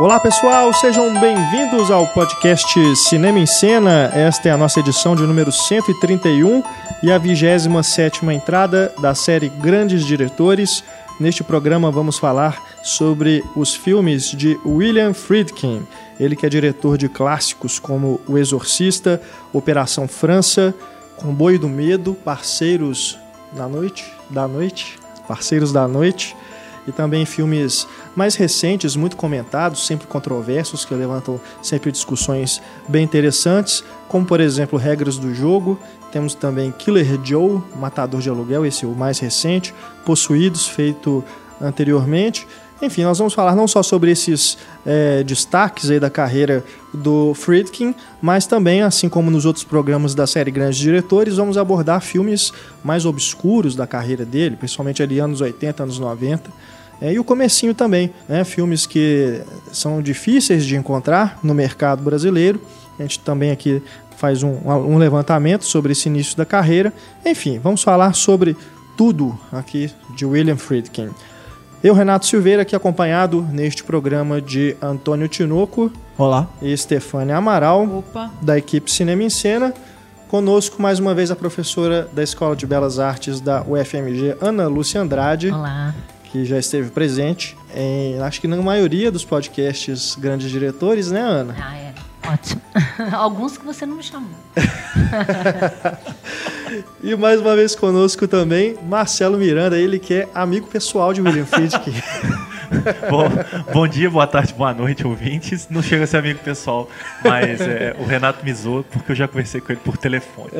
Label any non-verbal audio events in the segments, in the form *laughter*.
Olá pessoal, sejam bem-vindos ao podcast Cinema em Cena. Esta é a nossa edição de número 131 e a 27 entrada da série Grandes Diretores. Neste programa vamos falar sobre os filmes de William Friedkin, ele que é diretor de clássicos como O Exorcista, Operação França, Comboio do Medo, Parceiros da Noite, da Noite, Parceiros da Noite, e também filmes mais recentes, muito comentados, sempre controversos, que levantam sempre discussões bem interessantes, como por exemplo Regras do Jogo. Temos também Killer Joe, Matador de Aluguel, esse é o mais recente, Possuídos, feito anteriormente. Enfim, nós vamos falar não só sobre esses é, destaques aí da carreira do Friedkin, mas também, assim como nos outros programas da série Grandes Diretores, vamos abordar filmes mais obscuros da carreira dele, principalmente ali anos 80, anos 90. É, e o comecinho também, né? filmes que são difíceis de encontrar no mercado brasileiro. A gente também aqui faz um, um levantamento sobre esse início da carreira. Enfim, vamos falar sobre tudo aqui de William Friedkin. Eu, Renato Silveira, aqui acompanhado neste programa de Antônio Tinoco. Olá. E Stefânia Amaral, Opa. da equipe Cinema em Cena. Conosco, mais uma vez, a professora da Escola de Belas Artes da UFMG, Ana Lúcia Andrade. Olá. Que já esteve presente em, acho que na maioria dos podcasts Grandes Diretores, né, Ana? Ah, é. Ótimo. *laughs* Alguns que você não me chamou. *laughs* e mais uma vez conosco também, Marcelo Miranda, ele que é amigo pessoal de William Friedkin. *laughs* bom, bom dia, boa tarde, boa noite, ouvintes. Não chega a ser amigo pessoal, mas é, o Renato me zoou porque eu já conversei com ele por telefone.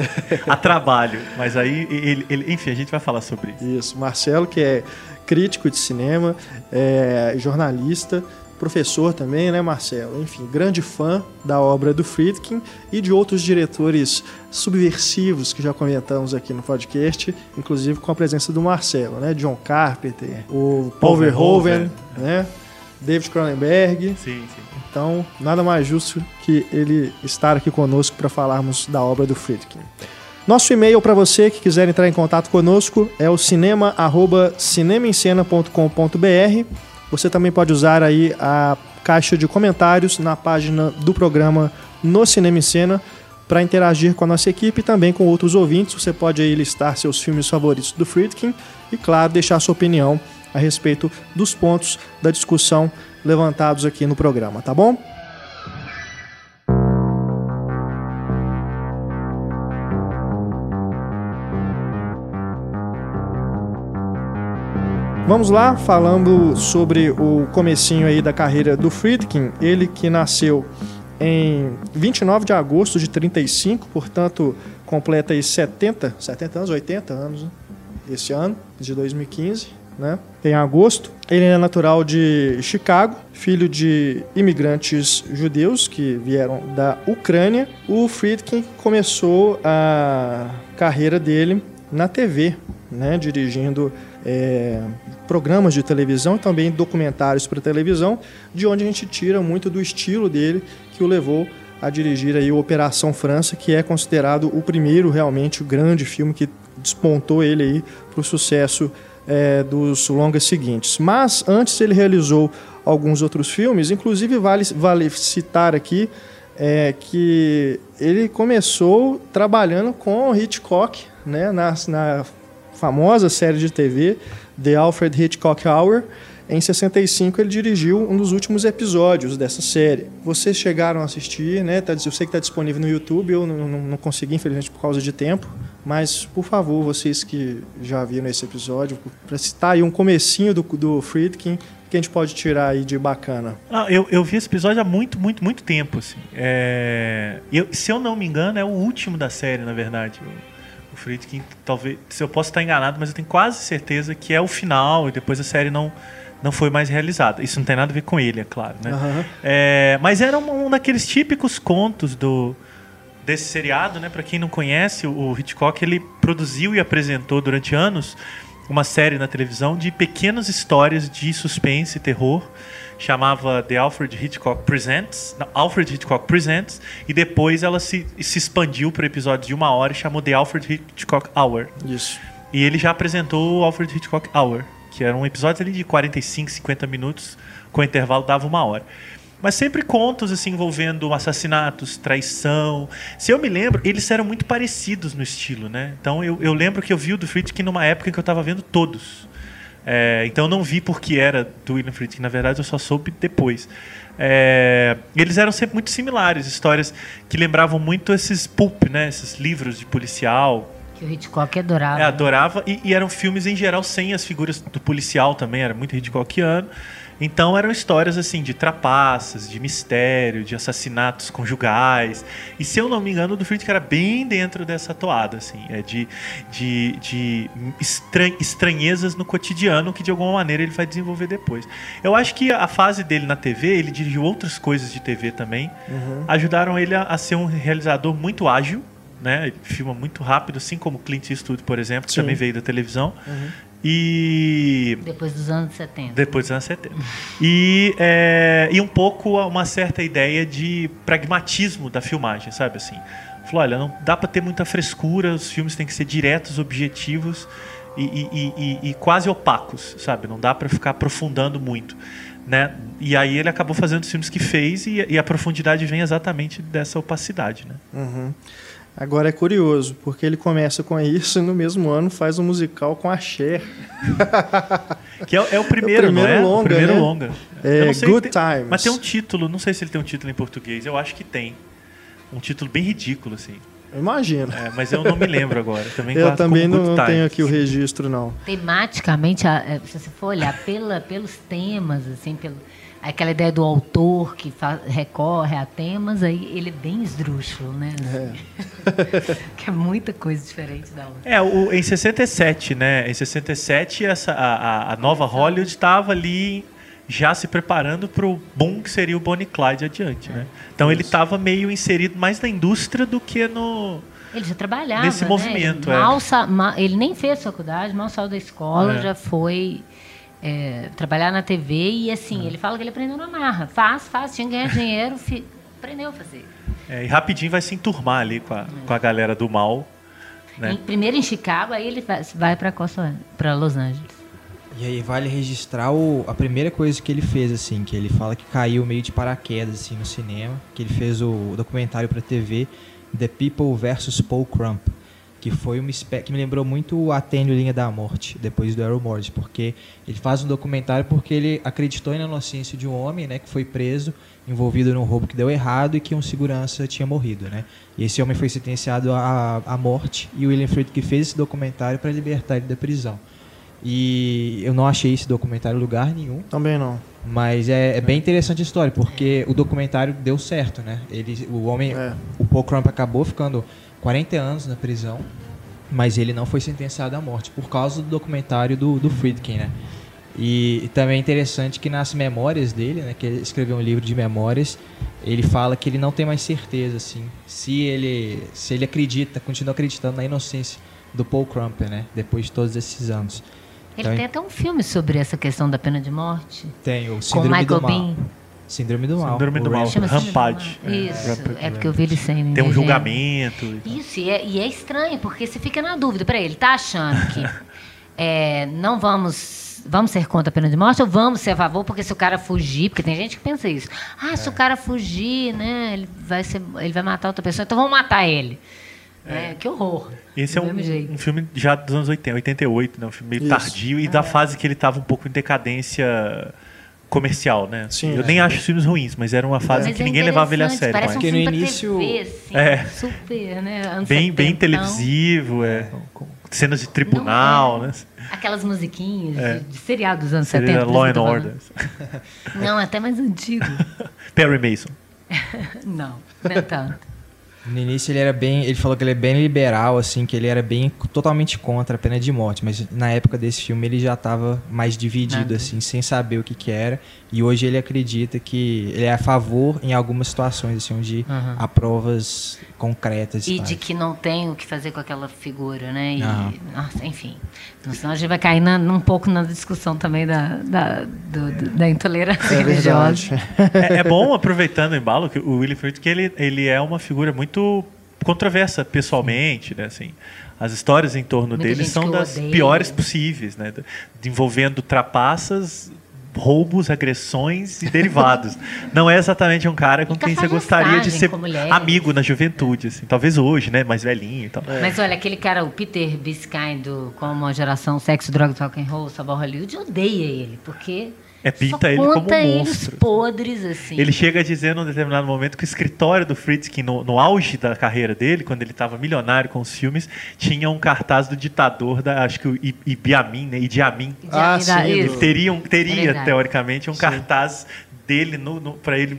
A trabalho, mas aí, ele, ele, enfim, a gente vai falar sobre isso. Isso, Marcelo, que é crítico de cinema, é jornalista, professor também, né, Marcelo? Enfim, grande fã da obra do Friedkin e de outros diretores subversivos que já comentamos aqui no podcast, inclusive com a presença do Marcelo, né? John Carpenter, o Paul Verhoeven, né? David Cronenberg. Sim, sim. Então, nada mais justo que ele estar aqui conosco para falarmos da obra do Friedkin. Nosso e-mail para você que quiser entrar em contato conosco é o cinema@cinemaencena.com.br você também pode usar aí a caixa de comentários na página do programa no Cinema em Cena para interagir com a nossa equipe e também com outros ouvintes. Você pode aí listar seus filmes favoritos do Friedkin e, claro, deixar sua opinião a respeito dos pontos da discussão levantados aqui no programa, tá bom? Vamos lá, falando sobre o comecinho aí da carreira do Friedkin, ele que nasceu em 29 de agosto de 35, portanto, completa aí 70, 70 anos, 80 anos, né? esse ano, de 2015, né? Em agosto. Ele é natural de Chicago, filho de imigrantes judeus que vieram da Ucrânia. O Friedkin começou a carreira dele na TV, né? Dirigindo é, programas de televisão e também documentários para televisão, de onde a gente tira muito do estilo dele que o levou a dirigir aí Operação França, que é considerado o primeiro realmente o grande filme que despontou ele aí para o sucesso é, dos longas seguintes. Mas antes ele realizou alguns outros filmes, inclusive vale, vale citar aqui é, que ele começou trabalhando com Hitchcock, né, na, na famosa série de TV The Alfred Hitchcock Hour. Em 65 ele dirigiu um dos últimos episódios dessa série. Vocês chegaram a assistir, né? Tá, eu sei que está disponível no YouTube, eu não, não, não, consegui, infelizmente, por causa de tempo. Mas, por favor, vocês que já viram esse episódio, para citar aí um comecinho do, do Friedkin, que a gente pode tirar aí de bacana? Ah, eu, eu vi esse episódio há muito, muito, muito tempo. Assim. É... Eu, se eu não me engano, é o último da série, na verdade. O Friedkin, talvez, se eu posso estar enganado, mas eu tenho quase certeza que é o final e depois a série não não foi mais realizada. Isso não tem nada a ver com ele, é claro, né? Uhum. É, mas era um, um, daqueles típicos contos do desse seriado, né? Para quem não conhece, o Hitchcock ele produziu e apresentou durante anos uma série na televisão de pequenas histórias de suspense e terror chamava The Alfred Hitchcock Presents, não, Alfred Hitchcock Presents, e depois ela se, se expandiu para episódios de uma hora e chamou The Alfred Hitchcock Hour. Isso. E ele já apresentou o Alfred Hitchcock Hour, que era um episódio ali de 45, 50 minutos, com intervalo dava uma hora. Mas sempre contos assim envolvendo assassinatos, traição. Se eu me lembro, eles eram muito parecidos no estilo, né? Então eu, eu lembro que eu vi o do Friedkin numa época em que eu estava vendo todos. É, então eu não vi porque era do William Friedkin, na verdade eu só soube depois. É, eles eram sempre muito similares, histórias que lembravam muito esses pulp, né? Esses livros de policial. Que o Hitchcock adorava. É, adorava. E, e eram filmes em geral sem as figuras do policial também, era muito Hitchcockiano. Então eram histórias assim de trapaças, de mistério, de assassinatos conjugais. E se eu não me engano, o do Friedkin era bem dentro dessa toada, assim, é de, de, de estran estranhezas no cotidiano que de alguma maneira ele vai desenvolver depois. Eu acho que a fase dele na TV, ele dirigiu outras coisas de TV também, uhum. ajudaram ele a, a ser um realizador muito ágil né? Ele filma muito rápido, assim como Clint Eastwood, por exemplo, que Sim. também veio da televisão. Uhum. E. Depois dos anos 70. Depois dos anos 70. E, é, e um pouco uma certa ideia de pragmatismo da filmagem, sabe? Assim, falou: olha, não dá para ter muita frescura, os filmes têm que ser diretos, objetivos e, e, e, e quase opacos, sabe? Não dá para ficar aprofundando muito. Né? E aí ele acabou fazendo os filmes que fez e, a profundidade vem exatamente dessa opacidade. Né? Uhum. Agora é curioso, porque ele começa com isso e no mesmo ano faz um musical com a Cher. *laughs* que é, é, o primeiro, é o primeiro não é? longa. O primeiro né? longa. É, Good tem, Times. Mas tem um título, não sei se ele tem um título em português, eu acho que tem. Um título bem ridículo, assim. Imagina. É, mas eu não me lembro agora. Também eu também não, não tenho aqui o registro, não. Tematicamente, é, se você for olhar pela, pelos temas, assim, pelo, aquela ideia do autor que recorre a temas, aí ele é bem esdrúxulo, né? É. *laughs* que é muita coisa diferente da outra. É, o, em 67, né? Em 67, essa, a, a nova Hollywood estava ali já se preparando para o boom que seria o Bonnie Clyde adiante, né? Então Isso. ele estava meio inserido mais na indústria do que no ele já trabalhava nesse né? movimento. Ele, é. mal, mal, ele nem fez faculdade, mal saiu da escola, é. já foi é, trabalhar na TV e assim, ele fala que ele aprendeu na marra. Faz, faz, tinha que ganhar dinheiro, fi, aprendeu a fazer. É, e rapidinho vai se enturmar ali com a, com a galera do mal. Né? Em, primeiro em Chicago, aí ele vai, vai para Los Angeles. E aí vale registrar o, a primeira coisa que ele fez, assim, que ele fala que caiu meio de paraquedas, assim, no cinema, que ele fez o documentário para TV The People vs. Paul Crump que foi uma que me lembrou muito o Atênio Linha da Morte, depois do Arrow Morris, porque ele faz um documentário porque ele acreditou na inocência de um homem, né, que foi preso, envolvido num roubo que deu errado e que um segurança tinha morrido, né? E esse homem foi sentenciado à, à morte e o William Friedkin fez esse documentário para libertar ele da prisão. E eu não achei esse documentário em lugar nenhum. Também não. Mas é, é, bem interessante a história, porque o documentário deu certo, né? Ele, o homem, é. o Paul Crump acabou ficando 40 anos na prisão, mas ele não foi sentenciado à morte por causa do documentário do, do Friedkin, né? E, e, também é interessante que nas memórias dele, né, que ele escreveu um livro de memórias, ele fala que ele não tem mais certeza, assim, se ele, se ele acredita, continua acreditando na inocência do Paul Crump, né, depois de todos esses anos. Ele então, tem até um filme sobre essa questão da pena de morte. Tem, o Síndrome com Michael Bean. Síndrome do Mal. Síndrome do Mal. Rampage. Isso, é, é porque eu vi ele sem. Tem um julgamento. Isso, e é, e é estranho, porque você fica na dúvida. Peraí, ele tá achando que *laughs* é, não vamos vamos ser contra a pena de morte ou vamos ser a favor porque se o cara fugir, porque tem gente que pensa isso. Ah, se é. o cara fugir, né, ele vai ser, ele vai matar outra pessoa, então vamos matar ele. É. é que horror. Esse é um, um, filme já dos anos 80, 88, né? Um filme meio isso. tardio e da fase que ele estava um pouco em decadência comercial, né? Sim, eu é. nem acho filmes ruins, mas era uma fase mas que é ninguém levava ele a sério. Parece mais. um filme no início TV, assim, é super, né? Anos bem, bem televisivo, é, com cenas de tribunal, é. né? Aquelas musiquinhas é. de, de seriado dos anos Seria 70. Law and Order. Não, é até mais antigo. *laughs* Perry Mason. *laughs* não, não é tanto. No início ele era bem, ele falou que ele é bem liberal, assim, que ele era bem totalmente contra a pena de morte, mas na época desse filme ele já estava mais dividido, assim, sem saber o que que era. E hoje ele acredita que ele é a favor em algumas situações, assim, onde uhum. há provas concretas. E de que não tem o que fazer com aquela figura, né? E, nossa, enfim. Então, senão a gente vai cair na, um pouco na discussão também da, da, do, do, da intolerância é religiosa. *laughs* É, é, bom, aproveitando o embalo, que o Willie Fruit, que ele, ele é uma figura muito controversa pessoalmente, né? Assim, as histórias em torno Muita dele são das odeia. piores possíveis, né? Envolvendo trapaças roubos, agressões e derivados. *laughs* Não é exatamente um cara com quem você gostaria de ser amigo na juventude, assim. Talvez hoje, né? Mais velhinho e tal. Mas olha, aquele cara, o Peter Biskind, do como a geração sexo, drogas, rock and roll, sabor Hollywood, odeia ele, porque É, pinta só ele como um eles monstro. podres, assim. Ele chega a dizer num determinado momento que o escritório do Fritzkin, no, no auge da carreira dele, quando ele estava milionário com os filmes, tinha um cartaz do ditador da, acho que o I- Idi Amin, né? Idi Amin. De Ah, sim, do- Teria, um- teria verdade. teoricamente, um cartaz dele no, no, para ele,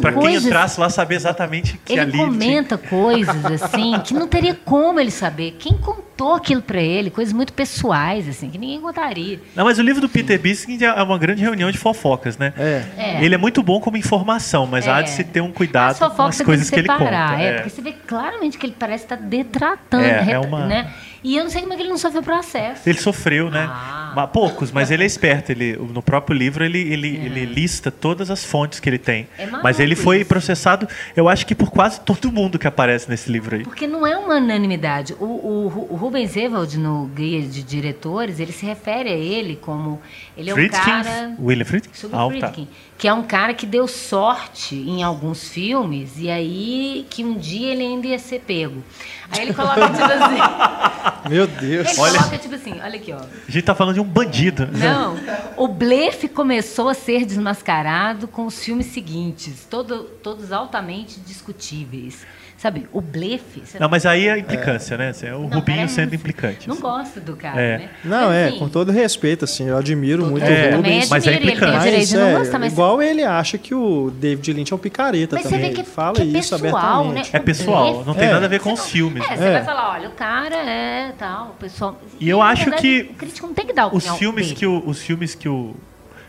para quem coisas- entrasse lá saber exatamente que Ele ali tinha- comenta coisas assim que não teria como ele saber. Quem contou aquilo pra ele? Coisas muito pessoais, assim, que ninguém contaria. Não, mas o livro do Peter Biskind é uma grande reunião de fofocas, né? É. É. Ele é muito bom como informação, mas É. há de se ter um cuidado As com as você coisas que ele que separar, conta. É, é. porque você vê claramente que ele parece estar detratando, É, é uma- né? E eu não sei como é que ele não sofreu processo. Ele sofreu, né? Ah. Poucos, mas ele é esperto. Ele, no próprio livro, ele, ele, ele lista todas as fontes que ele tem. É mas ele foi isso. processado, eu acho que por quase todo mundo que aparece nesse livro aí. Porque não é uma unanimidade. O, o, o Rubens Evald, no Guia de Diretores, ele se refere a ele como... Ele é um Friedkin? cara... William Friedkin? Sobre Ah, o tá. Que é um cara que deu sorte em alguns filmes e aí que um dia ele ainda ia ser pego. Aí ele coloca tipo assim, *laughs* Meu Deus. ele Olha- coloca tipo assim, olha aqui, ó. A gente tá falando de um bandido. Não, o blefe começou a ser desmascarado com os filmes seguintes, todo, todos altamente discutíveis. Sabe, o blefe... você Não, mas aí é implicância, né? É o Não, Rubinho pera, sendo não- implicante. Não assim. gosto do cara, É. né? Não, Mas, é, assim, com todo respeito, assim, eu admiro muito É, o Rubens. mas é admiro, ele tem direito Mas de não é, gostar, mas igual ele acha que o David Lynch é um picareta Mas você também. vê que, ele fala que é isso pessoal, abertamente. né? É pessoal, blefe- não tem É. nada a ver com Você os não- filmes. É, né? você É. vai falar, olha, o cara é tal, o pessoal. E eu na acho verdade, que O crítico não tem que dar Os filmes dele. que o, os filmes que o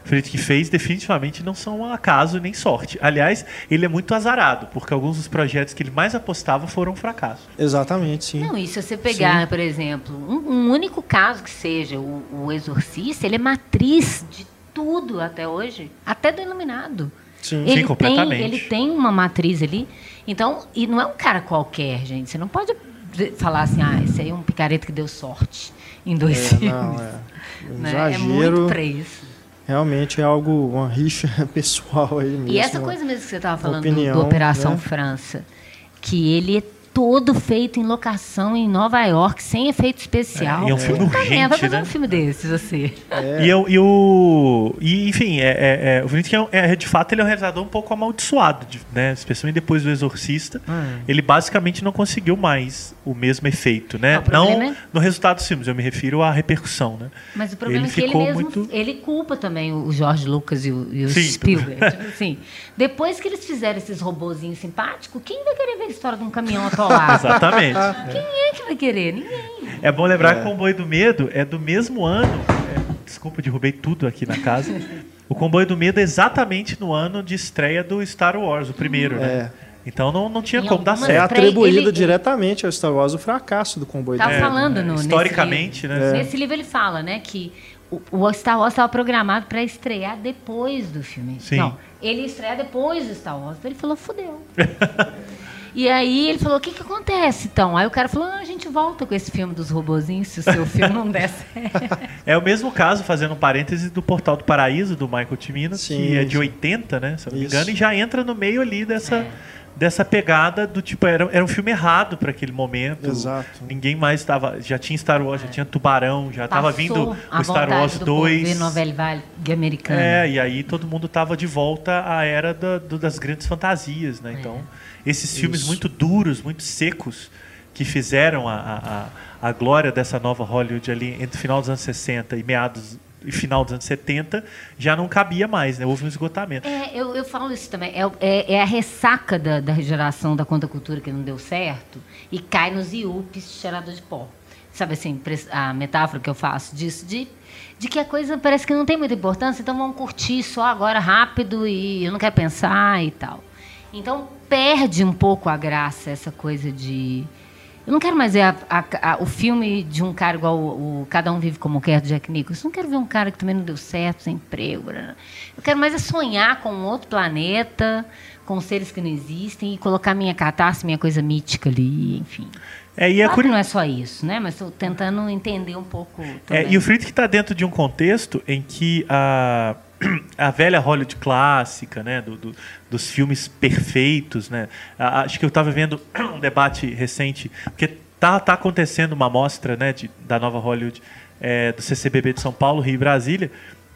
Friedkin fez definitivamente não são um acaso nem sorte. Aliás, ele é muito azarado, porque alguns dos projetos que ele mais apostava foram um fracasso. Exatamente, sim. Não, e se você pegar, por exemplo, um, um único caso que seja o, o Exorcista, ele é matriz de tudo até hoje, até do Iluminado. Sim. Ele, completamente. tem, ele tem uma matriz ali. Então, e não é um cara qualquer, gente. Você não pode falar assim, ah, esse aí é um picareta que deu sorte em dois É, filmes. não, é. Um *laughs* né? É muito exagero. isso. Realmente é algo, uma rixa *laughs* pessoal aí mesmo. E essa coisa mesmo que você estava falando do- opinião, do Operação né? França, que ele é todo feito em locação em Nova York, sem efeito especial. É, e é um filme Puta urgente, merda, vai fazer né? um filme desse, você. É. E, eu, e o. E, enfim, é, é- é- o Friedkin é, é, de fato ele é um realizador um pouco amaldiçoado, de- né? Especialmente depois do Exorcista. Hum. Ele basicamente não conseguiu mais o mesmo efeito, né? Não, o problema Não é- no resultado dos filmes, eu me refiro à repercussão, né? Mas o problema Ele é que ele mesmo, muito- ele culpa também o George Lucas e o, e o Sim. Spielberg. tipo assim, depois que eles fizeram esses robozinhos simpáticos, quem vai querer ver a história de um caminhão *laughs* atolado? Exatamente. Quem é que vai querer? Ninguém. É bom lembrar que o Comboio do Medo é do mesmo ano. é, desculpa, derrubei tudo aqui na casa. O Comboio do Medo é exatamente no ano de estreia do Star Wars, o primeiro, né? É. Então não, não tinha Em como dar É certo. Pra atribuído ele- diretamente ao Star Wars o fracasso do comboio. É, falando é, no, nesse historicamente, livro. né? Nesse livro ele fala, né, que o, o Star Wars estava programado para estrear depois do filme. Sim. Não, ele ia estrear depois do Star Wars. Então ele falou, fudeu. *laughs* e aí ele falou, o que que acontece então? Aí o cara falou, ah, a gente volta com esse filme dos robozinhos se o seu filme não der *laughs* certo. É o mesmo caso, fazendo um parêntese, do Portal do Paraíso, do Michael Cimino, Sim, que é de sim. 80, né? Se eu não me Isso. engano, e já entra no meio ali dessa, É. dessa pegada do tipo, era, era um filme errado para aquele momento. Exato. Ninguém mais estava. Já tinha Star Wars, já tinha Tubarão, já estava vindo o Star Wars do povo 2. ver novela vague americana. É, e aí todo mundo tava de volta à era da- do- das grandes fantasias, né? Então, esses filmes Isso. muito duros, muito secos, que fizeram a, a, a, a glória dessa nova Hollywood ali entre o final dos anos 60 e meados e final dos anos 70, já não cabia mais, né? Houve um esgotamento. É, eu, eu falo isso também. É, é- é a ressaca da, da geração da contracultura que não deu certo e cai nos IUPs cheirador de pó. Sabe assim, a metáfora que eu faço disso, de, de que a coisa parece que não tem muita importância, então vamos curtir só agora rápido e eu não quero pensar e tal. Então perde um pouco a graça essa coisa de. Eu não quero mais ver a- a- a- o filme de um cara igual o, o Cada Um Vive Como Quer, do Jack Nicholson. Não quero ver um cara que também não deu certo, sem emprego. Eu quero mais é sonhar com um outro planeta, com seres que não existem e colocar minha catástrofe, minha coisa mítica ali, enfim. É, e é Claro não é só isso, né? Mas estou tentando entender um pouco É, e o Friedrich está dentro de um contexto em que a, *clears throat* a velha Hollywood clássica, né? Do, do- dos filmes perfeitos, né? Acho que eu estava vendo *clears throat* um debate recente, porque tá, tá acontecendo uma mostra, né? de- da nova Hollywood é, do CCBB de São Paulo, Rio e Brasília.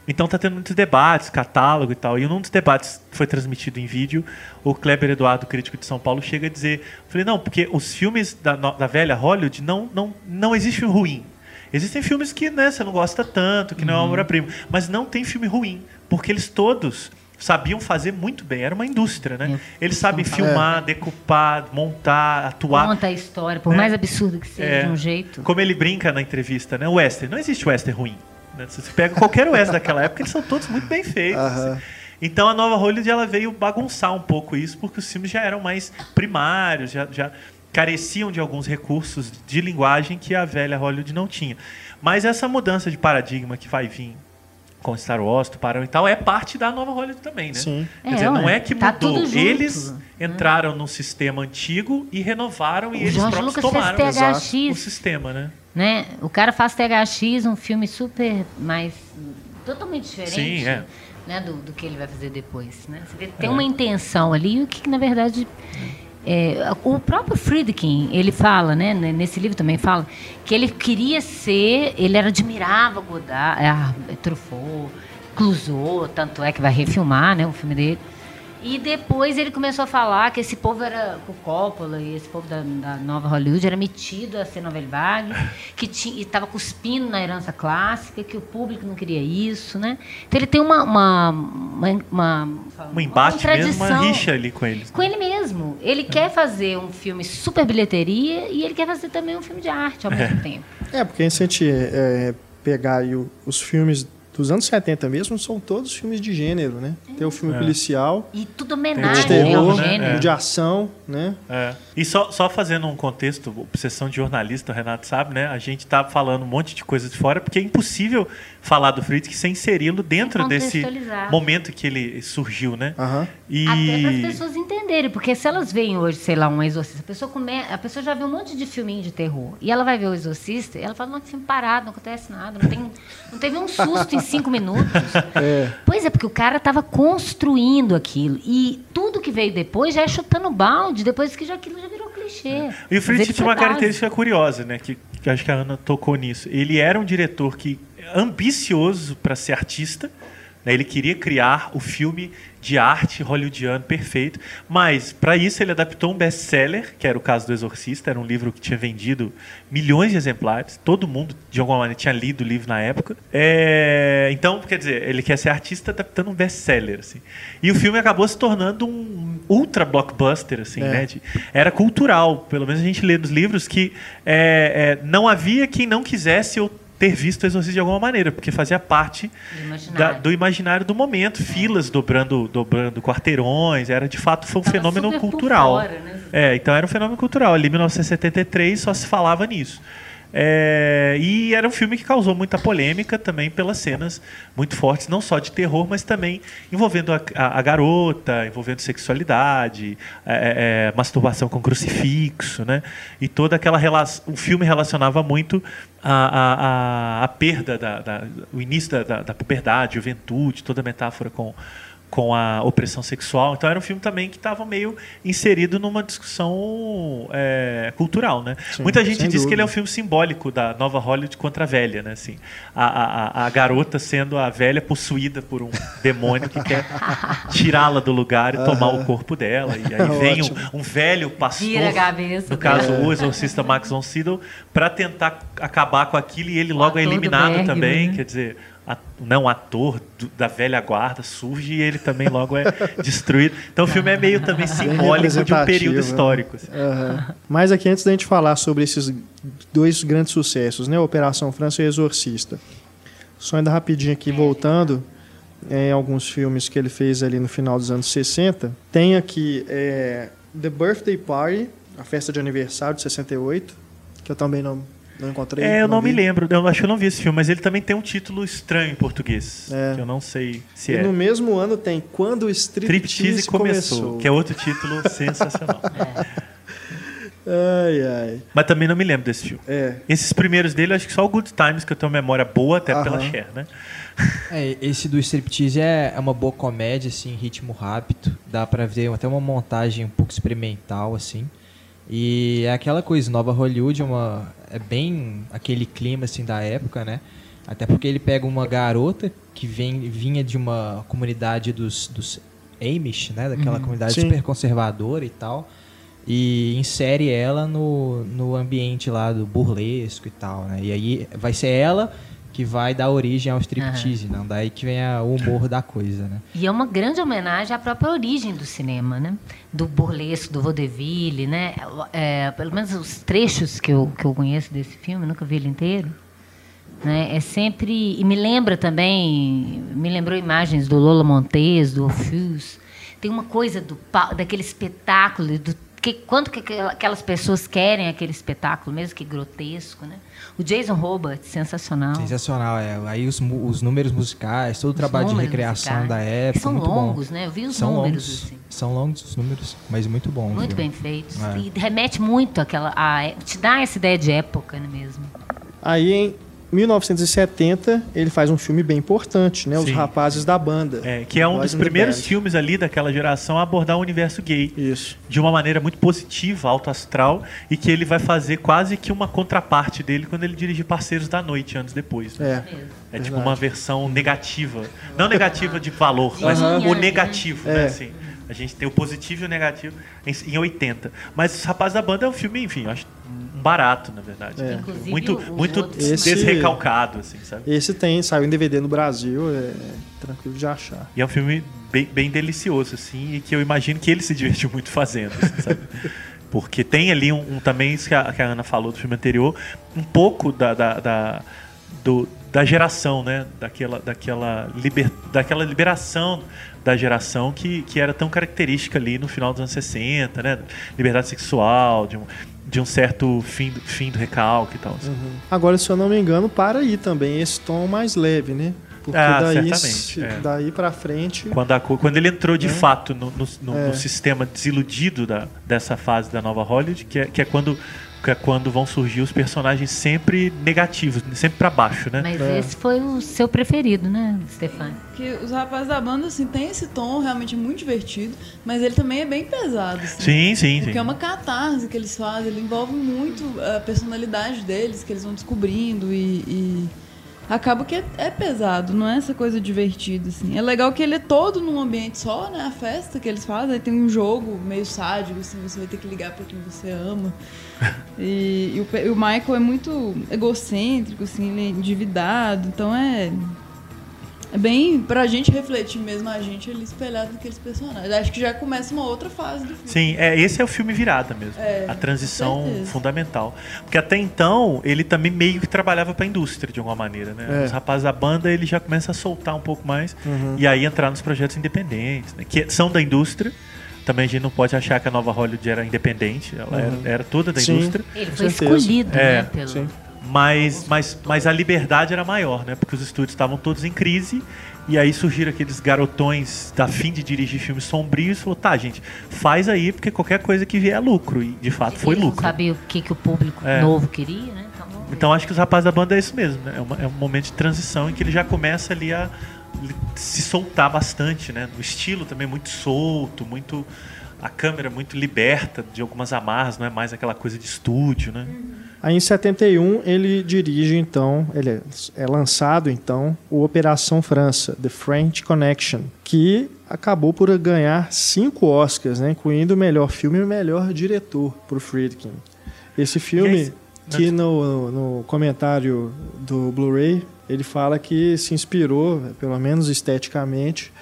Então tá tendo muitos debates, catálogo e tal. E num dos debates que foi transmitido em vídeo, o Kleber Eduardo, crítico de São Paulo, chega a dizer, falei, não, porque os filmes da, da velha Hollywood não, não, não existe filme ruim. Existem filmes que né, você não gosta tanto, que não é uma obra-prima. Mas não tem filme ruim, porque eles todos sabiam fazer muito bem. Era uma indústria, né? É. Eles sabem São filmar, decupar, montar, atuar. Conta a história, por É. mais absurdo que seja, É. de um jeito. Como ele brinca na entrevista, né? O western. Não existe western ruim. né? Se você pega qualquer western *laughs* daquela época, eles são todos muito bem feitos. Assim. Então a nova Hollywood ela veio bagunçar um pouco isso, porque os filmes já eram mais primários, já, já careciam de alguns recursos de linguagem que a velha Hollywood não tinha. Mas essa mudança de paradigma que vai vir com Star Wars, Tubarão e tal, é parte da nova Hollywood também, né? Sim. Quer É, dizer, não é que tá mudou. Eles né? entraram num sistema antigo e renovaram e O eles Jorge próprios Lucas tomaram THX. o sistema, né? né? O cara faz THX, um filme super mais totalmente diferente, Sim, é. né, do, do que ele vai fazer depois, né? Você vê que tem uma intenção ali, o que, que, na verdade é, o próprio Friedkin, ele fala, né, n- nesse livro também fala que ele queria ser, ele era admirava Godard, é, Truffaut, Clouseau, tanto é que vai refilmar, né, o filme dele. E depois ele começou a falar que esse povo era o Coppola e esse povo da, da nova Hollywood era metido a ser novela vague, que estava cuspindo na herança clássica, que o público não queria isso, né? Então ele tem uma uma uma, uma, Um embate mesmo, uma rixa ali com eles. com ele mesmo. Ele quer fazer um filme super bilheteria e ele quer fazer também um filme de arte ao mesmo tempo. É, porque se a gente é, pegar aí o- os filmes dos anos 70 mesmo, são todos filmes de gênero, né? Tem o filme É. policial, E tudo homenagem de ao terror, gênero. o de ação, né? É. E só, só fazendo um contexto, obsessão de jornalista, o Renato sabe, né? A gente tá falando um monte de coisa de fora, porque é impossível falar do Friedrich sem inseri-lo dentro desse momento que ele surgiu, né? E Até para as pessoas entenderem, porque se elas veem hoje, sei lá, um exorcista, a pessoa, come... a pessoa já viu um monte de filminho de terror, e ela vai ver o exorcista, e ela fala, não, que filme parado, não acontece nada, não, tem... não teve um susto em cinco minutos. É. Pois é, porque o cara estava construindo aquilo, e tudo que veio depois já é chutando balde, depois que já, aquilo já virou clichê. E o Friedrich tinha uma característica curiosa, né? Que, que acho que a Ana tocou nisso. Ele era um diretor que ambicioso para ser artista. né? Ele queria criar o filme de arte hollywoodiano perfeito, mas para isso ele adaptou um best-seller, que era o caso do Exorcista, era um livro que tinha vendido milhões de exemplares, todo mundo de alguma maneira tinha lido o livro na época. É, então, quer dizer, ele quer ser artista adaptando um best-seller, assim. E o filme acabou se tornando um ultra blockbuster, assim, É. né? de- era cultural. Pelo menos a gente lê nos livros que é, é, não havia quem não quisesse ou ter visto o Exorcista de alguma maneira, porque fazia parte Do imaginário. da- do imaginário do momento. Filas dobrando, dobrando quarteirões, era de fato foi um Tava fenômeno cultural. fora, né? É, então era um fenômeno cultural. Ali em 1973 só se falava nisso. É, e era um filme que causou muita polêmica também pelas cenas muito fortes, não só de terror, mas também envolvendo a, a- a garota, envolvendo sexualidade, é, é, masturbação com crucifixo, né? E toda aquela relação. O filme relacionava muito a, a, a, a perda, da, da- o início da, da, da puberdade, juventude, toda a metáfora com com a opressão sexual. Então era um filme também que estava meio inserido numa discussão é, cultural, né? Sim, Muita gente diz que ele é um dúvida. filme simbólico da nova Hollywood contra a velha, né? Assim, a, a, a- garota sendo a velha possuída por um demônio que quer tirá-la do lugar e tomar o corpo dela. E *laughs* aí vem um, um velho pastor, Vira a cabeça no caso dela. o exorcista Max von Sydow, para tentar acabar com aquilo e ele logo é eliminado também, né? quer dizer, não ator do- da velha guarda surge e ele também logo é *laughs* destruído. Então o filme é meio também simbólico de um período né? histórico. assim. Aham. Mas aqui, antes da gente falar sobre esses dois grandes sucessos, né? Operação França e Exorcista. Só ainda rapidinho aqui, voltando em alguns filmes que ele fez ali no final dos anos 60. Tem aqui é, The Birthday Party, a festa de aniversário de 68, que eu também não, não encontrei. É, eu não, me vi. lembro, eu acho que eu não vi esse filme, mas ele também tem um título estranho em português, É. que eu não sei se E é. no mesmo ano tem Quando o Striptease, Striptease começou, começou. que é outro título *laughs* sensacional. Ai, ai. Mas também não me lembro desse filme. É. Esses primeiros dele, acho que só o Good Times, que eu tenho memória boa, até pela Aham. Cher, né? É, esse do striptease é, é uma boa comédia, assim, ritmo rápido. Dá pra ver até uma montagem um pouco experimental, assim. E é aquela coisa, Nova Hollywood é, uma, é bem aquele clima, assim, da época, né? Até porque ele pega uma garota que vem, vinha de uma comunidade dos, dos Amish, né? Daquela comunidade sim. super conservadora e tal. E insere ela no, no ambiente lá do burlesco e tal, né? E aí vai ser ela que vai dar origem ao striptease, não? Daí que vem a- o humor da coisa, né? E é uma grande homenagem à própria origem do cinema, né? Do burlesco, do vaudeville, né? É, pelo menos os trechos que eu, que eu conheço desse filme, nunca vi ele inteiro. Né? É sempre... E me lembra também... Me lembrou imagens do Lola Montez, do Orfeus. Tem uma coisa do, daquele espetáculo, do que, quanto que aquela- aquelas pessoas querem aquele espetáculo, mesmo que grotesco, né? O Jason Robert, sensacional. Sensacional, é. Aí os, os números musicais, todo o trabalho de números recriação musicais. da época, São muito longos, bom. né? Eu vi os são números, longos, assim. São longos os números, mas muito bom. Muito filme. bem feitos. É. E remete muito àquela. A, te dá essa ideia de época né, mesmo. Aí em 1970 ele faz um filme bem importante, né? Os Sim. Rapazes da Banda. É, que é um dos primeiros Band. filmes ali daquela geração a abordar o universo gay. Isso. de uma maneira muito positiva, alto astral, e que ele vai fazer quase que uma contraparte dele quando ele dirigir Parceiros da Noite, anos depois. né? É. Mesmo. É tipo uma versão negativa. Não negativa de valor, mas Aham. o negativo, né? É. Assim, a gente tem o positivo e o negativo em, em 80. Mas Os Rapazes da Banda é um filme, enfim, eu acho barato, na verdade. É. né? Muito, o- muito desrecalcado, assim, sabe? Esse tem, saiu em DVD no Brasil, é tranquilo de achar. E é um filme bem, bem delicioso, assim, e que eu imagino que ele se divertiu muito fazendo, assim, sabe? *laughs* Porque tem ali um, um- também isso que a, que a Ana falou do filme anterior, um pouco da, da, da, do- da geração, né? Daquela, daquela, liber, daquela liberação da geração que, que era tão característica ali no final dos anos 60, né? Liberdade sexual, de um, de um certo fim, do- fim do recalque e tal. assim. Agora, se eu não me engano, para aí também esse tom mais leve, né? Porque Ah, daí, se- é. daí pra frente. Quando, a quando ele entrou de fato no, no- no- É. no sistema desiludido da, dessa fase da nova Hollywood, que é, que é quando que é quando vão surgir os personagens sempre negativos, sempre pra baixo, né? Mas É. esse foi o seu preferido, né, Stefani? Que os rapazes da banda, assim, tem esse tom realmente muito divertido, mas ele também é bem pesado, assim. Sim, sim, Porque sim. é uma catarse que eles fazem, ele envolve muito a personalidade deles, que eles vão descobrindo e. e Acaba que é, é pesado, não é essa coisa divertida, assim. É legal que ele é todo num ambiente só, né? A festa que eles fazem, aí tem um jogo meio sádico, assim, você vai ter que ligar pra quem você ama. *laughs* E, e o, e o Michael é muito egocêntrico, assim, ele é endividado, então é. É bem pra gente refletir mesmo a gente ali espelhado naqueles personagens. Acho que já começa uma outra fase do filme. Sim, é, esse é o filme virada mesmo. É, a transição fundamental. Porque até então, ele também meio que trabalhava pra indústria, de alguma maneira, né? É. Os rapazes da banda, ele já começa a soltar um pouco mais Uhum. e aí entrar nos projetos independentes, né? Que são da indústria. Também a gente não pode achar que a Nova Hollywood era independente, ela era, era toda da Sim. indústria. Ele foi escolhido, É, né? Pelo... sim. Mas, mas, mas a liberdade era maior, né? Porque os estúdios estavam todos em crise. E aí surgiram aqueles garotões da fim de dirigir filmes sombrios e falou, tá, gente, faz aí, porque qualquer coisa que vier é lucro. E de fato foi Eles lucro. Não sabia o que, que o público É. novo queria, né? Então. Então acho que os rapazes da banda é isso mesmo, né? É, uma- é um momento de transição em que ele já começa ali a se soltar bastante, né? O estilo também muito solto, muito. A câmera muito liberta de algumas amarras, não é mais aquela coisa de estúdio, né? Aí em 71 ele dirige então, ele é, é lançado então o Operação França, The French Connection, que acabou por ganhar cinco Oscars, né, incluindo o melhor filme e o melhor diretor por Friedkin. Esse filme que no, no comentário do Blu-ray ele fala que se inspirou, pelo menos esteticamente,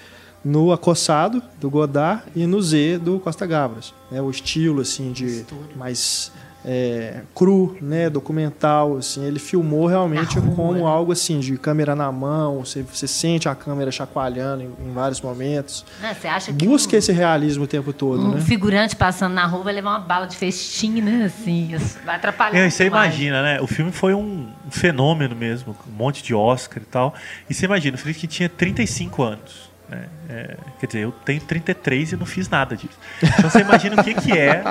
no Acossado do Godard e no Z do Costa Gavras, né, o estilo assim de mais é, cru, né, documental, assim, ele filmou realmente rua, como algo assim de câmera na mão, você, você sente a câmera chacoalhando em, em vários momentos. Né, Você acha que Busca um, esse realismo o tempo todo, um né? figurante passando na rua vai levar uma bala de festim, né? Assim, vai atrapalhar. É, e você imagina, né? O filme foi um, fenômeno mesmo, com um monte de Oscar e tal. E você imagina, o Friedkin tinha 35 anos. Né? É, quer dizer, eu tenho 33 e não fiz nada disso. Então você imagina o que, que é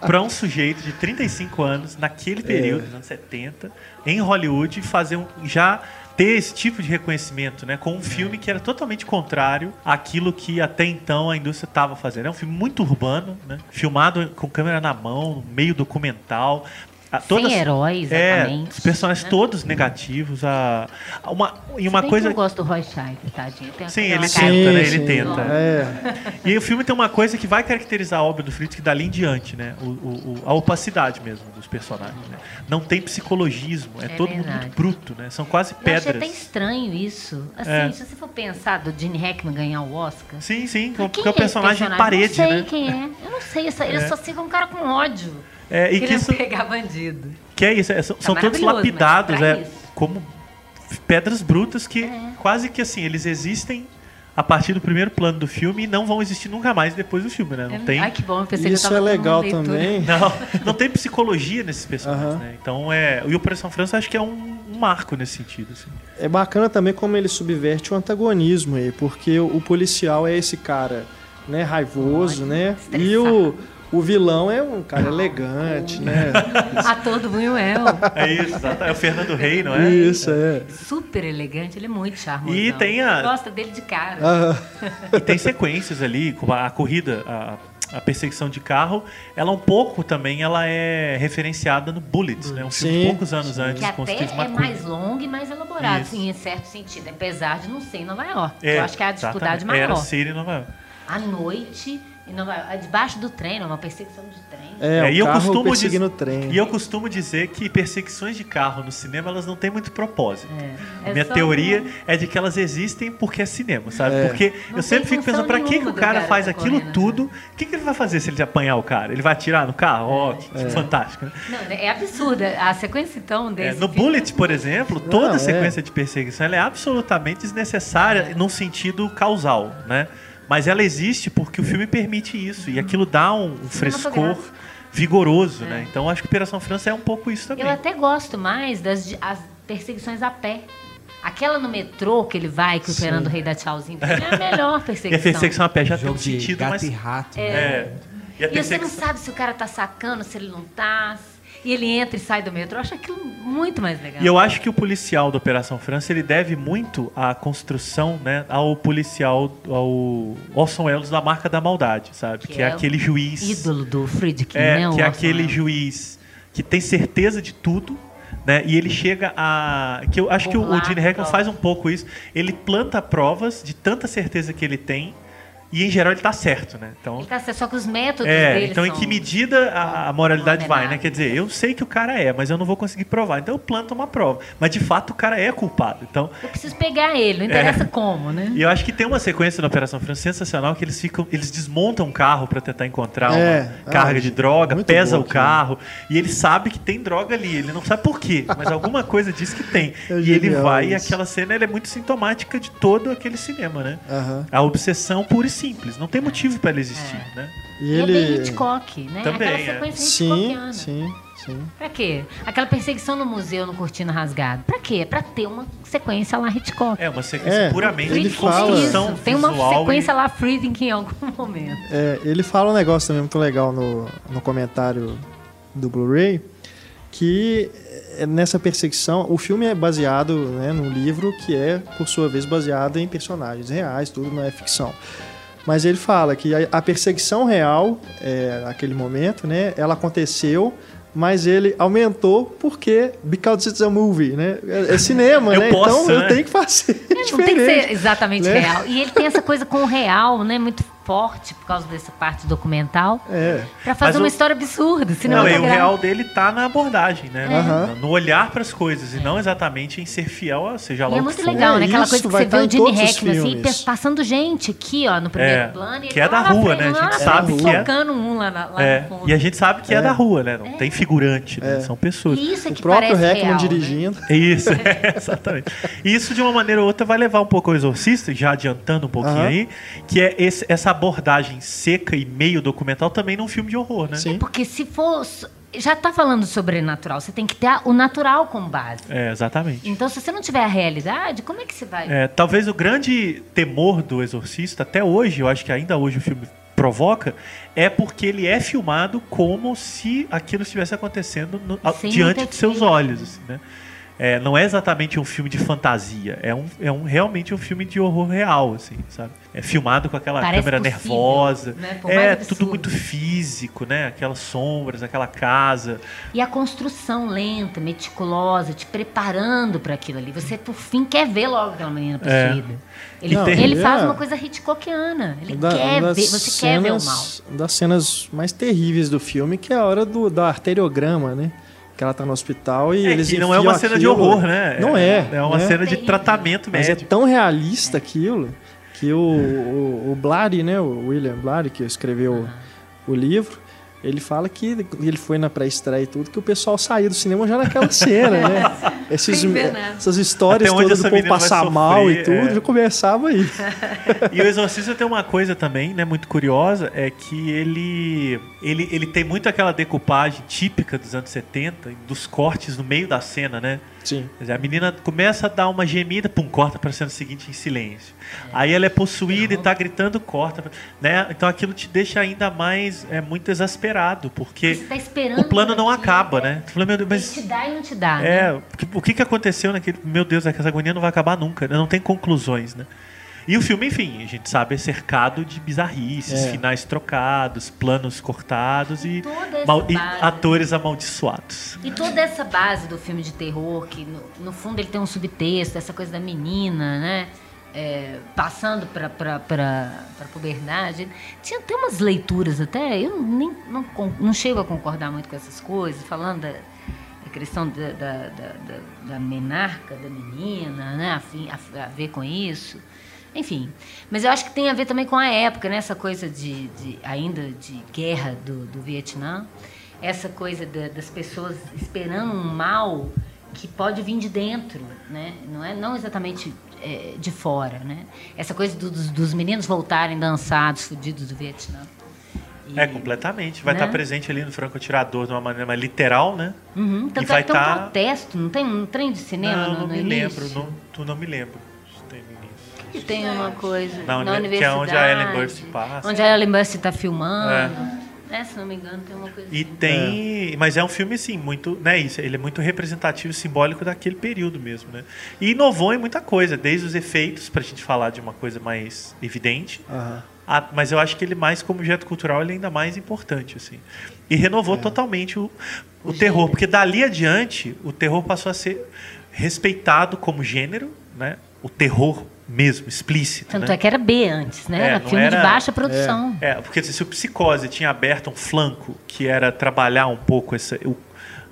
para um sujeito de 35 anos, naquele período, nos anos 70, em Hollywood, fazer um. já ter esse tipo de reconhecimento, né? Com um filme que era totalmente contrário àquilo que até então a indústria estava fazendo. É um filme muito urbano, né? Filmado com câmera na mão, meio documental. A- Sem herói, É, exatamente, os personagens né? todos negativos. A, a uma, e Se uma bem coisa. Que eu gosto do Roy Scheider, tadinho. Tem Sim, ele tenta, né? Ele sim. tenta. É. E o filme tem uma coisa que vai caracterizar a obra do Friedrich dali em diante, né? O, o- o- a opacidade mesmo dos personagens. né? Não tem psicologismo, é, É todo mundo verdade. muito bruto, né? São quase Eu achei até pedras. estranho isso. Assim, É. se você for pensar do Gene Hackman ganhar o Oscar. Sim, sim, porque é o personagem em parede, Eu não sei né? quem é. Eu não sei. Essa, Ele É. só fica um cara com ódio. É, e que isso, pegar bandido. que é isso, é, são, são todos lapidados, é, isso. como pedras brutas que É. quase que assim, eles existem a partir do primeiro plano do filme e não vão existir nunca mais depois do filme, né? Não tem Ai, que bom. Eu pensei que eu Isso tava é legal também. *laughs* Não, não tem psicologia nesses personagens, Aham. né? Então é. E o Operação França acho que é um, um marco nesse sentido. Assim. É bacana também como ele subverte o antagonismo aí, porque o, o policial é esse cara, né, raivoso, né? E o, o vilão é um cara elegante, né? *laughs* Ator do Buñuel. É isso, exato. É o Fernando Rey, não é? Isso, é. Super elegante. Ele é muito charmoso. E tem a- Gosta dele de cara. Aham. E tem sequências ali, como a, corrida, a, a perseguição de carro, ela um pouco também ela é referenciada no Bullets, né? Um filme Sim, poucos anos antes que com até Steve é mais longo e mais elaborado, assim, em certo sentido. Apesar de não ser em Nova York. É, eu acho que é a dificuldade exatamente. Era maior. ser em Nova York. À noite, em Nova York, debaixo do trem, uma perseguição de trem. É, É, o e eu carro costumo perseguindo diz- trem. E eu costumo dizer que perseguições de carro no cinema elas não têm muito propósito. É. É Minha teoria um- é de que elas existem porque é cinema, sabe? É. Porque Não eu sempre fico pensando, pra que, que o cara cara faz tá aquilo correndo, tudo? O que, que ele vai fazer se ele apanhar o cara? Ele vai atirar no carro? Ó, que fantástico, né? Não, é absurda. A sequência, então, É, desse no filme- Bullet, por exemplo, toda Não, a é. sequência de perseguição ela é absolutamente desnecessária num sentido causal, né? Mas ela existe porque o filme permite isso e aquilo dá um, um frescor vigoroso, É. né? Então acho que Operação França é um pouco isso também. Eu até gosto mais das perseguições a pé. Aquela no metrô que ele vai, que o Fernando Rei dá tchauzinho, é a melhor *laughs* E perseguição. a perseguição a pé já tem Jogo um de sentido gato mais e rato. né? É. E a E você não sabe se o cara tá sacando, se ele não tá. E ele entra e sai do metrô. Eu acho aquilo muito mais legal. E eu acho que o policial da Operação França ele deve muito à construção, né, ao policial, ao Orson Welles da marca da maldade, sabe? Que, é, o aquele juiz. Ídolo do Friedkin, É, né? que é aquele Welles. juiz que tem certeza de tudo, né? E ele chega a. Que eu acho que o, o Gene Hackman faz um pouco isso. Ele planta provas de tanta certeza que ele tem. E em geral ele tá certo, né? Então, Ele tá certo, só que os métodos é, dele então em que medida a, a moralidade vai, né? Quer dizer, eu sei que o cara é, mas eu não vou conseguir provar. Então eu planto uma prova. Mas de fato o cara é culpado. Então, Eu preciso pegar ele, não interessa como, né? e eu acho que tem uma sequência na Operação França sensacional que eles ficam, eles desmontam um carro para tentar encontrar É. uma carga de droga, pesa bom o carro e ele sabe que tem droga ali, ele não sabe por quê, mas alguma coisa diz que tem. É e ele vai e isso. aquela cena ela é muito sintomática de todo aquele cinema, né? A obsessão pura e simples, não tem motivo para ela existir, É. né? E E é bem ele. Hitchcock, né? Também, Aquela é. sequência Sim, Hitchcockiana. sim, sim. Pra quê? Aquela perseguição no museu, no Cortina Rasgado. Pra quê? Pra ter uma sequência lá Hitchcock. É uma sequência É, puramente ele de fala- construção Isso, tem uma sequência e- lá Friedkin em algum *laughs* momento. É, ele fala um negócio também muito legal no, no comentário do Blu-ray, que é, nessa perseguição, o filme é baseado né, num livro que é, por sua vez, baseado em personagens reais, tudo não é ficção. Mas ele fala que a, perseguição real, é, naquele momento, né, ela aconteceu, mas ele aumentou porque because it's a movie, né? É, é cinema, *laughs* Eu né? posso, então eu né? tenho que fazer Não tem que diferente. ser exatamente né? real. E ele tem essa coisa com o real, né? Muito forte por causa dessa parte documental. É. Pra fazer Mas uma o- história absurda. Não, e o real dele tá na abordagem, né? Aham. No- olhar para as coisas e não exatamente em ser fiel a seja lá E é o muito legal, né? É, Aquela isso coisa que você tá vê em o Jimmy Hackman assim, passando gente aqui, ó, no primeiro É, plano. que é da lá na rua, frente, né? A gente sabe que é. focando um lá, lá É, no fundo. e a gente sabe que é, É. da rua, né? Não tem figurante, né? É. São pessoas. Isso é O que próprio parece Hackman real, né? dirigindo. É Isso, *laughs* exatamente. E isso de uma maneira ou outra vai levar um pouco ao exorcista, já adiantando um pouquinho aí, que é essa abordagem seca e meio documental também num filme de horror, né? Sim. Porque se for. Já tá falando sobrenatural, você tem que ter o natural como base. É, exatamente. Então, se você não tiver a realidade, como é que você vai. É, talvez o grande temor do Exorcista, até hoje, eu acho que ainda hoje o filme provoca, é porque ele é filmado como se aquilo estivesse acontecendo no- diante de seus olhos. assim, né? É, não é exatamente um filme de fantasia, é um, é um realmente um filme de horror real, assim, sabe? É filmado com aquela Parece câmera possível, nervosa, né? É absurdo. tudo muito físico, né? Aquelas sombras, aquela casa. E a construção lenta, meticulosa, te preparando para aquilo ali. Você, por fim, quer ver logo aquela menina possuída. Ele, Não, ele é- faz uma coisa Hitchcockiana. Ele Da- quer ver, você quer ver o mal. cenas- Das cenas mais terríveis do filme, que é a hora do, do arteriograma, né? Que ela tá no hospital e É, eles que não é uma cena de aquilo- horror, né? Não é. É uma né? cena de tratamento Mas é tão realista aquilo que o, o, o né? O William Blatty, que escreveu o livro, ele fala que ele foi na pré-estreia e tudo, que o pessoal saía do cinema já naquela cena, né? *laughs* Esses, essas histórias Até todas do povo passar mal e sofrer, tudo, é. já começava aí. *laughs* E o Exorcista tem uma coisa também, né, muito curiosa, é que ele, ele, ele tem muito aquela decupagem típica dos anos 70, dos cortes no meio da cena, né? Sim. A menina começa a dar uma gemida, pum, corta para a cena seguinte em silêncio. Aí ela é possuída e tá gritando, corta, né? Então aquilo te deixa ainda mais é muito exasperado, porque Você tá esperando o plano não acaba, né? Tu fala, meu Deus, Ele mas te dá e não te dá, né? é, o que- o que, aconteceu naquele. Meu Deus, é que essa agonia não vai acabar nunca, né? não tem conclusões, né? E o filme, enfim, a gente sabe, é cercado de bizarrices, É. finais trocados, planos cortados e, e atores amaldiçoados. E toda essa base do filme de terror, que no, no fundo ele tem um subtexto, essa coisa da menina, né? É, passando para a puberdade. Tinha até umas leituras até, eu nem, não, não chego a concordar muito com essas coisas, falando da, da questão da, da, da, da- da menarca, da menina, né? A, fim- a- a ver com isso. Enfim, mas eu acho que tem a ver também com a época, né? Essa coisa de, de- ainda de guerra do, do Vietnã, essa coisa da- das pessoas esperando um mal que pode vir de dentro, né? Não é não exatamente é, de fora, né? Essa coisa do- dos, dos meninos voltarem dançados, fudidos do Vietnã. E- É, completamente. Vai né? estar presente ali no francotirador de uma maneira mais literal, né? Uhum, tanto E vai é tem um tá- protesto, não tem um trem de cinema não, no, não me início? lembro. Não, tu não me lembro. E tem uma coisa Na na, uni- que é universidade. onde a Ellen Burstyn passa. Onde a Ellen Burstyn está filmando. É, se não me engano, tem uma coisa E tem. Mas é um filme, assim, muito. Né, isso, ele é muito representativo e simbólico daquele período mesmo, né? E inovou em muita coisa, desde os efeitos, pra gente falar de uma coisa mais evidente. A- mas eu acho que ele mais, como objeto cultural, ele é ainda mais importante, assim. E renovou totalmente o, o terror. Porque dali adiante, o terror passou a ser respeitado como gênero, né? O terror mesmo, explícito. Tanto né? é que era B antes, né? É, era filme de era- baixa produção. É, porque se o Psicose tinha aberto um flanco que era trabalhar um pouco essa, o,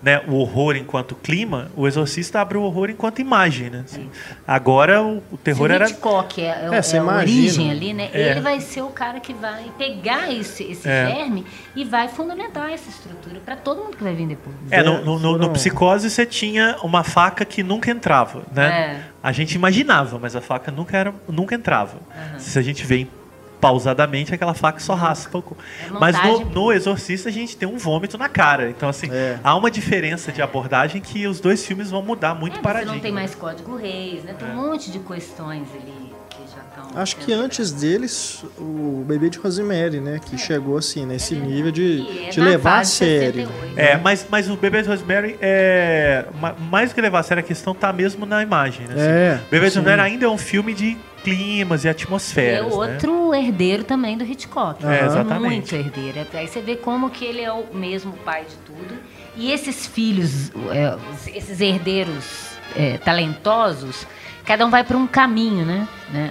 né, o horror enquanto clima, o Exorcista abre o horror enquanto imagem, né? Assim, Agora o, o terror Se o era... Hitchcock é, é, É, é você a origem ali, né? É. Ele vai ser o cara que vai pegar esse, esse É. germe e vai fundamentar essa estrutura para todo mundo que vai vir depois. É, no, no- no- no Psicose você tinha uma faca que nunca entrava, né? É. A gente imaginava, mas a faca nunca, era, nunca entrava. Se a gente vê em- pausadamente, aquela faca só raspa. o É mas no, no Exorcista a gente tem um vômito na cara. Então, assim, É. há uma diferença de abordagem que os dois filmes vão mudar muito É, você paradigma. não tem mais código reis, né? Tem É. um monte de questões ali que já estão. Acho que antes deles, o bebê de Rosemary, né? Que chegou assim, nesse nível de, é de levar a sério. 68. É, mas, mas o Bebê de Rosemary é. ma- Mais do que levar a sério, a questão tá mesmo na imagem. Né? É, Assim, Bebê de ainda ainda é um filme de climas e É atmosferas. né? outro herdeiro também do Hitchcock. É, exatamente. Muito herdeiro. Aí você vê como que ele é o mesmo pai de tudo. E esses filhos, é, esses herdeiros é, talentosos, cada um vai para um caminho, né? né?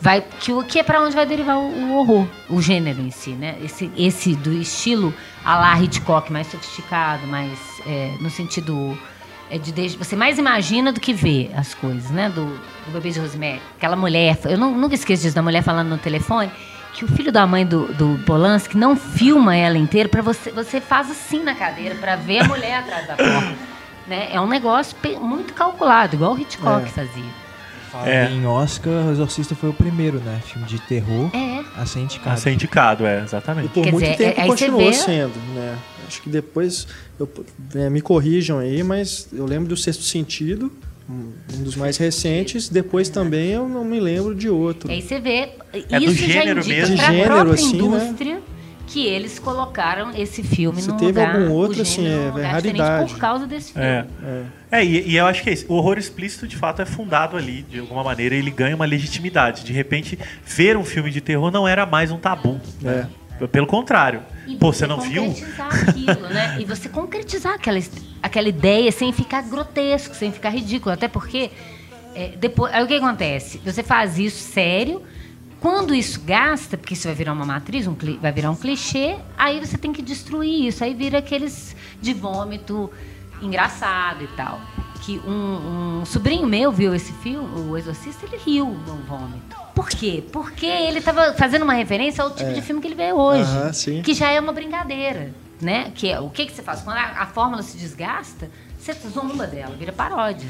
Vai, que, o- que é para onde vai derivar o, o horror, o gênero em si, né? Esse, esse do estilo a la Hitchcock, mais sofisticado, mais é, no sentido é de você mais imagina do que vê as coisas, né? Do, do bebê de Rosemary. Aquela mulher, eu nu- nunca esqueço disso, da mulher falando no telefone, que o filho da mãe do, do Polanski não filma ela inteira para você, você faz assim na cadeira para ver a mulher *laughs* atrás da porta. Né? É um negócio muito calculado, igual o Hitchcock É. fazia. É. em Oscar, O Exorcista foi o primeiro, né? Filme de terror É. a ser A indicado. ser indicado, é, E exatamente. por Quer muito dizer, tempo é- continuou vê- sendo, né? Acho que depois, eu- é, me corrijam aí, mas eu lembro do Sexto Sentido, um dos mais recentes. Depois também eu não me lembro de outro. Aí você vê, É do isso já gênero indica mesmo. para a Gênero, própria assim, né? indústria que eles colocaram esse filme Se num teve lugar, algum outro, o assim, é- é raridade. por causa desse filme. É. É. É, e, e eu acho que é isso. O horror explícito, de fato, é fundado ali, de alguma maneira, ele ganha uma legitimidade. De repente, ver um filme de terror não era mais um tabu. né? Pelo contrário. E Pô, você não viu? concretizar aquilo, né? E você concretizar aquela, aquela ideia sem ficar grotesco, sem ficar ridículo. Até porque, é, depois, aí o que acontece? Você faz isso sério, quando isso gasta, porque isso vai virar uma matriz, um, vai virar um clichê, aí você tem que destruir isso. Aí vira aqueles de vômito engraçado e tal. Que um, um sobrinho meu viu esse filme, o Exorcista, ele riu no vômito. Por quê? Porque ele estava fazendo uma referência ao tipo de filme que ele vê hoje. Aham, sim. Que já é uma brincadeira, né? Que é, o que, que você faz? Quando a, a fórmula se desgasta, você zomba dela, vira paródia.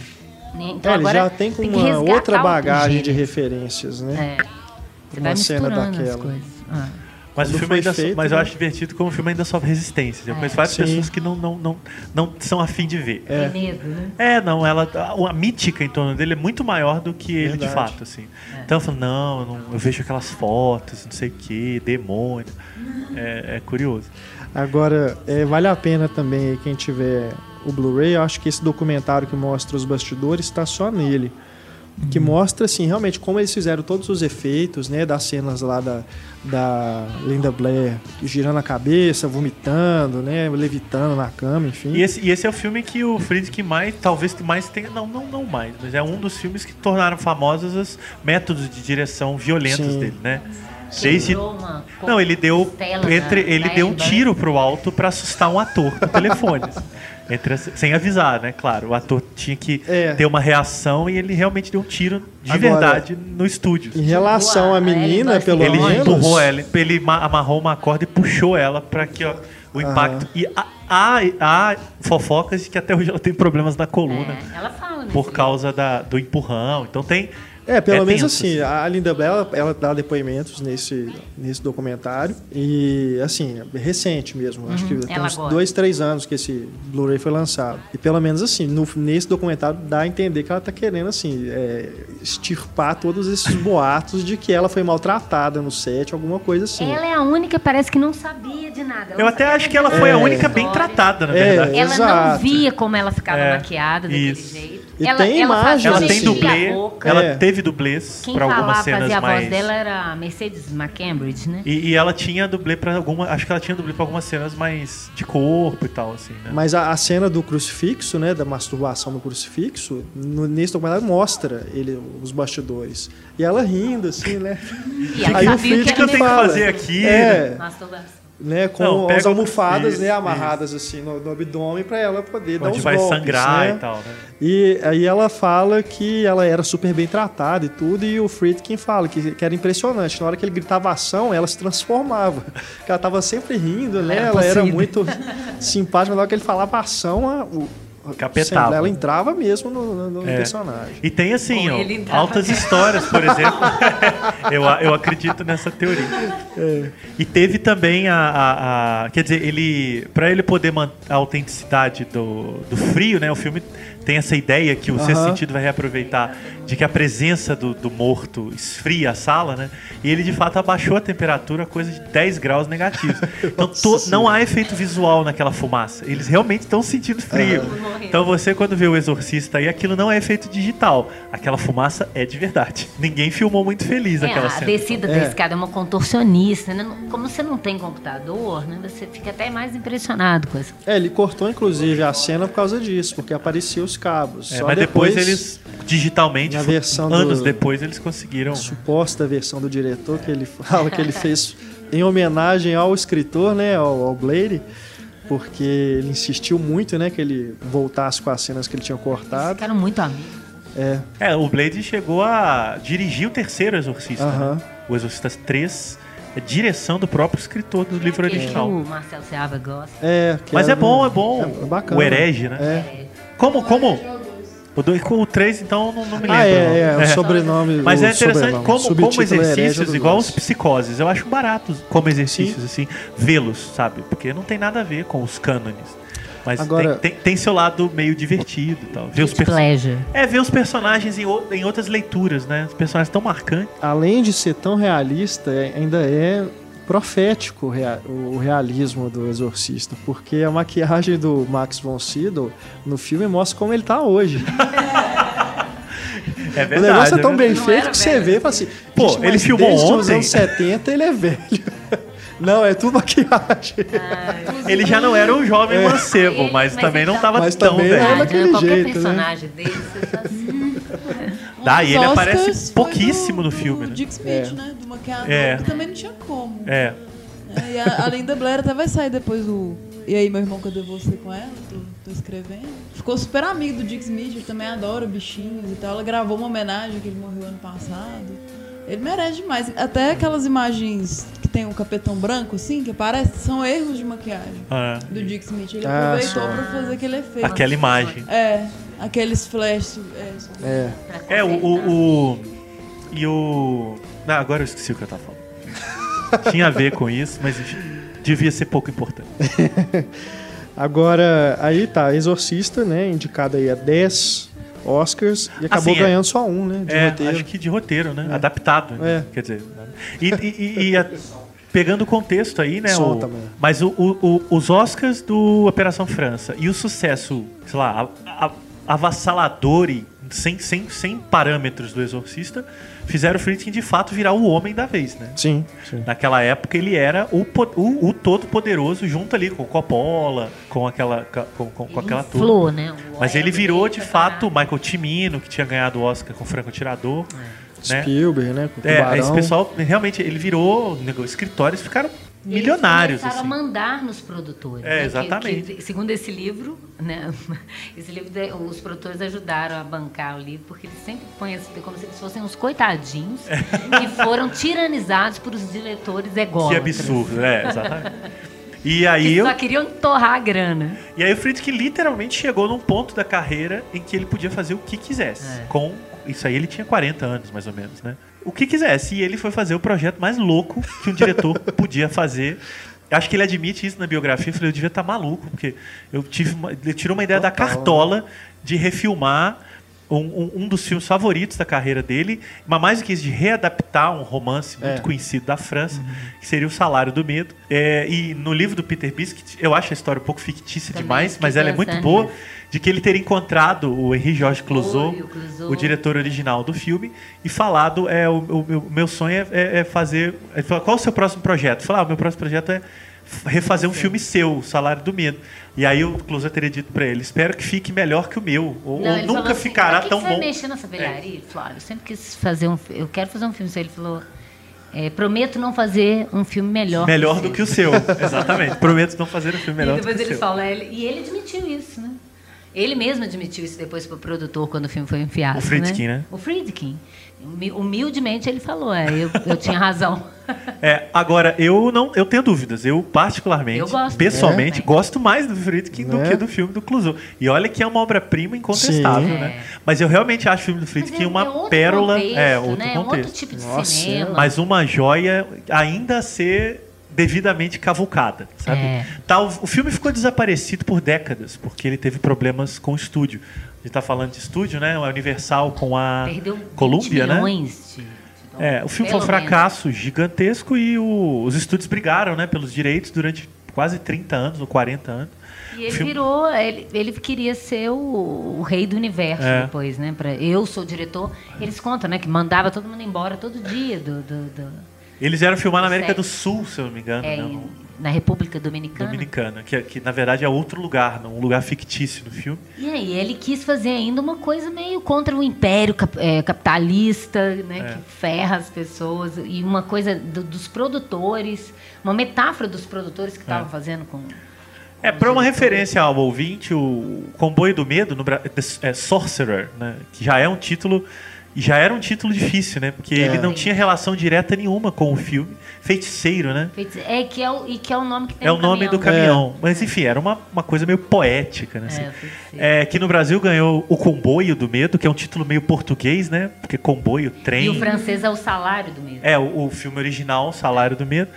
né? Então É, ele já tem com que uma outra bagagem de referências, né? É. Você Uma cena daquela. coisas. Ah. Mas, o filme ainda so- feito, mas eu né? acho divertido como o filme ainda sofre resistência. Eu É. conheço várias Sim. pessoas que não, não, não, não são afim de ver. É. Tem medo, né? É, não, ela, a, a mítica em torno dele é muito maior do que ele de Verdade. fato, assim. Então eu falo, não, eu, não, eu vejo aquelas fotos, não sei o que, demônio. É, é curioso. Agora, é, vale a pena também quem tiver o Blu-ray, eu acho que esse documentário que mostra os bastidores está só nele. Que mostra, assim, realmente como eles fizeram todos os efeitos, né? Das cenas lá da, da Linda Blair girando a cabeça, vomitando, né? Levitando na cama, enfim. E esse, e esse é o filme que o Friedkin mais, talvez mais tenha, não, não, não mais, mas é um dos filmes que tornaram famosos os métodos de direção violentos Sim. dele, né? Desde, uma não, ele deu entre ele deu um tiro pro alto pra assustar um ator por telefone. *laughs* Entre as- sem avisar, né? Claro, o ator tinha que É. ter uma reação e ele realmente deu um tiro de Agora, verdade no estúdio. Em relação à Ellen menina, pelo Ele menos. empurrou ela, ele ma- amarrou uma corda e puxou ela pra que ó, o impacto. E há, há, há fofocas de que até hoje ela tem problemas na coluna É, ela fala nesse por causa da, do empurrão. Então tem. É, pelo É menos tenso, assim, a Linda Blair, ela, dá depoimentos nesse, nesse documentário. E, assim, é recente mesmo. Acho que tem uns agora. dois, três anos que esse Blu-ray foi lançado. E pelo menos, assim, no- nesse documentário dá a entender que ela tá querendo, assim, é, extirpar todos esses boatos de que ela foi maltratada no set, alguma coisa assim. Ela é a única, parece que não sabia de nada. Ela Eu não até acho que ela foi a única bem tratada, na É, verdade. Ela não Exato. via como ela ficava É, maquiada daquele isso. jeito. E ela, tem ela imagens, fazia Ela tem assim. dublê, boca. ela É. teve dublês pra algumas cenas fazia a voz mais. dela era a Mercedes McCambridge, né? E, e ela tinha dublê pra alguma. Acho que ela tinha dublê pra algumas cenas mais de corpo e tal, assim, né? Mas a, a cena do crucifixo, né, da masturbação no crucifixo, no, nesse documentário mostra ele, os bastidores. E ela rindo, assim, né? E Aí o sabia o que que eu tenho que fazer aqui? É, masturbação. Né, com Não, as almofadas, isso, né, isso. amarradas assim no, no abdômen para ela poder dar Onde os vai golpes, sangrar né? e tal, né? E aí ela fala que ela era super bem tratada e tudo, e o Friedkin fala que, que era impressionante. Na hora que ele gritava ação, ela se transformava. *laughs* Que ela tava sempre rindo, né? era Ela era muito simpática, mas na hora que ele falava ação, a, o, Capetava. ela entrava mesmo no, no- no É. personagem. E tem assim, ó, altas histórias, por *laughs* exemplo. *laughs* eu, eu acredito nessa teoria. É. E teve também a, a- a- quer dizer, ele para ele poder manter a autenticidade do, do frio, né? O filme tem essa ideia que o sexto Aham. sentido vai reaproveitar de que a presença do, do morto esfria a sala, né? E ele de fato abaixou a temperatura coisa de 10 graus negativos. *laughs* Então to- não há efeito visual naquela fumaça. Eles realmente estão sentindo frio. Então você quando vê o exorcista aí, aquilo não é efeito digital. Aquela fumaça é de verdade. *laughs* Ninguém filmou muito feliz É, aquela a cena. descida da É. escada é uma contorcionista, né? Como você não tem computador, né? Você fica até mais impressionado com isso. É, ele cortou inclusive a cena por causa disso, porque aparecia os cabos. É, Só mas depois, eles, digitalmente, na fu- versão anos do- depois, eles conseguiram. suposta versão do diretor que ele fala que ele *laughs* fez em homenagem ao escritor, né, ao, ao Blade, porque ele insistiu muito, né, que ele voltasse com as cenas que ele tinha cortado. Ficaram muito amigos. É, É, o Blade chegou a dirigir o terceiro Exorcista. Aham. né? O Exorcista 3 é direção do próprio escritor do livro original. o Marcelo Seava gosta. é. que Mas era é bom, é bom. É bacana. O herege, né? É. Como, como? O 2 com o 3, então, não, não me lembro. Ah, é, é, o sobrenome. Mas o é interessante sobrenome, como, como subtítulo é exercícios, igual os psicoses. Eu acho baratos como exercícios, assim, vê-los, sabe? Porque não tem nada a ver com os cânones. Mas Agora- tem, tem, tem seu lado meio divertido e tal. Ver os Pleasure. É, ver os personagens em, em outras leituras, né? Os personagens tão marcantes. Além de ser tão realista, é- ainda é profético o rea- o realismo do Exorcista, porque a maquiagem do Max von Sydow no filme mostra como ele tá hoje. *laughs* É o verdade. negócio é tão né? bem Não feito que você velho vê e fala assim, Pô, "Gente, ele mas filmou desde os ontem." anos 70 ele é velho. Não, é tudo maquiagem. Ele já não era um jovem É. mancebo, mas, mas também não então- tava Mas tão também velho. era daquele né? Qualquer jeito, né? personagem dele, Dá, e ele aparece pouquíssimo do- no do filme, né? Dick Smith, É. né? Do maquiador, É. que também não tinha como. É. É, e a, a Linda Blair até vai sair depois do. E aí, meu irmão, cadê você com ela? Tô, tô escrevendo. Ficou super amigo do Dick Smith, ele também adora bichinhos e tal. Ela gravou uma homenagem que ele morreu ano passado. Ele merece demais. Até aquelas imagens que tem o capetão branco, assim, que aparece, são erros de maquiagem Ah, do Dick Smith. Ele Ah, aproveitou só. pra fazer aquele efeito. aquela imagem. É, aqueles flash. É. É. É, o, o, o- E o. Ah, agora eu esqueci o que eu tava falando. *laughs* Tinha a ver com isso, mas devia ser pouco importante. *laughs* Agora, aí tá, Exorcista, né? Indicado aí a 10 Oscars e acabou Assim, é. ganhando só um, né? De é, roteiro. acho que de roteiro, né? Adaptado. né? É. Quer dizer. né? E, e- e- e a- pegando o contexto aí, né? Solta, o- mas o- o- os Oscars do Operação França e o sucesso, sei lá, a- a- avassalador e sem, sem, sem parâmetros do Exorcista, fizeram o Friedkin de fato virar o homem da vez, né? Sim, sim. Naquela época ele era o, o, o todo poderoso junto ali com o Coppola, com aquela com, com, com aquela turma. Inflou, né? O Mas ele virou de fato. Michael Cimino, que tinha ganhado o Oscar com Franco Tirador, né? Spielberg, né? Com É, esse pessoal realmente ele virou escritórios ficaram milionários Eles começaram assim. a mandar nos produtores. É, né? Que- exatamente. que, segundo esse livro, né? *laughs* Esse livro, os produtores ajudaram a bancar o livro, porque eles sempre põem assim, como se eles fossem uns coitadinhos *laughs* que foram tiranizados por os diretores Que ególatras. absurdo, é, exatamente. E *laughs* Que aí, eu, só queriam torrar a grana. e aí o Friedkin literalmente chegou num ponto da carreira em que ele podia fazer o que quisesse. É. Com isso aí ele tinha 40 anos mais ou menos, né? O que quisesse. E ele foi fazer o projeto mais louco que um diretor *laughs* podia fazer. Acho que ele admite isso na biografia. Eu falei, eu devia estar maluco, porque eu tive uma, ele tirou uma ideia da Total, cartola de refilmar um, um- um dos filmes favoritos da carreira dele, mas mais do que isso, de readaptar um romance muito É. conhecido da França, que seria O Salário do Medo. É, e no livro do Peter Biscuit, eu acho a história um pouco fictícia Também demais, mas ela é muito pensando boa, de que ele teria encontrado o Henri Georges Clouzot, Oi, o diretor original do filme, e falado, é, o, o meu, meu sonho é, é- é fazer... Ele falou, qual o seu próximo projeto? Falar, ah, o meu próximo projeto é refazer um filme seu, O Salário do Medo. E aí o Clouzot teria dito pra ele, espero que fique melhor que o meu, ou, Não, ou ele nunca assim, ficará "Pra que tão que você bom. mexer nessa velharia? Ele falou, olha, eu sempre quis fazer um... Eu quero fazer um filme. Ele falou, é, prometo não fazer um filme melhor. Melhor que do que o seu." seu, *laughs* exatamente. Prometo não fazer um filme melhor E do que depois o ele seu. fala, ele- e ele admitiu isso, né? Ele mesmo admitiu isso depois pro produtor quando o filme foi fiasco, O Friedkin, né? O Friedkin. Humi- Humildemente ele falou, é, eu, eu tinha razão. *laughs* É, agora, eu não, eu tenho dúvidas. Eu, particularmente, Eu gosto pessoalmente, também. gosto mais do Friedkin do Né? que do filme do Clouseau. E olha que é uma obra-prima incontestável, Sim. né? É. Mas eu realmente acho o filme do Friedkin é- uma é outro pérola. contexto, é, outro né? É um contexto. outro tipo de Nossa, cinema. Mas uma joia ainda a ser devidamente cavucada, sabe? É. Tá, o, filme ficou desaparecido por décadas, porque ele teve problemas com o estúdio. A gente tá falando de estúdio, né? A Universal com a Perdeu 20 Columbia, né? de, de É, o filme foi um Pelo menos. fracasso gigantesco e o- os estúdios brigaram, né, pelos direitos durante quase 30 anos ou 40 anos. E ele filme- virou, ele, ele queria ser o, o rei do universo É. depois, né? Pra, eu sou diretor. Eles contam, né? Que mandava todo mundo embora todo dia do, do- do- Eles eram filmar na América Certo. do Sul, se eu não me engano, é, né, na República Dominicana. Dominicana, que, que na verdade é outro lugar, um lugar fictício no filme. E aí ele quis fazer ainda uma coisa meio contra o império cap- é, capitalista, né, É. que ferra as pessoas e uma coisa do- dos produtores, uma metáfora dos produtores que estavam fazendo com É, para uma referência ao ouvinte, o Comboio do Medo, no, é Sorcerer, né, que já é um título, e já era um título difícil, né, porque ele não tinha relação direta nenhuma com o filme. Feiticeiro, né? feiti- é que é o, e que é o nome que tem É o nome do caminhão. caminhão. Mas enfim, era uma, uma coisa meio poética, né? assim. É, feiticeiro. É, que no Brasil ganhou o Comboio do Medo, que é um título meio português, né? Porque comboio, trem. E o francês é o salário do mesmo. É, o, o filme original, Salário do Medo.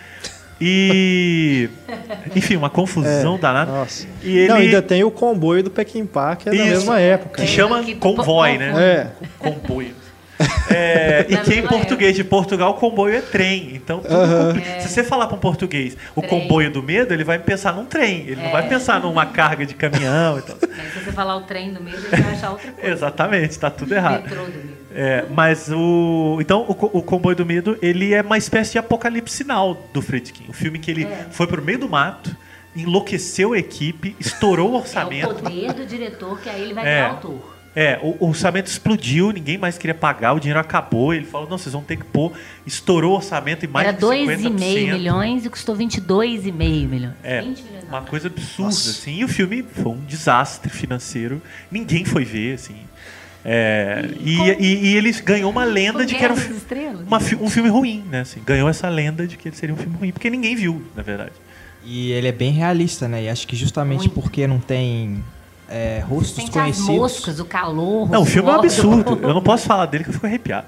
E. *laughs* Enfim, uma confusão danada. Nossa. E ele. Não, ainda tem o comboio do Pequim Park, que é da Isso. mesma época. Que chama Que- convoy, né? É. Comboio. *laughs* É, e que em português de Portugal, comboio é trem. Então, tudo compli- se você falar para um português o Trem. comboio do medo, ele vai pensar num trem. Ele não vai pensar numa carga de caminhão e tal. *laughs* Mas se você falar o trem do medo, ele vai achar outra coisa. Exatamente, está tudo errado. Metrô do medo. É, mas o. Então, o, o Comboio do Medo, ele é uma espécie de apocalipse sinal do Friedkin. O filme que ele É. foi pro meio do mato, enlouqueceu a equipe, estourou o É o orçamento. poder do diretor que aí ele vai É. virar autor. É, o, o orçamento explodiu, ninguém mais queria pagar, o dinheiro acabou. Ele falou: não, vocês vão ter que pôr. Estourou o orçamento e mais Era de 50%. 2,5 milhões e custou 22,5 milhões. É, 20 milhões. uma coisa absurda, Nossa. assim. E o filme foi um desastre financeiro. Ninguém foi ver, assim. É, e, e, e ele ganhou uma lenda de que era um, uma um filme ruim, né? Assim, ganhou essa lenda de que ele seria um filme ruim, porque ninguém viu, na verdade. E ele é bem realista, né? E acho que justamente Muito. porque não tem é, rostos Sente as conhecidos. moscas, o calor. Não, o filme é um absurdo. Eu não posso falar dele que eu fico arrepiado.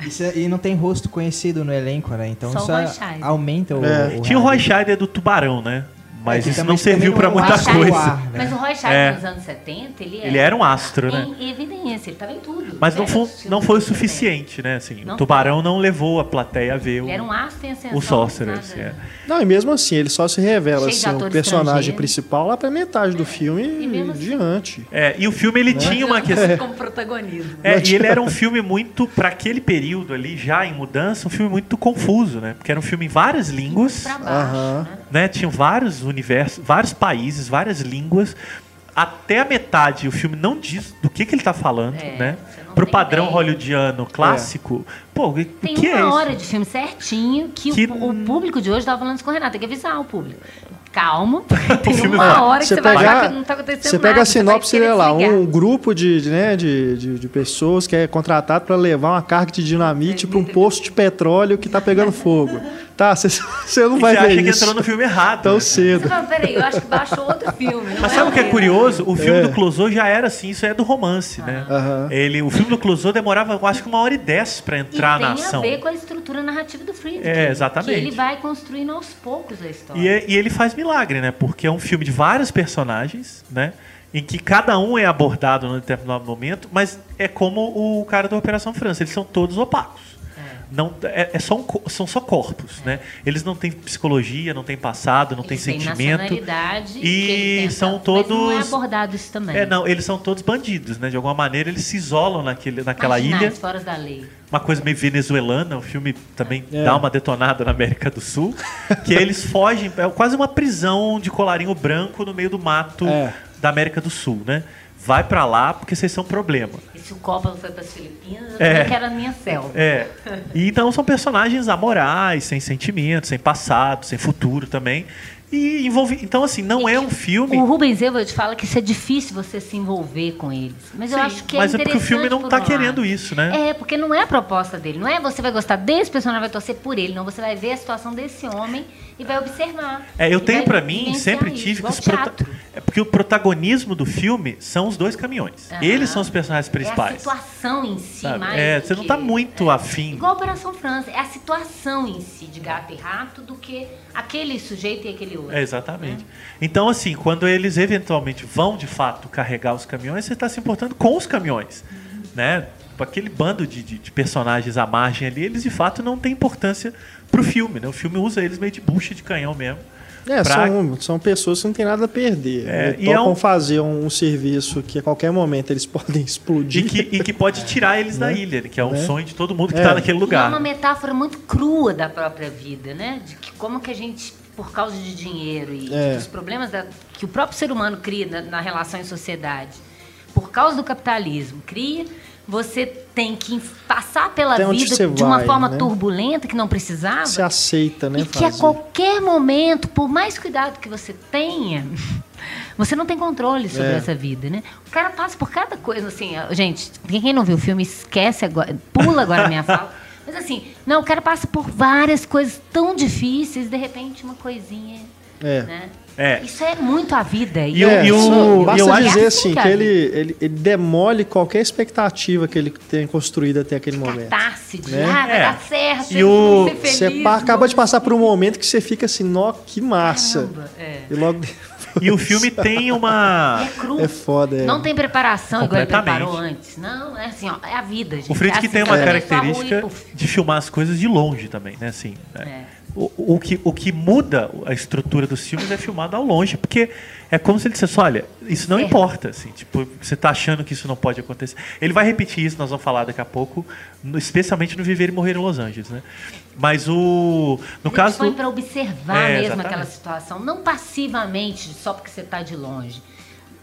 Isso é- e não tem rosto conhecido no elenco, né? Então Só isso aumenta o. É. o Tinha o Roy. Scheider do Tubarão, né? Mas É, isso não serviu não muita Roy coisa. o ar, né? Mas o Roy Scheider É. nos anos 70, ele era, Ele era um astro, né? em evidência, ele estava em tudo. Mas não foi, não foi o dos anos 70. suficiente, né? Assim, o Tubarão não levou a plateia a ver o, Ele era um astro em ascensão. o Sorcerer. assim, é. Não, e mesmo assim, ele só se revela Cheio assim, o personagem principal lá pra metade do filme E e mesmo assim- diante. É, e o filme ele tinha uma *laughs* questão. Como protagonismo. É, e ele era um filme muito, para aquele período ali, já em mudança, um filme muito confuso, né? Porque era um filme em várias línguas, Pra baixo, né? né? Tinham vários universos, vários países, várias línguas. Até a metade o filme não diz do que, que ele tá falando, É, né? Pro padrão ideia. hollywoodiano clássico, pô, o Tem que uma é isso? hora de filme certinho que, Que- O, o público de hoje tava falando isso com o Renato. Tem que avisar o público. Calma, *laughs* porque tem filme uma hora que Você você vai pega- achar que não tá acontecendo Você nada. pega a você vai sinopse e lê lá, um grupo de, de, né, de, de, de pessoas que é contratado para levar uma carga de dinamite para um posto de petróleo que tá pegando fogo. *laughs* Tá, você você não vai você ver acha que isso entrou no filme errado. tão né? cedo. Você fala, peraí, eu acho que baixou outro filme. não Mas é sabe o que é curioso? O filme É. do Clouseau já era assim, isso é do romance, né? Aham. Ele, o filme do Clouseau demorava, eu acho que uma hora e dez pra E entrar tem na ação. a ver com a estrutura narrativa do Friedkin. É, exatamente. Que ele vai construindo aos poucos a história. E, é- e ele faz milagre, né? Porque é um filme de vários personagens, né? Em que cada um é abordado num determinado momento, mas é como o cara da Operação França, eles são todos opacos. Não, é, é só um são só corpos, né? Eles não têm psicologia, não têm passado, não têm Eles têm sentimento. nacionalidade E tenta- são mas não é todos- abordado isso também. É, não, eles são todos bandidos, né? De alguma maneira eles se isolam naquele, naquela Marginais, ilha. fora da lei. Uma coisa meio venezuelana, o filme também É. dá uma detonada na América do Sul. que *laughs* eles fogem, é quase uma prisão de colarinho branco no meio do mato É. da América do Sul, né? Vai pra lá porque vocês são problema. E se o Coppola foi para as Filipinas, eu É. também quero a minha selva. É. *laughs* E então são personagens amorais, sem sentimentos, sem passado, sem futuro também. E envolve. Então, assim, não é um filme. O Rubens Evald fala que isso é difícil você se envolver com eles. Mas eu Sim, acho que é mas é porque o filme não tá por um querendo isso, né? É, porque não é a proposta dele. Não é você vai gostar desse personagem, vai torcer por ele. Não, você vai ver a situação desse homem e vai observar. É, eu tenho vai pra mim, sempre isso, tive que os prota-. É porque o protagonismo do filme são os dois caminhões. Aham. Eles são os personagens É a principais. situação em si, sabe? mais. É, você não que- tá muito é. afim. Igual a Operação França. É a situação em si de gato e rato do que aquele sujeito e aquele outro. É, exatamente. Então, assim, quando eles eventualmente vão de fato carregar os caminhões, você está se importando com os caminhões. Né? Tipo, Aquele bando de, de- de personagens à margem ali, eles de fato não têm importância pro filme. Né? O filme usa eles meio de bucha de canhão mesmo. É, pra- são, são pessoas que não têm nada a perder. É, É, e é topam um- fazer um, um serviço que a qualquer momento eles *laughs* podem E explodir. que, e que pode tirar eles da Né? ilha, que é um Né? sonho de todo mundo que É. está naquele E é lugar. uma metáfora muito crua da própria vida, né? De que como que a gente, por causa de dinheiro e É. dos problemas da- que o próprio ser humano cria na, na relação em sociedade, por causa do capitalismo, cria, você tem que passar pela Até vida você de uma vai, forma né? turbulenta que não precisava. Se aceita, né? E que a fazer. qualquer momento, por mais cuidado que você tenha, *laughs* você não tem controle sobre É. essa vida, né? O cara passa por cada coisa, assim, gente, quem não viu o filme, esquece agora, pula agora a minha *laughs* fala. Mas assim, não, o cara passa por várias coisas tão difíceis, de repente uma coisinha, É. né? É. Isso é muito a vida. E o- É, e o- só e basta eu acho- dizer É assim, que cara. ele, ele, ele demole qualquer expectativa que ele tem construído até aquele momento. Catarse de, Né? ah, vai É. dar certo, E eu o- feliz. Você acaba de passar por um momento que você fica assim, nó, que massa. Caramba, é. E logo *laughs* E o filme tem uma. É cru. É foda, é. Não tem preparação igual ele preparou antes. Não, é assim, ó, é a vida, gente. O Friedkin é tem assim, uma característica sua rua e, puf, de filmar as coisas de longe também, né? Assim, né? É. O, o que, o que muda a estrutura dos filmes é filmado ao longe, porque é como se ele dissesse, olha, isso não Certo. importa, assim, tipo, você está achando que isso não pode acontecer. Ele vai repetir isso, nós vamos falar daqui a pouco, no- especialmente no Viver e Morrer em Los Angeles, né? Mas o... No Ele caso... do- para observar É, mesmo exatamente. aquela situação, não passivamente, só porque você está de longe.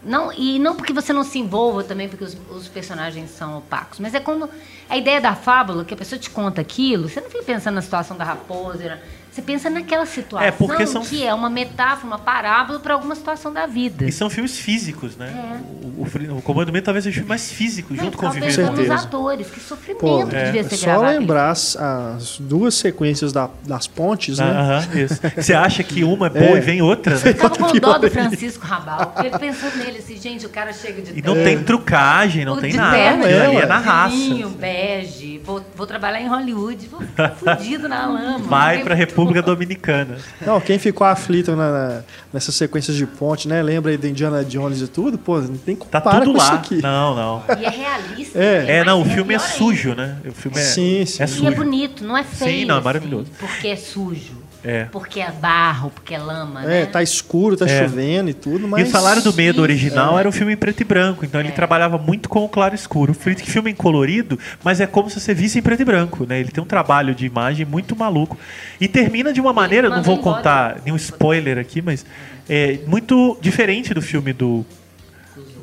Não, e não porque você não se envolva também, porque os, os personagens são opacos. Mas é como a ideia da fábula, que a pessoa te conta aquilo, você não fica pensando na situação da raposa, você pensa naquela situação É, porque são- que é uma metáfora, uma parábola para alguma situação da vida. E são filmes físicos, né? É. O, o, o Comando do Medo talvez seja o filme mais físico, Não, junto com o Viver certeza. atores, que sofrimento Pô, que é, devia É ser só gravado. lembrar as, as duas sequências da- das pontes, né? Ah, isso. Você acha que uma é *laughs* boa É. e vem outra, né? Eu tava com *laughs* dó do. Francisco Rabal, porque ele pensando nele assim, gente, o cara chega de E não tem trucagem, não tudo tem de nada. terno, ali ué. é na raça. fininho, bege, vou, vou trabalhar em Hollywood, vou ficar fudido na lama. Vai é muito República. Dominicana. Não, quem ficou aflito na, na- nessas sequências de ponte, né? Lembra aí do Indiana Jones e tudo? Pô, não tem Tá compara tudo com isso lá. aqui. Não, não. E é realista. É. né? É, não, o Mas filme é pior sujo, né? O filme é, Sim, sim. é sujo. E é bonito, não é feio. Sim, não, é assim, maravilhoso. porque é sujo. É. Porque é barro, porque é lama, É, né? tá escuro, tá É. chovendo e tudo, mas... E o Salário do Medo original era um filme em preto e branco, então ele É. trabalhava muito com o claro escuro. O Friedkin filme em colorido, mas é como se você visse em preto e branco, né? Ele tem um trabalho de imagem muito maluco. E termina de uma maneira, não vou embora. contar nenhum spoiler aqui, mas é muito diferente do filme do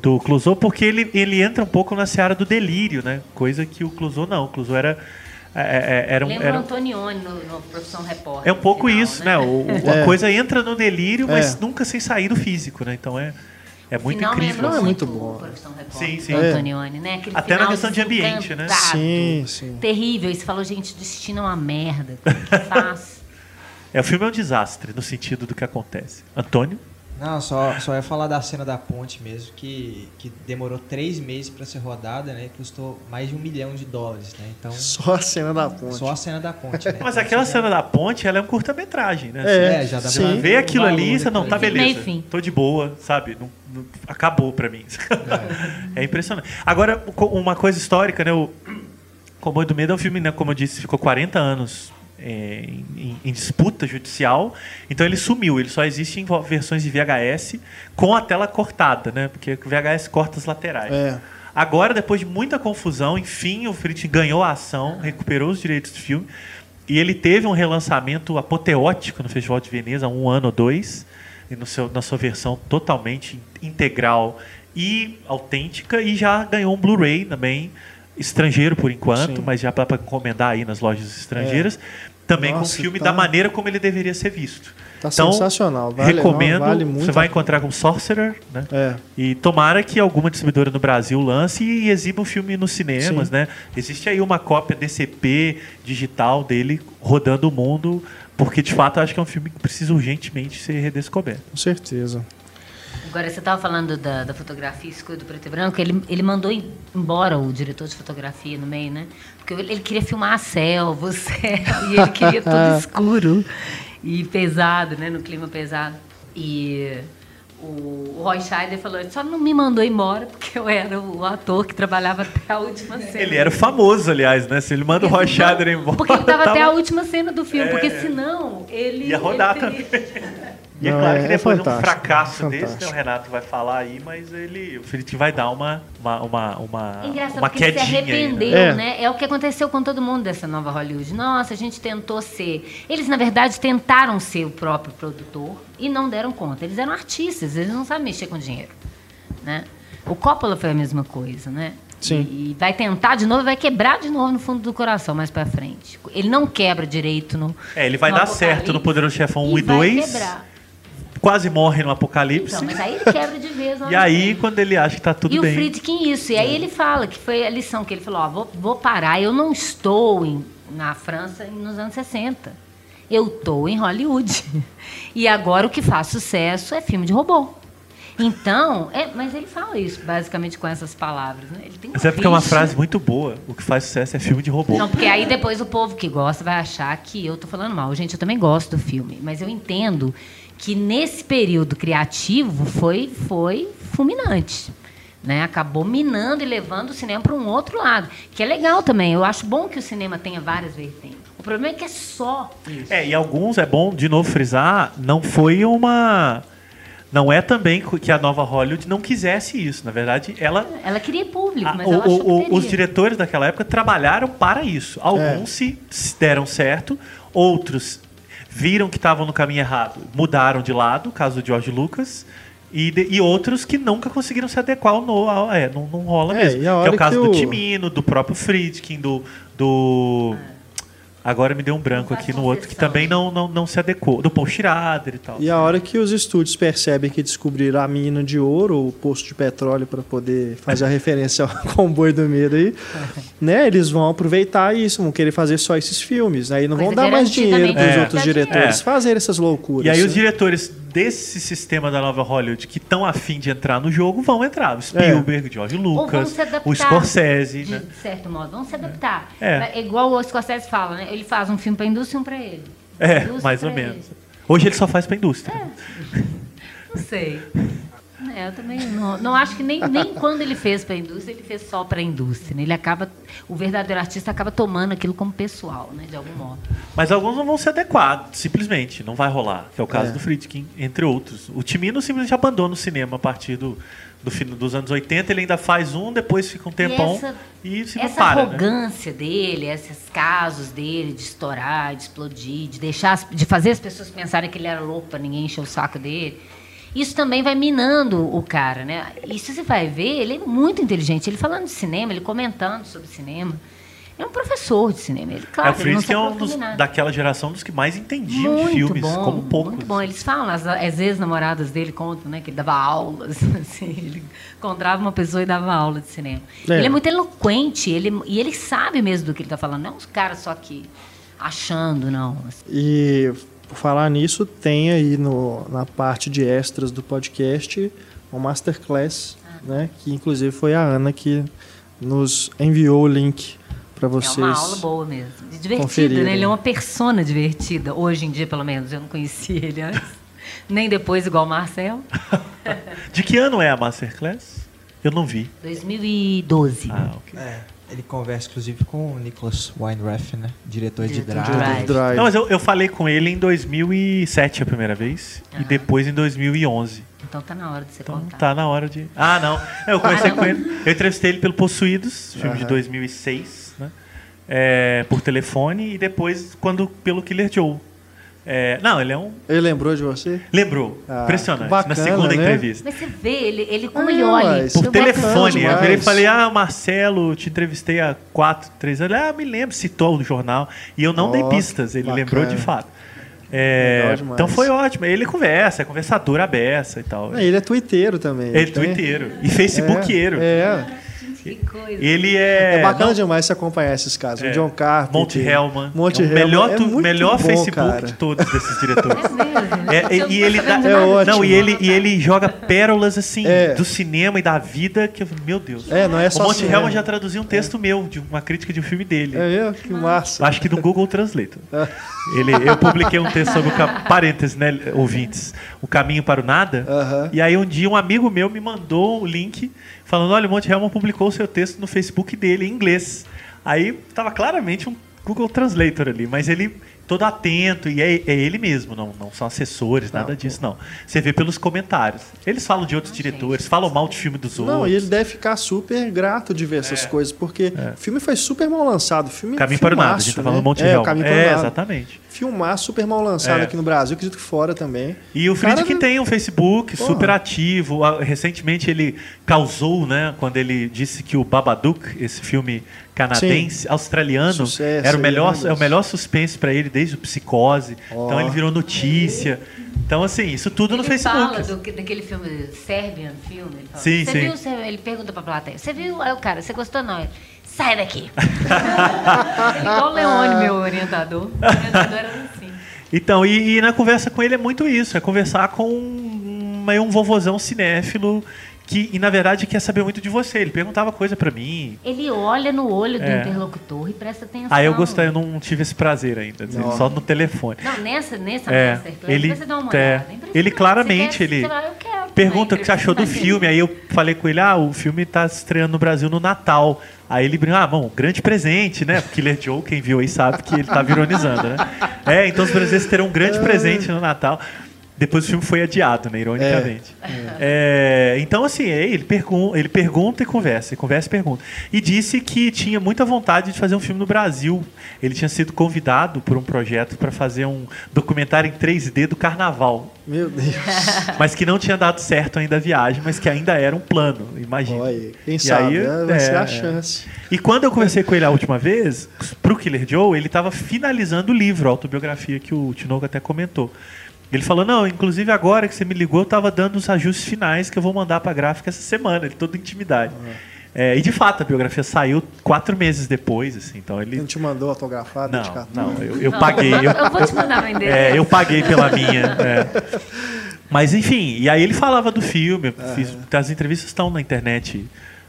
do Clouseau, porque ele, ele entra um pouco na seara do delírio, né? Coisa que o Clouseau não. O Clouseau era é, é, era, um- Lembra era o Antonioni no, no Profissão Repórter. é um pouco final, isso, né? O, o- a É. coisa entra no delírio, mas É. nunca sem sair do físico, né? Então é, é muito Final incrível. Não, é muito muito bom. Repórter, Sim, sim. É. Antonioni, né? Aquele Até na questão de ambiente, né? Sim, sim. Terrível. E você falou, gente, destino é uma merda. O que faz? É, o filme é um desastre no sentido do que acontece. Antônio? Não, só, só ia falar da cena da ponte mesmo, que, que demorou três meses pra ser rodada, né? E custou mais de um milhão de dólares, né? Então, Só a cena da ponte. só a cena da ponte, né? Mas Então, aquela cena da ponte, ela é um curta-metragem, né? É, É, já dá pra vê aquilo ali e você não, tá beleza. Meio fim. Tô de boa, sabe? Não- não- acabou pra mim. É. *laughs* impressionante. Agora, uma coisa histórica, né? O Comboio do Medo é um filme, né? Como eu disse, ficou 40 anos é, em, em disputa judicial. Então ele sumiu. Ele só existe em versões de VHS com a tela cortada, né? Porque o VHS corta as laterais. É. Agora, depois de muita confusão, enfim, o Friedkin ganhou a ação, recuperou os direitos do filme. E ele teve um relançamento apoteótico no Festival de Veneza há um ano ou dois, e seu, na sua versão totalmente integral e autêntica, e já ganhou um Blu-ray também, estrangeiro por enquanto, Sim. mas já para encomendar aí nas lojas estrangeiras. Também Nossa, com o filme tá- da maneira como ele deveria ser visto. Tá Então, sensacional. Vale, recomendo. não, vale muito. você vai encontrar com Sorcerer, né? É. E tomara que alguma distribuidora no Brasil lance e exiba o filme nos cinemas, Sim. né? Existe aí uma cópia DCP digital dele rodando o mundo, porque de fato eu acho que é um filme que precisa urgentemente ser redescoberto. Com certeza. Agora, você estava falando da, da fotografia escura do preto e branco. Ele, ele mandou em- embora o diretor de fotografia no meio, né? Porque ele, ele queria filmar a selva, o céu, e ele queria tudo *laughs* escuro e pesado, né? No clima pesado. E o, o Roy Scheider falou: ele só não me mandou embora porque eu era o ator que trabalhava até a última cena. Ele era famoso, aliás, né? Se ele manda o Roy Scheider embora. Porque ele estava *laughs* até a tava- última cena do filme, É. porque senão ele. Ia rodar ele teria- E é Não, claro é- que é depois de um fantástico, fracasso desse, né, fantástico. o Renato vai falar aí, mas ele, o Felipe vai dar uma, uma, uma, uma, É engraçado uma porque ele se quedinha aí, né? arrependeu, É. né? É o que aconteceu com todo mundo dessa nova Hollywood. Nossa, a gente tentou ser. Eles, na verdade, tentaram ser o próprio produtor e não deram conta. Eles eram artistas, eles não sabem mexer com dinheiro. Né? O Coppola foi a mesma coisa, né? Sim. E vai tentar de novo, vai quebrar de novo no fundo do coração mais pra frente. Ele não quebra direito no. É, ele vai dar certo no Poderoso Chefão 1 e vai 2. quebrar. Quase morre no Apocalipse. Então, mas aí ele quebra de vez. *laughs* E aí, quando ele acha que tá tudo e bem. o Friedkin isso. E aí ele fala que foi a lição que ele falou, ó, vou, vou parar, eu não estou em- na França nos anos 60. Eu estou em Hollywood. *laughs* E agora o que faz sucesso é filme de robô. Então, é, mas ele fala isso basicamente com essas palavras. Né? Ele tem Mas é porque é uma frase muito boa. O que faz sucesso é filme de robô. Não, porque aí depois o povo que gosta vai achar que eu tô falando mal. Gente, eu também gosto do filme, mas eu entendo que nesse período criativo foi, foi fulminante. Né? Acabou minando e levando o cinema para um outro lado, que é legal também. Eu acho bom que o cinema tenha várias vertentes. O problema é que é só isso. É, e alguns, é bom de novo frisar, não foi uma. Não é também que a nova Hollywood não quisesse isso. Na verdade, ela. Ela queria público, a- mas o- ela achou o- que os diretores daquela época trabalharam para isso. Alguns se, se deram certo, outros viram que estavam no caminho errado, mudaram de lado, caso do George Lucas. E, de- e outros que nunca conseguiram se adequar ao no, ao- é, não, não rola É, mesmo. Que é o caso que do o- Timino, do próprio Friedkin, do. do Agora me deu um branco aqui no outro que também não, não, não se adequou. Do Paul Schrader e tal. E a hora que os estúdios percebem que descobriram a mina de ouro ou o poço de petróleo para poder fazer a *laughs* referência ao *laughs* comboio do medo aí, *laughs* né? Eles vão aproveitar isso, vão querer fazer só esses filmes. Aí não vão Coisa dar mais dinheiro para os garantidamente outros diretores dinheiro. fazerem essas loucuras. E aí os né? diretores desse sistema da nova Hollywood que estão afim de entrar no jogo vão entrar. O Spielberg, George Ou vão Lucas, se adaptar. o Scorsese, de né? certo modo, vão se adaptar. É. igual o Scorsese fala, né? Ele faz um filme para a indústria e um para ele. É, Indústria mais ou menos. ele. Hoje ele só faz pra indústria. Não sei. É, eu também não, não acho que nem, nem quando ele fez para a indústria, ele fez só para a indústria. né? Ele acaba, o verdadeiro artista acaba tomando aquilo como pessoal, né, de algum modo. Mas alguns não vão se adequar, simplesmente. Não vai rolar. Que é o caso É. do Friedkin, entre outros. O Timino simplesmente abandona o cinema a partir do, do fim dos anos 80. Ele ainda faz um, depois fica um tempão essa- e se Essa para. Né? arrogância dele, esses casos dele de estourar, de explodir, de deixar, de fazer as pessoas pensarem que ele era louco para ninguém encher o saco dele. Isso também vai minando o cara, né? E se você vai ver, ele é muito inteligente. Ele falando de cinema, ele comentando sobre cinema. É um professor de cinema. Ele, É, claro, o ele não Friedkin se é um dos, daquela geração dos que mais entendiam de Muito filmes, bom, como poucos. Muito bom. Eles falam, as, as ex-namoradas dele contam, né? Que ele dava aulas, *laughs* assim, ele encontrava uma pessoa e dava aula de cinema. É. Ele é muito eloquente, ele, e ele sabe mesmo do que ele está falando. Não é uns caras só que achando, não. E por falar nisso, tem aí no, na parte de extras do podcast um masterclass, né? Que inclusive foi a Ana que nos enviou o link para vocês. É uma aula boa mesmo. Divertida, né? Ele é uma persona divertida. Hoje em dia, pelo menos. Eu não conhecia ele antes. *laughs* Nem depois, igual o Marcel. *laughs* De que ano é a Masterclass? Eu não vi. 2012. Ah, ok. É, ele conversa inclusive com o Nicholas Weinreff, né? Diretor de Diretor de Drive. Drive. Drive. Não, mas eu, eu falei com ele em 2007 a primeira vez. E Aham. depois em 2011. Então tá na hora de você Então contar. tá na hora de. Ah, não. É, Eu conversei Ah, com ele. Eu entrevistei ele pelo Possuídos, filme de Aham. 2006, né? É, por telefone. E depois quando pelo Killer Joe. É, não, ele é um. Ele lembrou de você? Lembrou. Ah, Impressionante. bacana, na segunda né? entrevista. Mas você vê, ele, ele como Ah, ele olha. Por é telefone. Eu virei e falei, ah, Marcelo, te entrevistei há quatro, três anos. Ah, me lembro, citou no jornal. E eu não Ó, dei pistas, ele bacana. lembrou de fato. É, então foi ótimo. Ele conversa, é conversador aberta e tal. Ele é twitteiro também. Ele é twitteiro. E facebookeiro. É, Que coisa. Ele é. é, bacana não- demais você acompanhar esses casos. É. O John Carpenter. Monte Hellman. Monte é o Hellman. melhor, é tu- melhor bom, Facebook cara. de todos desses diretores. É mesmo. É, e, Eu e ele dá, É ótimo. não, e ele, e ele joga pérolas assim É. do cinema e da vida que eu- meu Deus. É, não é só o Monte cinema. Hellman já traduziu um texto meu de uma crítica de um filme dele. É mesmo? Que massa. Acho que no Google Translator. É. Ele, eu publiquei um texto sobre o parênteses, né, ouvintes, o caminho para o nada. Aham. E aí um dia um amigo meu me mandou o link falando, olha, o Monte Hellman publicou o seu texto no Facebook dele em inglês. Aí tava claramente um Google Translator ali, mas ele todo atento e é, é ele mesmo, não, não são assessores, nada Não, disso não. Você vê pelos comentários. Eles falam de outros diretores, falam mal de filme dos outros. Não, e ele deve ficar super grato de ver essas coisas, porque o filme foi super mal lançado. O Filme Caminho para o nada, a filmaço, gente tá né? falando do Monte é, o Hellman. Caminho para o É, Nada. exatamente. Filmar super mal lançado É. aqui no Brasil, acredito que fora também. E o Cara, Friedkin não- tem um Facebook Porra. super ativo. Ah, Recentemente ele causou, né, quando ele disse que o Babadook, esse filme canadense, australiano, Sucesso era o melhor, né, é o melhor suspense para ele desde o Psicose. Ó. Então ele virou notícia. Então assim, isso tudo no ele Facebook. fala do, daquele filme Serbian filme. Ele fala, Sim, você sim. viu? Você- ele pergunta pra plateia. Você viu? Aí o cara, você gostou não? Sai daqui. *laughs* Igual o Leone, meu orientador. O orientador era assim. Então, e, e na conversa com ele é muito isso, é conversar com um, meio um vovozão cinéfilo que, e na verdade quer saber muito de você. Ele perguntava coisa pra mim. Ele olha no olho do É. interlocutor e presta atenção. Aí eu gostei, eu não tive esse prazer ainda, assim, Não. só no telefone. Não, nessa, nessa É, masterclass, ele- você dá uma é, olhada. ele impressionante. claramente, quer- ele quero Pergunta o que você achou do filme. Aí eu falei com ele, ah, o filme tá estreando no Brasil no Natal. Aí ele brincou, ah, bom, grande presente, né? Killer Joe, quem viu aí sabe que ele tava *laughs* ironizando, né? É, então os brasileiros terão um grande presente no Natal. Depois o filme foi adiado, né? Ironicamente. É, então, assim, é, ele, pergun ele pergunta e conversa, e conversa e pergunta. E disse que tinha muita vontade de fazer um filme no Brasil. Ele tinha sido convidado por um projeto para fazer um documentário em 3D do carnaval. Meu Deus. *laughs* Mas que não tinha dado certo ainda a viagem, mas que ainda era um plano, imagina. Olha, quem E sabe, aí, né? vai é, ser a é. chance. E quando eu conversei com ele a última vez, pro Killer Joe, ele estava finalizando o livro, a autobiografia que o Tinoco até comentou. Ele falou, não, inclusive agora que você me ligou, eu estava dando os ajustes finais que eu vou mandar para a gráfica essa semana, ele toda intimidade. É, e de fato, a biografia saiu quatro meses depois, assim, então ele... Ele não te mandou autografado? Não, dedicatório? não, eu, eu Não, paguei. Eu, Eu, eu vou te mandar vender. é, eu paguei pela minha. é. *laughs* Mas enfim, e aí ele falava do filme. fiz- as entrevistas estão na internet.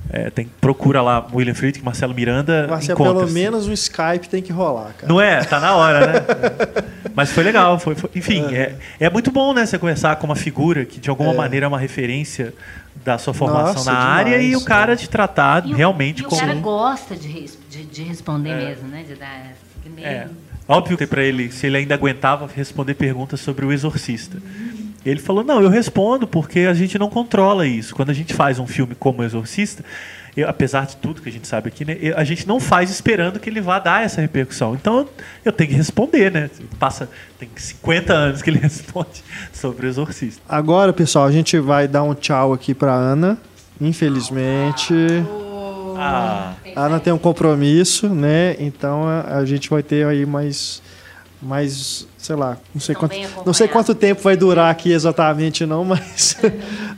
É, tem, procura lá William Friedkin, Marcelo Miranda. Marcelo, pelo assim. menos um Skype tem que rolar, cara. Não é? Tá na hora, né? *laughs* Mas foi legal. Foi, foi- enfim, é, é muito bom, né? Você conversar com uma figura que de alguma É. maneira é uma referência da sua formação Nossa, na área e demais, o cara é. te tratar E o- realmente e o como. cara gosta de, res- de, de responder É. mesmo, né? De dar esse meio- É. Óbvio que para ele, se ele ainda aguentava responder perguntas sobre o exorcista. Ele falou: Não, eu respondo porque a gente não controla isso. Quando a gente faz um filme como Exorcista, eu- apesar de tudo que a gente sabe aqui, né, eu- a gente não faz esperando que ele vá dar essa repercussão. Então eu, eu tenho que responder, né? Passa, tem 50 anos que ele *laughs* responde sobre o Exorcista. Agora, pessoal, a gente vai dar um tchau aqui pra Ana. Infelizmente, Ah, a Ana tem um compromisso, né? Então a, a gente vai ter aí mais, mais, sei lá, não sei quanto, não sei quanto tempo vai durar aqui exatamente, não, *laughs* mas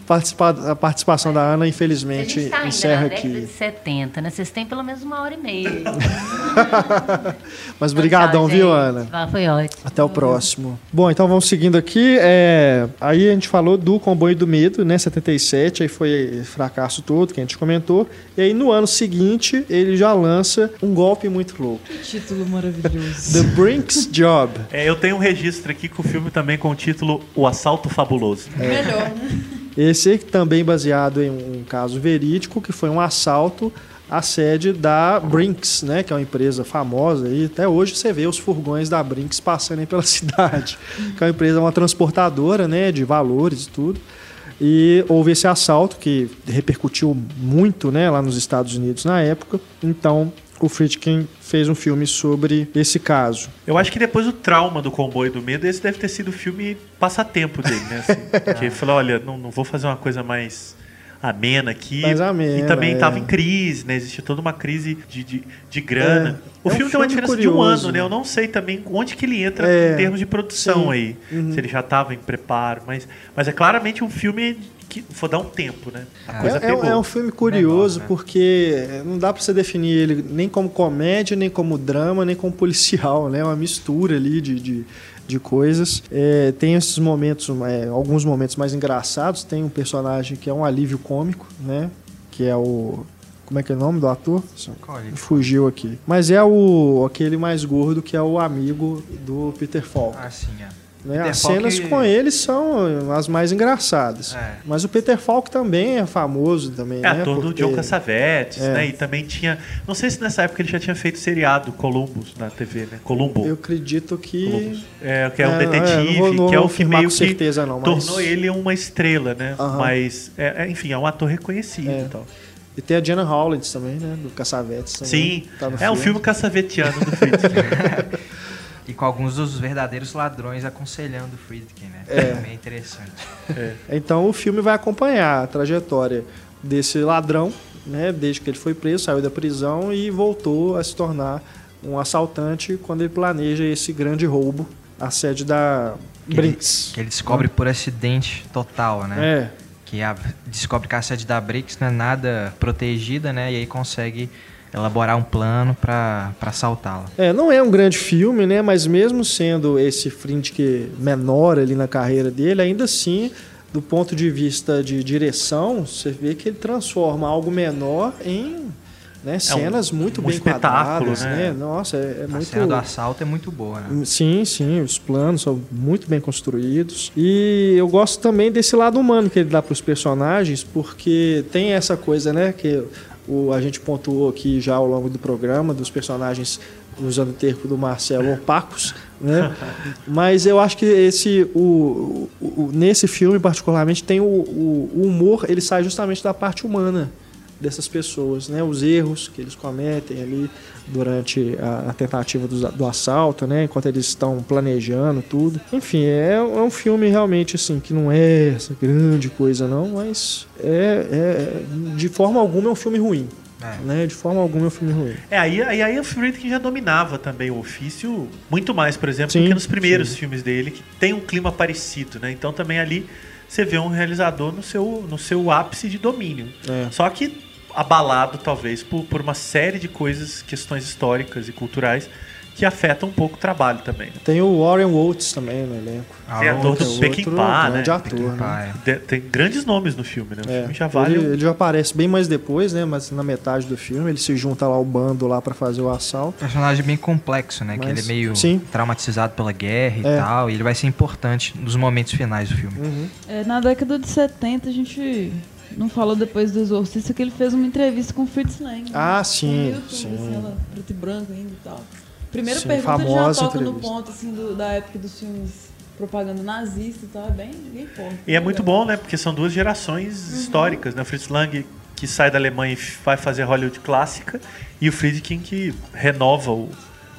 participar, a participação da Ana, A infelizmente, gente tá encerra na década aqui. de 70, né? Vocês têm pelo menos uma hora e meia. *laughs* Mas brigadão, Tchau, viu. Ana? Foi ótimo. Até o próximo. Bom, então vamos seguindo aqui. É, aí a gente falou do Comboio do Medo, né? 77, aí foi fracasso todo que a gente comentou. E aí no ano seguinte ele já lança um golpe muito louco. Que título maravilhoso. The Brinks Job. é, eu tenho um registro aqui com o filme também com o título O Assalto Fabuloso. Melhor, né? Esse também baseado em um caso verídico, que foi um assalto à sede da Brinks, né, que é uma empresa famosa e até hoje você vê os furgões da Brinks passando aí pela *laughs* cidade, que é uma empresa, uma transportadora, né, de valores e tudo. E houve esse assalto que repercutiu muito, né, lá nos Estados Unidos na época. Então, o Friedkin fez um filme sobre esse caso. Eu acho que depois do trauma do comboio do medo, esse deve ter sido o filme passatempo dele, né? Assim, *laughs* porque ele falou, olha, não, não vou fazer uma coisa mais amena aqui. Mais amena, e também é. estava em crise, né? Existia toda uma crise de, de, de grana. É, o é um filme tem uma diferença de um curioso. ano, né? Eu não sei também onde que ele entra É, em termos de produção sim. aí. Uhum. Se ele já estava em preparo, mas, mas é claramente um filme que vou dar um tempo, né? A coisa É, é, pegou. é um filme curioso Menor, né? porque não dá pra você definir ele nem como comédia, nem como drama, nem como policial, né? É uma mistura ali de, de, de coisas. É, tem esses momentos, é, alguns momentos mais engraçados. Tem um personagem que é um alívio cômico, né? Que é o. Como é que é o nome do ator? Fugiu aqui. Mas é o aquele mais gordo que é o amigo do Peter Falk. Ah, sim, é. Né? As Falk- cenas com ele são as mais engraçadas. É. Mas o Peter Falk também é famoso também, É né? ator do Porque- John Cassavetes, É. né? E também tinha. Não sei se nessa época ele já tinha feito seriado Columbus na TV, né? Columbo. Eu acredito que. Columbus. É, que é um É, detetive, não não que é o que meio que certeza não, mas- tornou ele uma estrela, né? Aham. Mas, é, é, enfim, é um ator reconhecido É. e tal. E tem a Jenna Howlands também, né? Do Cassavetes também. Sim, tá é um filme caçavetiano do Friedkin. *laughs* E com alguns dos verdadeiros ladrões aconselhando o Friedkin, né? É. Também é interessante. Então o filme vai acompanhar a trajetória desse ladrão, né? Desde que ele foi preso, saiu da prisão e voltou a se tornar um assaltante quando ele planeja esse grande roubo à sede da Que ele- Brinks. Que ele descobre por acidente total, né? É. Que a- descobre que a sede da BRICS não é nada protegida, né? E aí consegue elaborar um plano pra assaltá-la. É, não é um grande filme, né? Mas mesmo sendo esse Friedkin menor ali na carreira dele, ainda assim do ponto de vista de direção, você vê que ele transforma algo menor em né, cenas muito um bem quadradas, né? né? Nossa, é, é A muito cena do assalto é muito boa, né? Sim, sim, os planos são muito bem construídos. E eu gosto também desse lado humano que ele dá para os personagens, porque tem essa coisa, né, que o, a gente pontuou aqui já ao longo do programa, dos personagens, usando o termo do Marcelo, opacos, né? *laughs* Mas eu acho que esse, o, o- o- nesse filme, particularmente, tem o, o- o humor, ele sai justamente da parte humana dessas pessoas, né? Os erros que eles cometem ali durante a, a tentativa do, do assalto, né? Enquanto eles estão planejando tudo. Enfim, é, é um filme realmente assim que não é essa grande coisa não, mas é, é- de forma alguma é um filme ruim, É. né? De forma alguma é um filme ruim. É, aí, aí, aí o Friedkin já dominava também o ofício muito mais, por exemplo, Sim, do que nos primeiros sim. filmes dele, que tem um clima parecido, né? Então também ali você vê um realizador no seu, no seu ápice de domínio. É. Só que abalado, talvez, por, por uma série de coisas, questões históricas e culturais que afetam um pouco o trabalho também. né? Tem o Warren Oates também no elenco. Tem ator que é do outro Peckinpah, né? grande ator, né? é. De- Tem grandes nomes no filme, né? O É, filme já vale. ele, ele já aparece bem mais depois, né? Mas na metade do filme ele se junta lá ao bando lá para fazer o assalto. personagem bem complexo, né? que Mas- ele é meio sim. traumatizado pela guerra e É. tal. E ele vai ser importante nos momentos finais do filme. É, na década de 70, a gente não falou depois do Exorcista que ele fez uma entrevista com o Fritz Lang. né? Ah, sim, No YouTube, sim. assim, ela preto e branco ainda e tal. Primeira Sim, pergunta ele já toca no entrevista. ponto assim, do- da época dos filmes propaganda nazista e tal. É bem, bem forte. E é muito bom, né? Porque são duas gerações históricas, né? O Fritz Lang, que sai da Alemanha e vai fazer Hollywood clássica, e o Friedkin, que renova o,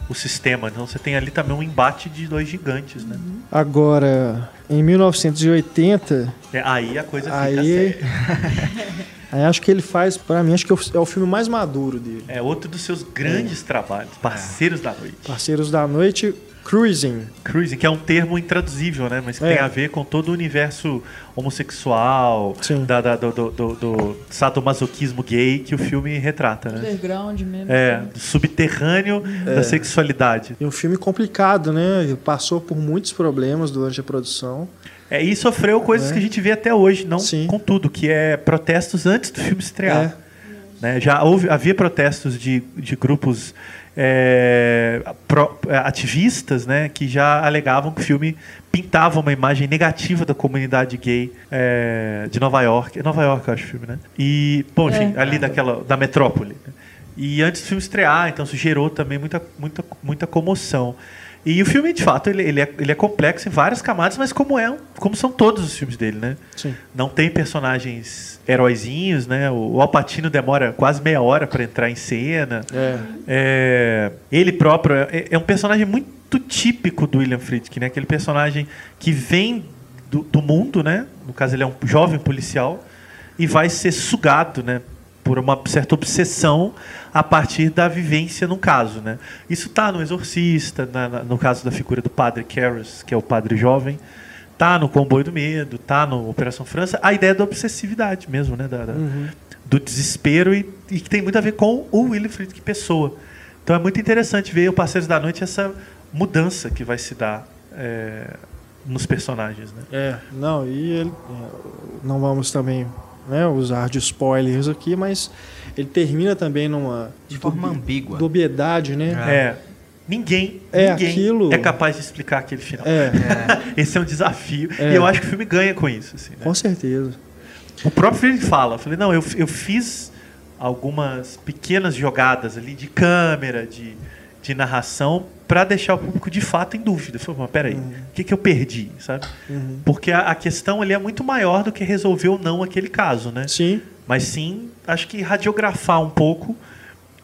o sistema. Então você tem ali também um embate de dois gigantes, né? Agora, em 1980, É, aí a coisa fica Aí- séria. *laughs* aí acho que ele faz, pra mim, acho que é o- é o filme mais maduro dele. É outro dos seus grandes trabalhos, Parceiros da Noite. Parceiros da Noite, Cruising. Cruising, que é um termo intraduzível, né? Mas que É. tem a ver com todo o universo homossexual, Sim. da, da- do, do, do- do sadomasoquismo gay que o filme retrata, né? Underground mesmo. É, do subterrâneo É. da sexualidade. E um filme complicado, né? Passou por muitos problemas durante a produção. É, e sofreu coisas É. que a gente vê até hoje, não Sim. com tudo, que é protestos antes do filme estrear. É. Né? Já houve, havia protestos de, de grupos é, pró- é, ativistas né, que já alegavam que o filme pintava uma imagem negativa da comunidade gay é, de Nova York. É Nova York, eu acho o filme, né? E, bom, enfim, É. ali daquela, da metrópole. E antes do filme estrear, então isso gerou também muita, muita, muita comoção. E o filme, de fato, ele, ele, é, ele é complexo em várias camadas, mas como é, como são todos os filmes dele, né? Sim. Não tem personagens heróizinhos, né? O, o Alpatino demora quase meia hora para entrar em cena. É. É, ele próprio é, é um personagem muito típico do William Friedkin, né? Aquele personagem que vem do, do mundo, né? No caso, ele é um jovem policial e vai ser sugado, né? Por uma certa obsessão a partir da vivência num caso, né? Isso tá no Exorcista, na- na- no caso da figura do Padre Karras, que é o padre jovem, tá no Comboio do Medo, tá no Operação França. A ideia da obsessividade mesmo, né? Da- da- do desespero e, e que tem muito a ver com o William Friedkin pessoa. Então é muito interessante ver o Parceiros da Noite essa mudança que vai se dar é, nos personagens, né? É, não, e ele, é, não vamos também né, usar de spoilers aqui, mas ele termina também numa De forma dubi- ambígua. dubiedade, né? É. Ninguém, É ninguém aquilo- é capaz de explicar aquele final. É, *laughs* Esse é um desafio. É. E eu acho que o filme ganha com isso. Assim, né? com certeza. O próprio Friedkin fala, eu falei, não, eu, eu fiz algumas pequenas jogadas ali de câmera, de, de narração, para deixar o público de fato em dúvida. Falei, mas peraí, o que, que eu perdi, sabe? Uhum. Porque a, a questão ali é muito maior do que resolver ou não aquele caso, né? Sim, Mas sim, acho que radiografar um pouco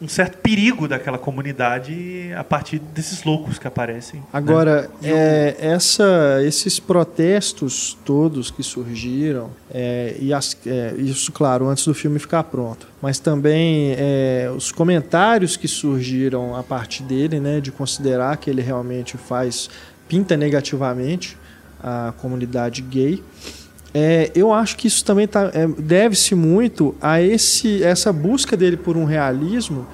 um certo perigo daquela comunidade a partir desses loucos que aparecem. né? Agora, é, essa, esses protestos todos que surgiram, é, e as- é, isso, claro, antes do filme ficar pronto, mas também é, os comentários que surgiram a partir dele, né, de considerar que ele realmente faz, pinta negativamente a comunidade gay. É, eu acho que isso também tá, é, deve-se muito a esse, essa busca dele por um realismo,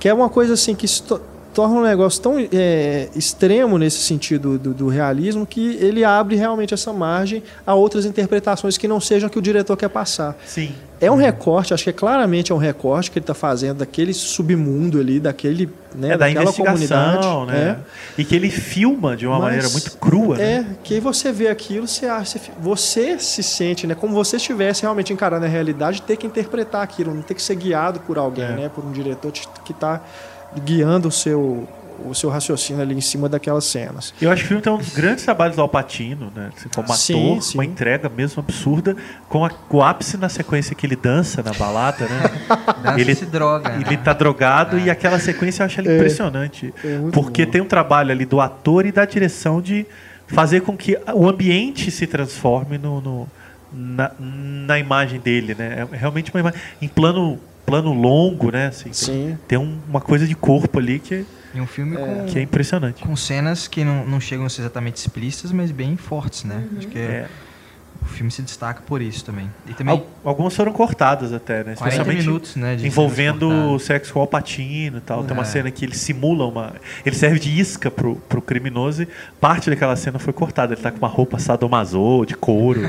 que é uma coisa assim que se to- torna um negócio tão é, extremo nesse sentido do, do realismo que ele abre realmente essa margem a outras interpretações que não sejam que o diretor quer passar. Sim. É um recorte, acho que é claramente é um recorte que ele está fazendo daquele submundo ali, daquele, né, é da daquela investigação, comunidade. né? E que ele filma de uma Mas maneira muito crua, É, né? que aí você vê aquilo, você acha, você se sente, né, como você estivesse realmente encarando a realidade, ter que interpretar aquilo, não ter que ser guiado por alguém, É. né, por um diretor que está guiando o seu o seu raciocínio ali em cima daquelas cenas. Eu acho que o filme tem um dos grandes trabalhos do Alpatino, né? Assim, como ator, Sim, sim. uma entrega mesmo absurda, com a- o ápice na sequência que ele dança na balada, né? *laughs* Dança Ele- se droga. né? Ele tá drogado e aquela sequência eu acho ela impressionante. É porque bom. tem um trabalho ali do ator e da direção de fazer com que o ambiente se transforme no, no- na, na imagem dele, né? É realmente uma imagem em plano, plano longo, né? Assim, tem, Sim. tem um- uma coisa de corpo ali que, E um filme com, que é impressionante. com cenas que não, não chegam a ser exatamente explícitas, mas bem fortes, né? Acho que É. o filme se destaca por isso também. E também Al- algumas foram cortadas até, né? 40 Especialmente minutos, né? de envolvendo o sexo com o Alpatino e tal. Tem uma É. cena que ele simula uma. Ele serve de isca pro, pro criminoso e parte daquela cena foi cortada. Ele tá com uma roupa sadomaso, de couro.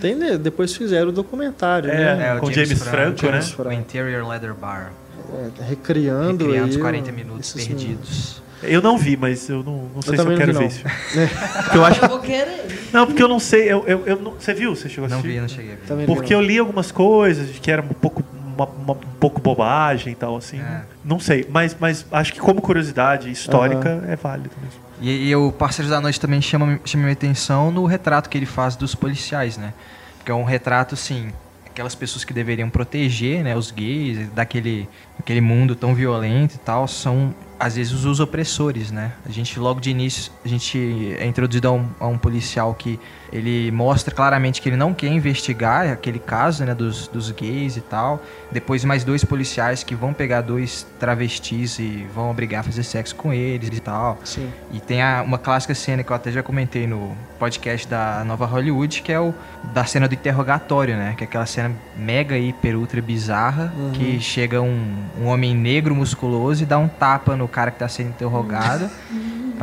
Tem, né, depois fizeram o documentário, É, né? o com James Franco, James né? Franco. O Interior Leather Bar. É, recriando, Recriando os aí 40 o- minutos perdidos. Eu não vi, mas eu não, não sei se eu também não quero ver não. esse *laughs* filme. Porque eu acho Eu vou querer. Não, porque eu não sei. Eu, eu, eu não- você viu? Você chegou a Não assistir? vi, não cheguei ver. Também Porque não. eu li algumas coisas de que era um pouco, uma, uma- um pouco bobagem e tal, assim. É. Não sei, mas, mas acho que como curiosidade histórica é válido mesmo. E, e o Parceiros da Noite também chama, chama minha atenção no retrato que ele faz dos policiais, né? Porque é um retrato, assim, aquelas pessoas que deveriam proteger, né, os gays, daquele, daquele mundo tão violento e tal, são, às vezes, os opressores, né? A gente, logo de início, a gente é introduzido a um, a um policial que ele mostra claramente que ele não quer investigar aquele caso, né, dos, dos gays e tal. Depois mais dois policiais que vão pegar dois travestis e vão obrigar a fazer sexo com eles e tal. Sim. E tem a- uma clássica cena que eu até já comentei no podcast da Nova Hollywood, que é o da cena do interrogatório, né? Que é aquela cena mega, hiper, ultra bizarra, que chega um, um homem negro musculoso e dá um tapa no cara que tá sendo interrogado,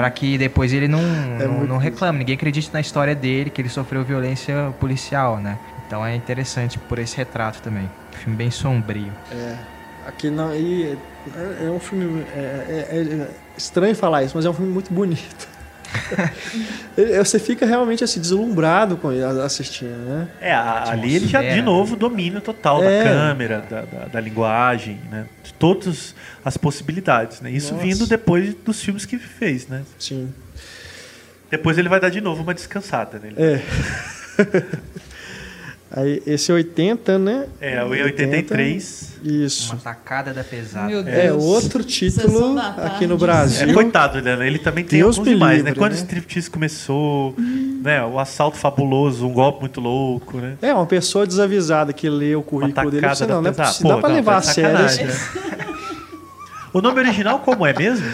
pra que depois ele não, É não, não reclame. Ninguém acredite na história dele, que ele sofreu violência policial, né? Então é interessante por esse retrato também. Um filme bem sombrio. É, aqui não. E é, é um filme. É, é- é estranho falar isso, mas é um filme muito bonito. *laughs* Você fica realmente assim, deslumbrado com ele assistindo, né? É, a- ali ele já, de novo, domínio total É. da câmera, da, da, da linguagem, né? De todas as possibilidades, né? Isso Nossa. vindo depois dos filmes que fez, né? Sim. Depois ele vai dar de novo uma descansada, né? É. *laughs* Aí, esse é 80, né? É, o em 83. Isso. Uma tacada da pesada. Meu Deus. É outro título aqui no É, Brasil. coitado, né? Ele também tem Deus alguns me demais, né? Quando né? o striptease começou, né? O assalto fabuloso, um golpe muito louco, né? É, uma pessoa desavisada que lê o currículo dele, você da não, é pesada. possível. Dá Pô, pra não, levar a sério isso. né? O nome original como é mesmo?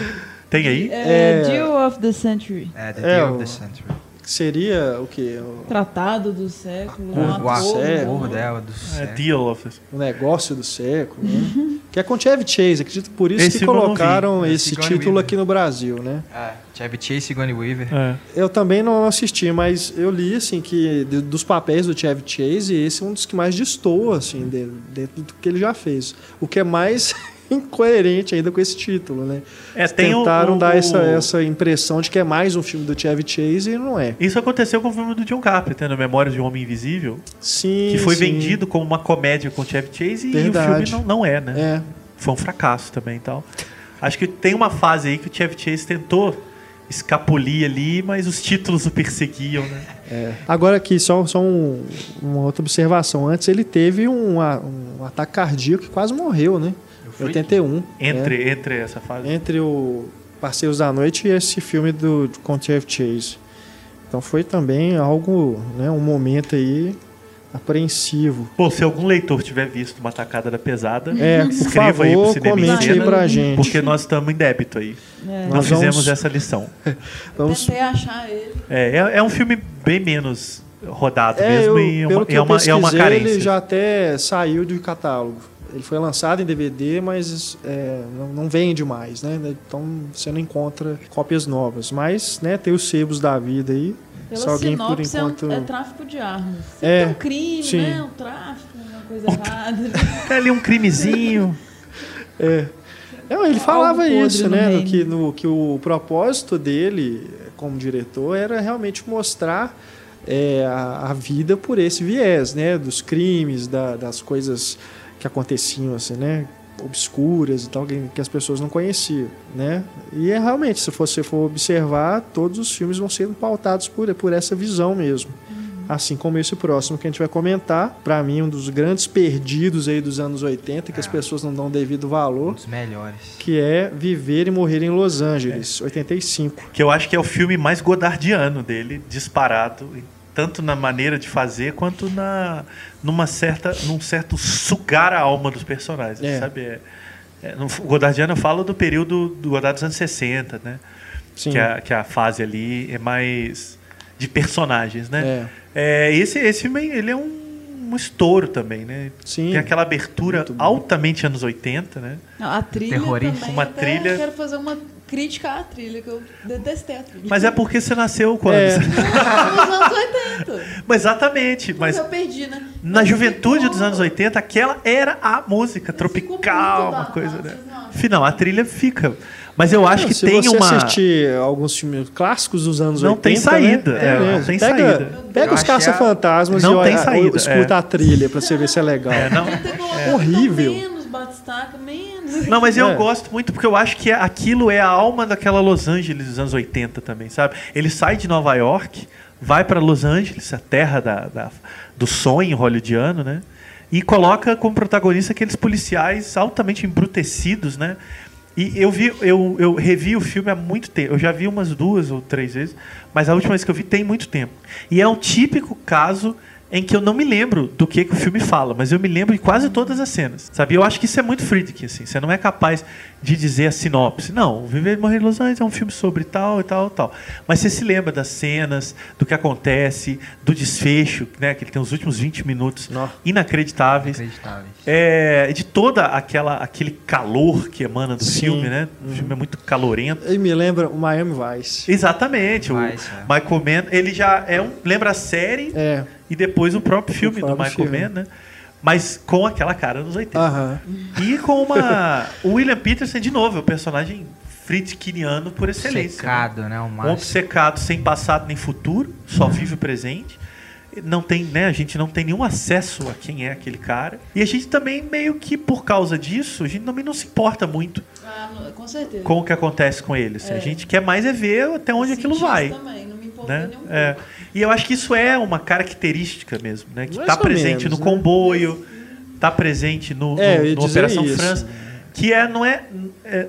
Tem aí? É, É. Deal of the Century. É, The É, Deal o- of the Century. Seria o quê? O- Tratado do século. Um o acordo. dela do É, século. Deal of O negócio do século, né? Que é com Chevy Chase, acredito por isso Esse que colocaram vi. esse Sigourney título Weaver. aqui no Brasil, né? Ah, Chevy Chase e Sigourney Weaver. É. Eu também não assisti, mas eu li assim que de- dos papéis do Chevy Chase, esse é um dos que mais destoa assim dentro do que ele já fez. O que é mais *laughs* incoerente ainda com esse título, né? É, tem o- Tentaram o- dar essa, essa impressão de que é mais um filme do Chevy Chase e não é. Isso aconteceu com o filme do John Carpenter, no Memórias de um Homem Invisível, Sim. que foi sim. vendido como uma comédia com Chevy Chase e o filme não, não é, né? É. Foi um fracasso também e tal. Acho que tem uma fase aí que o Chevy Chase tentou escapulir ali, mas os títulos o perseguiam, né? É. Agora aqui, só, só um- uma outra observação. Antes ele teve um, um ataque cardíaco que quase morreu, né? Em 81. Entre, entre essa fase. é. Entre o Parceiros da Noite e esse filme do com Chevy Chase. Então foi também algo, né, um momento aí apreensivo. Pô, se algum leitor tiver visto uma tacada da pesada, É, por escreva aí pro favor, Cinema em comente aí pra gente. porque nós estamos em débito aí. É. Nós, Nós fizemos vamos- essa lição. *laughs* Vamos, Tentei achar ele. É, é, é um filme bem menos rodado é, mesmo eu, e é pelo uma, que é eu uma, é uma carência. ele já até saiu do catálogo. Ele foi lançado em DVD, mas é, não, não vende mais, né? Então você não encontra cópias novas. Mas, né, tem os sebos da vida aí. Pela Se alguém por sinopse, é um- enquanto. é, tráfico de armas. Sempre É, um crime, sim. né? Um tráfico, uma coisa errada. Tem *laughs* ali um crimezinho. *laughs* É, ele Algo falava isso, no né? No que, no, que o propósito dele, como diretor, era realmente mostrar é, a, a vida por esse viés, né? Dos crimes, da- das coisas que aconteciam, assim, né? Obscuras e tal, que, que as pessoas não conheciam, né? E é realmente, se você for observar, todos os filmes vão sendo pautados por, por essa visão mesmo. Assim como esse próximo que a gente vai comentar, para mim um dos grandes perdidos aí dos anos 80, que as pessoas não dão devido Um valor, dos melhores. que é Viver e Morrer em Los Angeles, 85. Que eu acho que é o filme mais godardiano dele, disparado. Tanto na maneira de fazer, quanto na, numa certa, num certo sugar a alma dos personagens. É. Sabe? É, é, no Godardiano eu falo do período do Godard dos anos 60, né? Sim. Que, a, que a fase ali é mais de personagens, né? É. É, esse, esse filme ele é um, um estouro também, né? Sim. Tem aquela abertura altamente anos 80, né? Não, a trilha Terrorista. também. Uma trilha- quero fazer uma crítica à trilha, que eu detestei a trilha. Mas é porque você nasceu quando? É. *laughs* Nos anos 80. Mas exatamente, Mas, mas eu perdi, né? na Mas juventude ficou- dos anos 80, aquela era a música tropical, muito uma coisa, datado, né? Final, a trilha fica. Mas eu acho Não, que se tem você uma. assistir alguns filmes clássicos dos anos Não 80, tem saída, né? é, É não tem pega, saída. Pega Eu os a- caça-fantasmas e olha- saída, escuta é. a trilha pra você ver se é legal. É, não, colocado Horrível. Menos batistaca, menos. *laughs* Não, mas eu É. gosto muito porque eu acho que aquilo é a alma daquela Los Angeles dos anos 80 também, sabe? Ele sai de Nova York, vai para Los Angeles, a terra da, da- do sonho hollywoodiano, né? E coloca como protagonista aqueles policiais altamente embrutecidos, né? E eu vi, eu, eu revi o filme há muito tempo. Eu já vi umas duas ou três vezes, mas a última vez que eu vi tem muito tempo. E é um típico caso em que eu não me lembro do que, que o filme fala, mas eu me lembro de quase todas as cenas, sabe? Eu acho que isso é muito Friedkin, assim. Você não é capaz de dizer a sinopse. Não, o Viver e Morrer em Los Angeles é um filme sobre tal e tal e tal. Mas você se lembra das cenas, do que acontece, do desfecho, né? Que ele tem os últimos 20 minutos Nó. inacreditáveis. Inacreditáveis. É, de toda aquela aquele calor que emana do Sim. filme, né? O filme é muito calorento. E me lembra o Miami Vice. Exatamente. O Vice, é. Michael Mann, ele já é um lembra a série É. e depois o próprio filme do próprio Michael filme. Mann, né? Mas com aquela cara dos 80. Aham. E com uma o William Peterson de novo, é o personagem fritzkiniano por excelência. né? Secado, né? O Um obcecado sem passado nem futuro, só vive o presente. Não tem, né? A gente não tem nenhum acesso a quem é aquele cara. E a gente também meio que por causa disso, a gente também não se importa muito Ah, com certeza. com o que acontece com eles. A É. gente quer mais é ver até onde aquilo vai. Também, não me importou Né? nem um É. pouco. E eu acho que isso é uma característica mesmo, né? Que Mais está presente menos, no né? comboio, está presente no, É, no- no Operação isso. França, que é não é, é-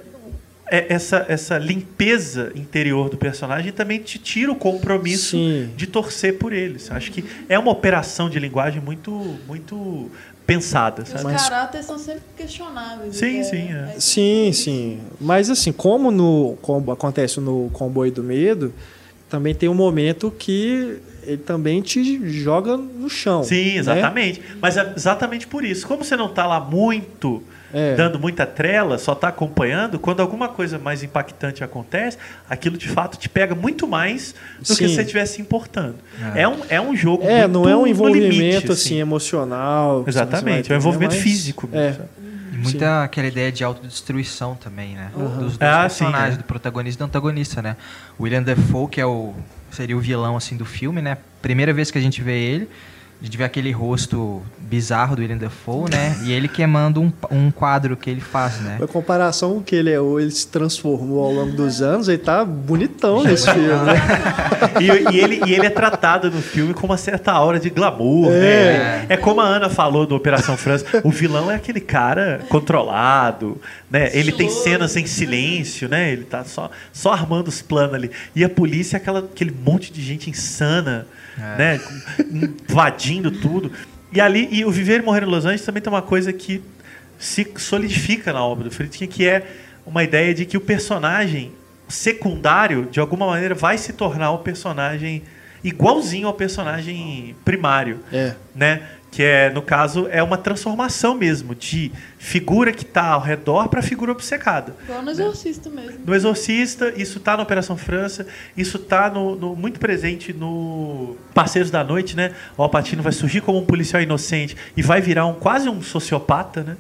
é essa essa limpeza interior do personagem também te tira o compromisso Sim. de torcer por eles. Acho que é uma operação de linguagem muito muito pensada, os sabe? Mas- caráteres são sempre questionáveis. Sim, é- sim, é. Sim, sim. Mas assim, como no como acontece no comboio do medo, também tem um momento que ele também te joga no chão. Sim, né? exatamente. Mas é exatamente por isso. Como você não está lá muito, É. dando muita trela, só está acompanhando, quando alguma coisa mais impactante acontece, aquilo de fato te pega muito mais do que Sim. se você estivesse importando. É, um, é um jogo É, muito não é um envolvimento limite, assim, emocional. que você vai Exatamente, é um envolvimento mas- físico. É. mesmo, E muita aquela ideia de autodestruição também, né? Dos dois Ah, sim, personagens, é. do protagonista e do antagonista, né? William Dafoe, que é o seria o vilão assim do filme, né? Primeira vez que a gente vê ele, a gente vê aquele rosto bizarro do William Dafoe, né? E ele queimando um, um quadro que ele faz, né? Em comparação com o que ele é, ou ele se transformou ao longo dos anos, ele tá bonitão nesse filme, né? E, e ele, e ele é tratado no filme com uma certa aura de glamour. É. Né? É como a Ana falou do Operação França. O vilão é aquele cara controlado, né? Ele tem cenas em silêncio, né? Ele tá só, só armando os planos ali. E a polícia é aquela, aquele monte de gente insana, né? Invadindo tudo. E ali, e o Viver e Morrer em Los Angeles também tem uma coisa que se solidifica na obra do Friedkin, que é uma ideia de que o personagem secundário, de alguma maneira, vai se tornar o personagem igualzinho ao personagem primário É. né? Que é, no caso, é uma transformação mesmo de figura que está ao redor para figura obcecada. Igual no Exorcista mesmo. No Exorcista, isso está na Operação França, isso está no, no- muito presente no Parceiros da Noite, né? O Alpatino vai surgir como um policial inocente e vai virar um quase um sociopata, né?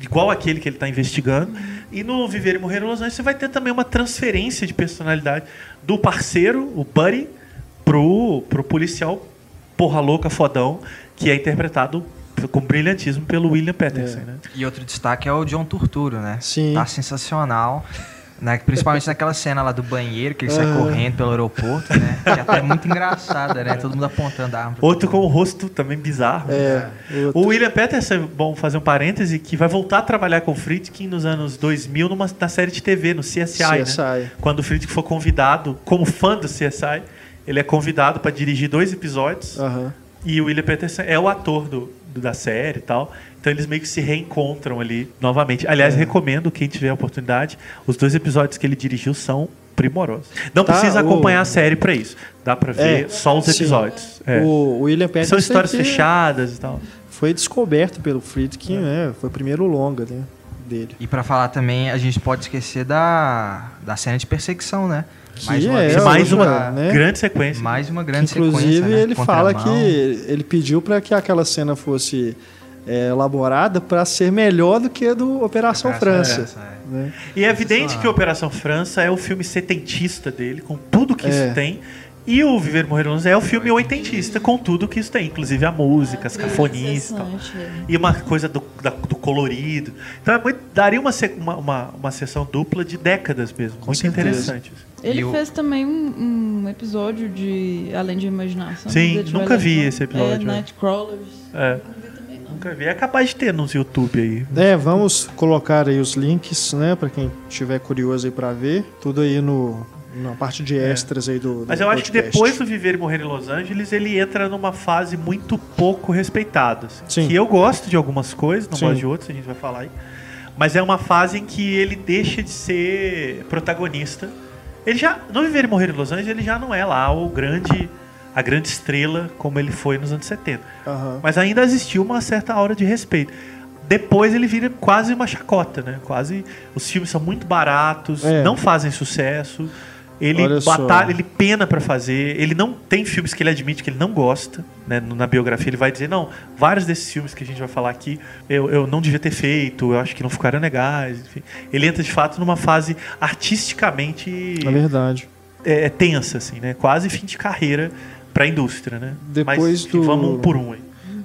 Igual aquele que ele está investigando. E no Viver e Morrer em Los Angeles, você vai ter também uma transferência de personalidade do parceiro, o Buddy, pro, pro policial porra louca, fodão, que é interpretado com brilhantismo pelo William Peterson, né? E outro destaque é o John Turturro, né? Sim. Tá sensacional. Né? Principalmente naquela cena lá do banheiro, que ele sai Aham. correndo pelo aeroporto, né? Que até é muito engraçada, né? Todo mundo apontando a arma. Outro com o rosto também bizarro. né? É, O William Peterson, bom fazer um parêntese, que vai voltar a trabalhar com o Friedkin nos anos 2000 numa, na série de TV, no CSI, né? CSI. Quando o Friedkin for convidado, como fã do CSI, ele é convidado para dirigir dois episódios Aham. E o William Peterson é o ator do, do- da série e tal. Então eles meio que se reencontram ali novamente. Aliás, recomendo quem tiver a oportunidade. Os dois episódios que ele dirigiu são primorosos. Não Tá, precisa o- acompanhar a série para isso. Dá para ver É, só os episódios. É. O William Peterson São histórias que fechadas e tal. Foi descoberto pelo Friedkin, né? Foi o primeiro longa né, dele. E pra falar também, a gente pode esquecer da, da cena de perseguição, né? Que mais uma é, vez, mais outra, uma né? grande sequência. mais uma grande Inclusive, sequência, né? ele fala que ele pediu para que aquela cena fosse é, elaborada para ser melhor do que a do Operação, França. França, é. né? E é evidente que Operação França é o filme setentista dele, com tudo que É. isso tem. E o Viver e Morrer Londres é o filme oitentista, com tudo que isso tem, inclusive a música, as cafonices e tal. Interessante, é. E uma coisa do, da- do colorido. Então é muito- daria uma, uma, uma, uma sessão dupla de décadas mesmo. muito certeza. interessante. Ele E o- fez também um, um episódio de Além de Imaginação. Sim, nunca vi esse episódio, É, é. Nightcrawlers. É. Nunca vi também, não. Nunca vi. É capaz de ter nos YouTube aí. É, vamos colocar aí os links, né, para quem estiver curioso aí para ver. Tudo aí no na parte de extras aí do, do É. Mas eu acho que depois do Viver e Morrer em Los Angeles, ele entra numa fase muito pouco respeitada. assim. Sim. Que eu gosto de algumas coisas, não Sim. gosto de outras, a gente vai falar aí. Mas é uma fase em que ele deixa de ser protagonista. Ele já, no Viver e Morrer em Los Angeles, ele já não é lá o grande, a grande estrela como ele foi nos anos 70. Aham. Mas ainda existiu uma certa aura de respeito. Depois ele vira quase uma chacota, né? Quase os filmes são muito baratos, É. não fazem sucesso. Ele Olha só. batalha, ele pena pra fazer. Ele não tem filmes que ele admite que ele não gosta, né? Na biografia ele vai dizer não, vários desses filmes que a gente vai falar aqui eu, eu não devia ter feito, eu acho que não ficaram legais. Enfim. Ele entra de fato numa fase artisticamente É verdade. é, tensa, assim, né? Quase fim de carreira pra indústria, né? Depois Mas enfim, do- vamos um por um aí.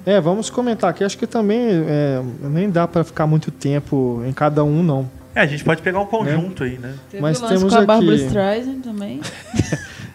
É, vamos comentar aqui. Acho que também é, nem dá para ficar muito tempo em cada um, não. É, a gente pode pegar um conjunto aí, né? Teve Mas o lance temos com a Barbara aqui- Streisand também. *laughs*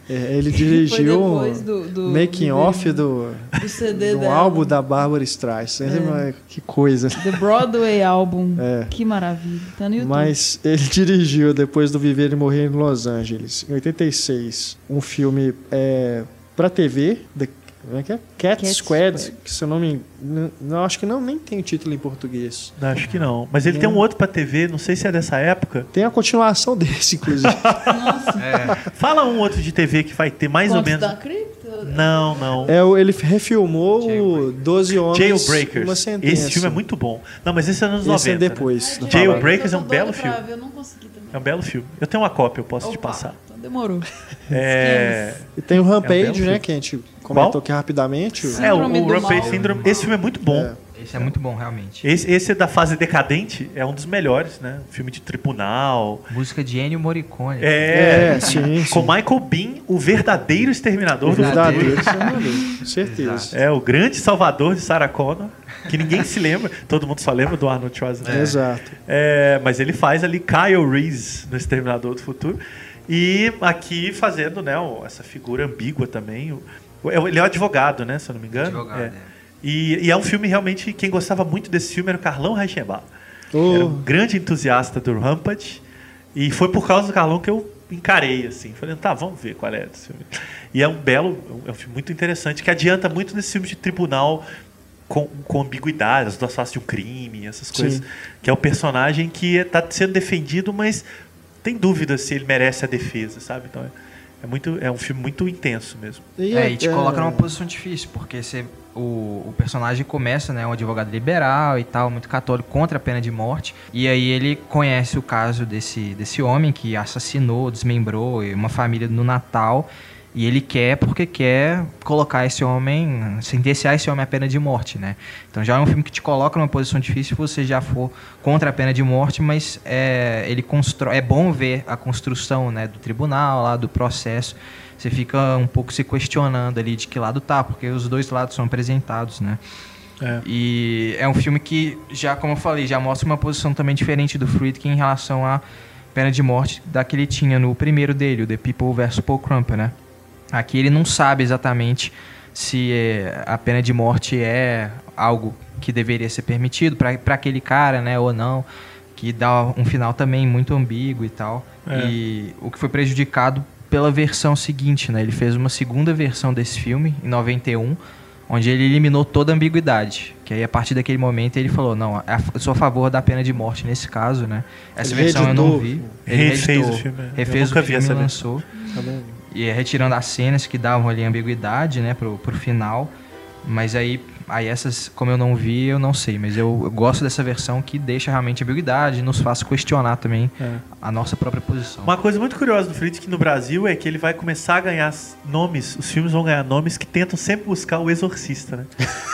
É, ele dirigiu do, do making do- off do, do CD do dela. álbum da Bárbara Streisand. Que coisa. The Broadway Album. É. Que maravilha. Tá no YouTube. Mas ele dirigiu, depois do Viver e Morrer em Los Angeles, em 86, um filme é, pra TV, The, como é que é? Cat, Cat Squad, Squad. que se eu não me engano, não, acho que não, nem tem título em português. Acho que não. Mas ele tem um outro pra TV, não sei se é dessa época. Tem a continuação desse, inclusive. *laughs* Fala um outro de TV que vai ter mais ou menos. da Cripta? Não, não. é, o- ele refilmou o 12 Homens, Jailbreakers. uma sentença. Esse filme é muito bom. Não, mas esse é nos Esse 90. é né? depois. do Jailbreakers é um belo filme. ver, Eu não consegui também. É um belo filme. Eu tenho uma cópia, eu posso te Opa, passar. Demorou. É, E tem o É Rampage, belo né, que a gente comentou Qual? aqui rapidamente. o- é o, Síndrome o do Rampage Mal. Syndrome. Esse filme é muito bom. É. Esse é muito bom, realmente. Esse, esse é da fase decadente, é um dos melhores, né? Filme de tribunal. Música de Ennio Morricone. É, É, sim, com sim. Michael Bean, o verdadeiro exterminador do futuro. Verdadeiro, Senhor, com certeza. É o grande salvador de Sarah Connor, que ninguém se lembra, todo mundo só lembra do Arnold Schwarzenegger. Exato. É, mas ele faz ali Kyle Reese no Exterminador do Futuro. E aqui fazendo né, essa figura ambígua também. O- ele é um advogado, né? Se eu não me engano. Advogado, É. é. E, e é um filme realmente. Quem gostava muito desse filme era o Carlão Reichenbach. Oh. Era um grande entusiasta do Rampage. E foi por causa do Carlão que eu encarei, assim. Falei, tá, vamos ver qual é esse filme. E é um belo, é um filme muito interessante, que adianta muito nesses filmes de tribunal com, com ambiguidade, as duas faces de um crime, essas coisas. Sim. Que é o personagem que está sendo defendido, mas tem dúvida se ele merece a defesa, sabe? Então é, É, muito, é um filme muito intenso mesmo. E É, e te é- coloca numa posição difícil, porque você, o, o personagem começa, né, um advogado liberal e tal, muito católico, contra a pena de morte. E aí ele conhece o caso desse, desse homem que assassinou, desmembrou uma família no Natal. E ele quer porque quer colocar esse homem, sentenciar esse homem à pena de morte, né? Então já é um filme que te coloca numa posição difícil se você já for contra a pena de morte, mas é, ele constrói, é bom ver a construção, né, do tribunal, lá do processo. Você fica um pouco se questionando ali de que lado tá, porque os dois lados são apresentados, né? É. E é um filme que já, como eu falei, já mostra uma posição também diferente do Friedkin em relação à pena de morte da que ele tinha no primeiro dele, o The People vs Paul Crump, né? Aqui ele não sabe exatamente se é, a pena de morte é algo que deveria ser permitido para aquele cara, né, ou não, que dá um final também muito ambíguo e tal. É. E o que foi prejudicado pela versão seguinte, né? Ele fez uma segunda versão desse filme em 91, onde ele eliminou toda a ambiguidade. Que aí a partir daquele momento ele falou, não, a- eu sou a favor da pena de morte nesse caso, né? Essa Ele versão eu não vi. Refez reeditou, o filme, é. Eu Refez nunca o vi filme essa e versão. lançou. E é retirando as cenas que davam ali ambiguidade, né, pro, pro final. Mas aí, aí essas, como eu não vi, eu não sei. Mas eu, eu gosto dessa versão que deixa realmente ambiguidade e nos faz questionar também É. a nossa própria posição. Uma coisa muito curiosa do Friedkin no Brasil é que ele vai começar a ganhar nomes, os filmes vão ganhar nomes que tentam sempre buscar o exorcista, né?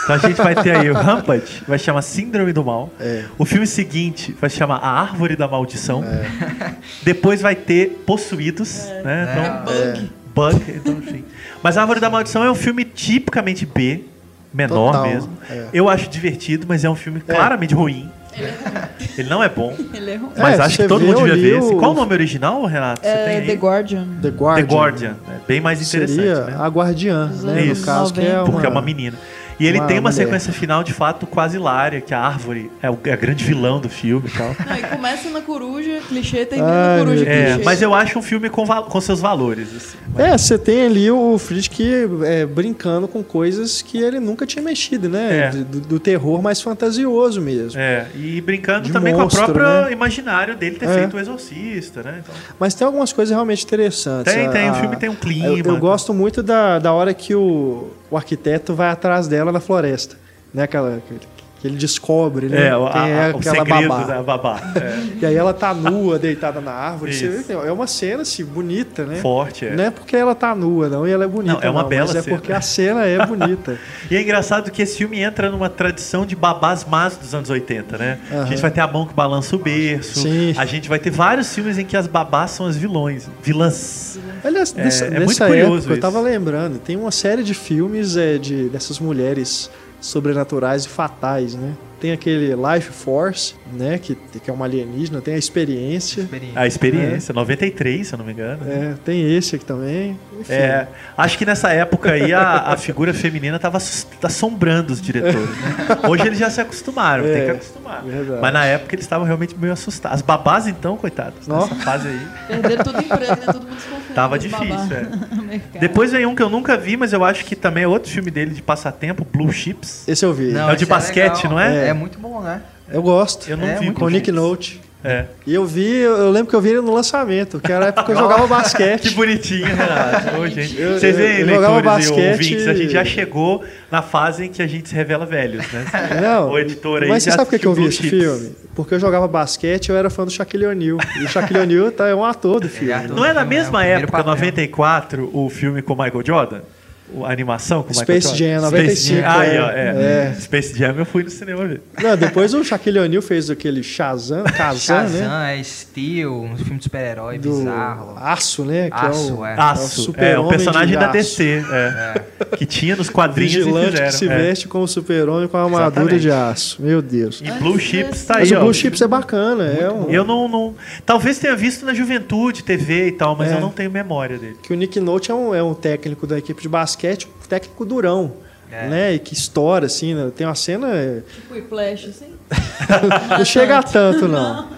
Então a gente vai ter aí o Rampage, vai chamar Síndrome do Mal. É. O filme seguinte vai chamar A Árvore da Maldição. *laughs* Depois vai ter Possuídos, né? Então, Bug. Bug, então, enfim. Mas A Árvore da Maldição é um filme tipicamente B, menor Total, mesmo. é. Eu acho divertido, mas é um filme claramente ruim. Ele não é bom. *laughs* Ele é ruim. Mas É, acho que todo mundo devia ver esse. o- Qual o nome original, Renato? É? The Guardian. The Guardian. The Guardian. É bem mais interessante, Seria né? a guardiã, né? No caso, que é 90. uma... Porque é uma menina. E ele uma tem uma mulher. sequência final, de fato, quase hilária, que a árvore é o é a grande vilão do filme e tal. *laughs* Não, e começa na coruja, clichê, termina Ai, na coruja, É, clichê. mas eu acho um filme com, com seus valores. assim. É, você tem ali o Friedkin é, brincando com coisas que ele nunca tinha mexido, né? É. Do, do terror mais fantasioso mesmo. É, e brincando De também monstro, com o próprio né? imaginário dele ter É. feito o Exorcista, né? Então, Mas tem algumas coisas realmente interessantes. tem, tem, A- o filme tem um clima. Eu, eu gosto muito da, da hora que o, o arquiteto vai atrás dela na floresta. Né? Aquela, que ele descobre, né? É, a- é a- aquela babá. da babá. É, E aí ela tá nua, deitada na árvore. Você é uma cena assim, bonita, né? forte, é. Não é porque ela tá nua, não, e ela é bonita. Não, é uma bela mas é cena. porque a cena é bonita. *laughs* E é engraçado que esse filme entra numa tradição de babás más dos anos 80, né? A Aham. gente vai ter a mão que balança o berço. Sim. A gente vai ter vários filmes em que as babás são as vilões. Vilãs. Aliás, É- nessa, é muito nessa curioso época, eu isso. tava lembrando, tem uma série de filmes é, de, dessas mulheres sobrenaturais e fatais, né? Tem aquele Life Force, né? Que, que é uma alienígena, tem a experiência. A experiência, 93, se eu não me engano. É, tem esse aqui também. Enfim, É, acho que nessa época aí a, a figura feminina estava assombrando os diretores. Né? Hoje eles já se acostumaram, tem É, que acostumar. verdade. Mas na época eles estavam realmente meio assustados. As babás, então, coitadas, Ó. nessa fase aí. Perderam tudo emprego, né? Todo mundo se confunde. Tava difícil, é. *laughs* Depois vem um que eu nunca vi, mas eu acho que também é outro filme dele de passatempo, Blue Chips. Esse eu vi. É o de esse basquete, legal. não é? É muito bom, né? Eu gosto. Eu não É, vi. muito Com Nick. Note. É. E eu vi, eu eu lembro que eu vi ele no lançamento, que era a época que eu jogava Que basquete. bonitinho, Renato. *laughs* Ô, gente. Eu- Vocês eu- veem, eu jogava leitores e basquete ouvintes, a gente e- já chegou na fase em que a gente se revela velhos, né? Não, O editor aí mas você já sabe por que que eu vi esse filme? Porque eu jogava basquete e eu era fã do Shaquille O'Neal. E o Shaquille O'Neal tá, é um ator do filme. é ator. Não é na é mesma primeiro época, papel. 94, o filme com o Michael Jordan? O- A animação com o Michael Space Jordan? Jam, Space 95, Jam. Aí, é. é. É. Space Jam eu fui no cinema ver. Não, depois o Shaquille O'Neal fez aquele Shazam, *laughs* Kazan, né? Shazam, é Steel, um filme de super-herói Do bizarro. Aço, né? Que Aço, é é. o, Aço, é, o super-homem personagem da aço. DC, é, que tinha nos quadrinhos Vigilante que se é. veste como super-homem com a armadura Exatamente. de aço. Meu Deus. E Blue Chips tá Mas aí, o ó. Blue Chips é bacana. É um, Eu não, não. Talvez tenha visto na juventude, TV e tal, mas É. eu não tenho memória dele. que o Nick Note é um, é um técnico da equipe de basquete, um técnico durão. É. Né? E que estoura, assim, né? Tem uma cena. é, Tipo Whiplash, assim. *laughs* Não chega a tanto, não.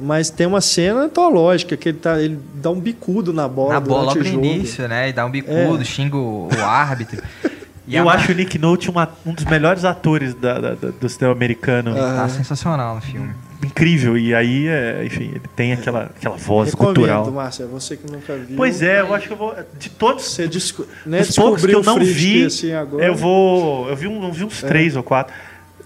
Mas tem uma cena antológica que ele, tá, ele dá um bicudo na bola. Na bola logo o no início, né? E dá um bicudo, É. xinga o, o árbitro. *laughs* E eu a- acho o Nick Note uma- um dos melhores atores da- da- da- do cinema americano. Tá sensacional no filme. Incrível. E aí, é, enfim, ele tem aquela, aquela voz Recomendo, cultural. Márcia, você que nunca viu. Pois é, eu acho que eu vou. De todos Você desco... né, os poucos que descobriu eu não vi, assim, agora. eu vou. Eu vi, um, eu vi uns três ou quatro.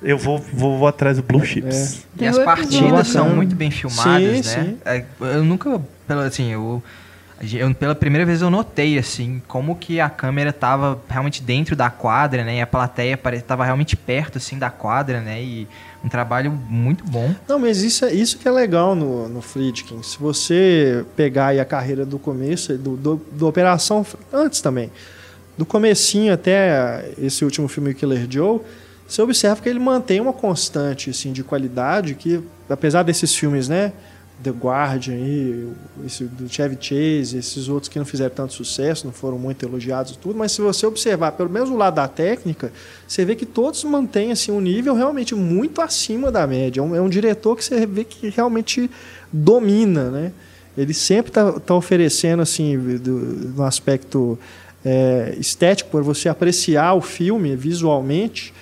Eu vou, vou, vou atrás do Blue Chips. E Tem as partidas são muito bem filmadas, Sim, né? sim. É, Eu nunca, pela- assim, eu, eu- pela primeira vez eu notei, assim, como que a câmera tava realmente dentro da quadra, né? E a plateia pare- tava realmente perto, assim, da quadra, né? E um trabalho muito bom. Não, mas isso, é, isso que é legal no, no Friedkin. Se você pegar aí a carreira do começo, do, do, do Operação, antes também, do comecinho até esse último filme Killer Joe, você observa que ele mantém uma constante assim, de qualidade que, apesar desses filmes, né? The Guardian e esse do Chevy Chase, esses outros que não fizeram tanto sucesso, não foram muito elogiados tudo, mas se você observar pelo menos o lado da técnica, você vê que todos mantêm assim, um nível realmente muito acima da média. É um, é um diretor que você vê que realmente domina, né? Ele sempre está tá oferecendo assim, do, no aspecto é, estético, para você apreciar o filme visualmente,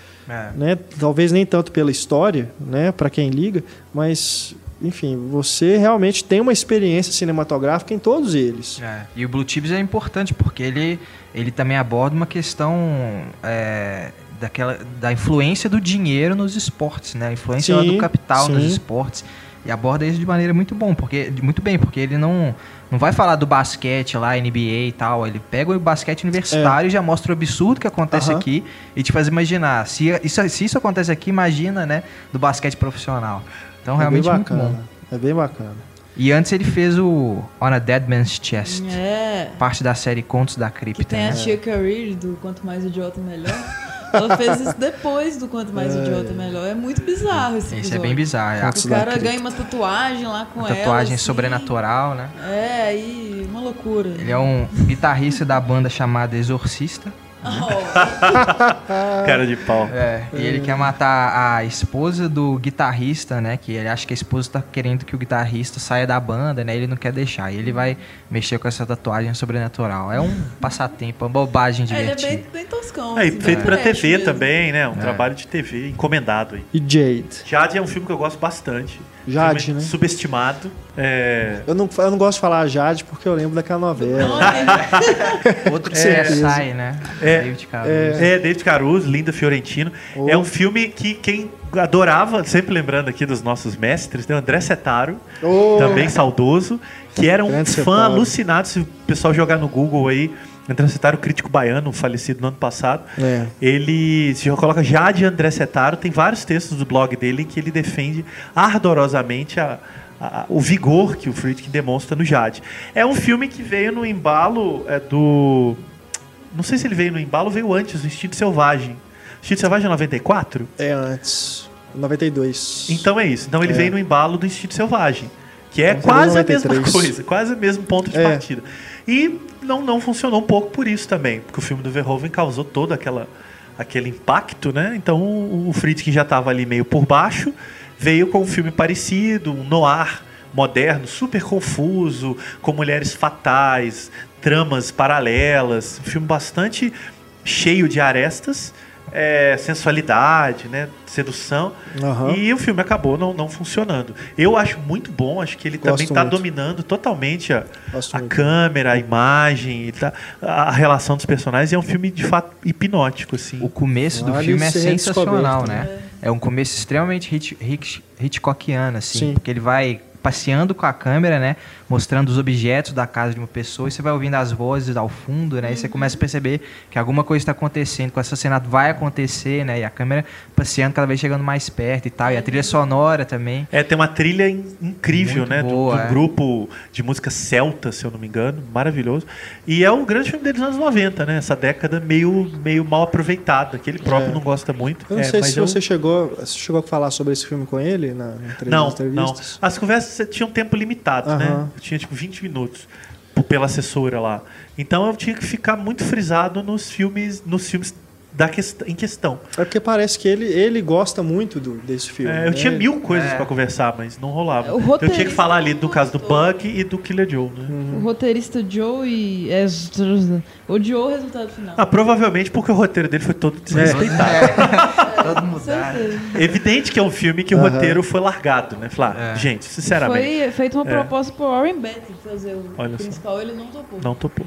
né? Talvez nem tanto pela história, né? Para quem liga, mas enfim, você realmente tem uma experiência cinematográfica em todos eles. É, E o Blue Chips é importante porque ele, ele também aborda uma questão é, daquela, da influência do dinheiro nos esportes, né? A influência Sim, do capital nos sim. esportes. E aborda isso de maneira muito bom, porque muito bem, porque ele não não vai falar do basquete lá, NBA e tal. Ele pega o basquete universitário e já mostra o absurdo que acontece aqui e te faz imaginar. Se isso, se isso acontece aqui, imagina, né, do basquete profissional. Então, realmente é bem muito bacana. bom. É bem bacana. E antes ele fez o On a Dead Man's Chest. É. Parte da série Contos da Que Cripta. tem a né? tia Career do Quanto Mais Idiota Melhor. Ela fez isso depois do Quanto Mais Idiota Melhor. É muito bizarro esse Isso é bem bizarro. é. Contos O cara ganha uma tatuagem lá com Uma ela. tatuagem assim. sobrenatural, né? É, aí, uma loucura. Ele é um guitarrista da banda chamada Exorcista. Oh, *laughs* Cara de pau. É, e ele quer matar a esposa do guitarrista, né? Que ele acha que a esposa tá querendo que o guitarrista saia da banda, né? Ele não quer deixar. E ele vai mexer com essa tatuagem sobrenatural. É um *laughs* passatempo, uma bobagem É, ele é bem, bem toscão. É, e assim, feito bem pra TV mesmo. também, né? Um É. trabalho de TV encomendado aí. E Jade. Jade é um filme que eu gosto bastante. Jade, né? Subestimado. É, Eu não, eu não gosto de falar Jade porque eu lembro daquela novela. *laughs* Outro É, sai, né? É, David Caruso. É, David Caruso, Linda Fiorentino. Oh. É um filme que quem adorava, sempre lembrando aqui dos nossos mestres, tem o André Setaro, Oh. também saudoso, que era um Grande fã Setaro. alucinado. Se o pessoal jogar no Google aí, André Setaro, crítico baiano, falecido no ano passado. É. Ele se coloca Jade André Setaro, tem vários textos do blog dele em que ele defende ardorosamente a- a- o vigor que o Friedkin demonstra no Jade. É um filme que veio no embalo é, do. Não sei se ele veio no embalo veio antes, do Instinto Selvagem. Instinto Selvagem é 94? É antes. 92. Então é isso. Então ele É. veio no embalo do Instinto Selvagem. Que é Então quase a mesma 93. coisa, quase o mesmo ponto de É. partida. E não, não funcionou um pouco por isso também, porque o filme do Verhoeven causou todo aquela, aquele impacto, né? Então o, o Friedkin já estava ali meio por baixo, veio com um filme parecido, um noir moderno, super confuso, com mulheres fatais, tramas paralelas, um filme bastante cheio de arestas, é, sensualidade, né? Sedução. Aham. E o filme acabou não, não funcionando. Eu acho muito bom, acho que ele também Gosto está muito. dominando totalmente a, a câmera, a imagem, tá- a relação dos personagens. E é um filme de fato hipnótico, assim. O começo do Vale filme é sensacional, né? É um começo extremamente Hitch, Hitch, Hitchcockiano, assim, Sim. porque ele vai passeando com a câmera, né? Mostrando os objetos da casa de uma pessoa e você vai ouvindo as vozes ao fundo, né? E você começa a perceber que alguma coisa está acontecendo, que o assassinato vai acontecer, né? E a câmera passeando cada vez chegando mais perto e tal. E a trilha sonora também. É, tem uma trilha in- incrível, Muito né? do- boa, do, é. grupo de música celta, se eu não me engano. Maravilhoso. E é um grande filme deles dos anos 90, né? Essa década meio, meio mal aproveitada, que ele próprio É. não gosta muito. Eu não É, sei mas se eu- você chegou, você chegou a falar sobre esse filme com ele na entrevista. Não, não. entrevistas. As conversas tinham tempo limitado, né? Aham. Eu tinha tipo 20 minutos pela assessora lá. Então eu tinha que ficar muito frisado nos filmes, nos filmes da quest em questão. É porque parece que ele, ele gosta muito do, desse filme. É, eu né? tinha mil coisas É. pra conversar, mas não rolava. O Eu tinha que falar ali do caso do. Bug e do Killer Joe, né? Uhum. O roteirista Joey odiou o resultado final. Ah, provavelmente porque o roteiro dele foi todo É. desrespeitado. Certeza. *laughs* Evidente que é um filme que o Aham. roteiro foi largado, né? Falar, É. gente, sinceramente, Foi feita uma É. proposta pro Warren Beatty fazer o Olha só. principal, ele não topou. não topou.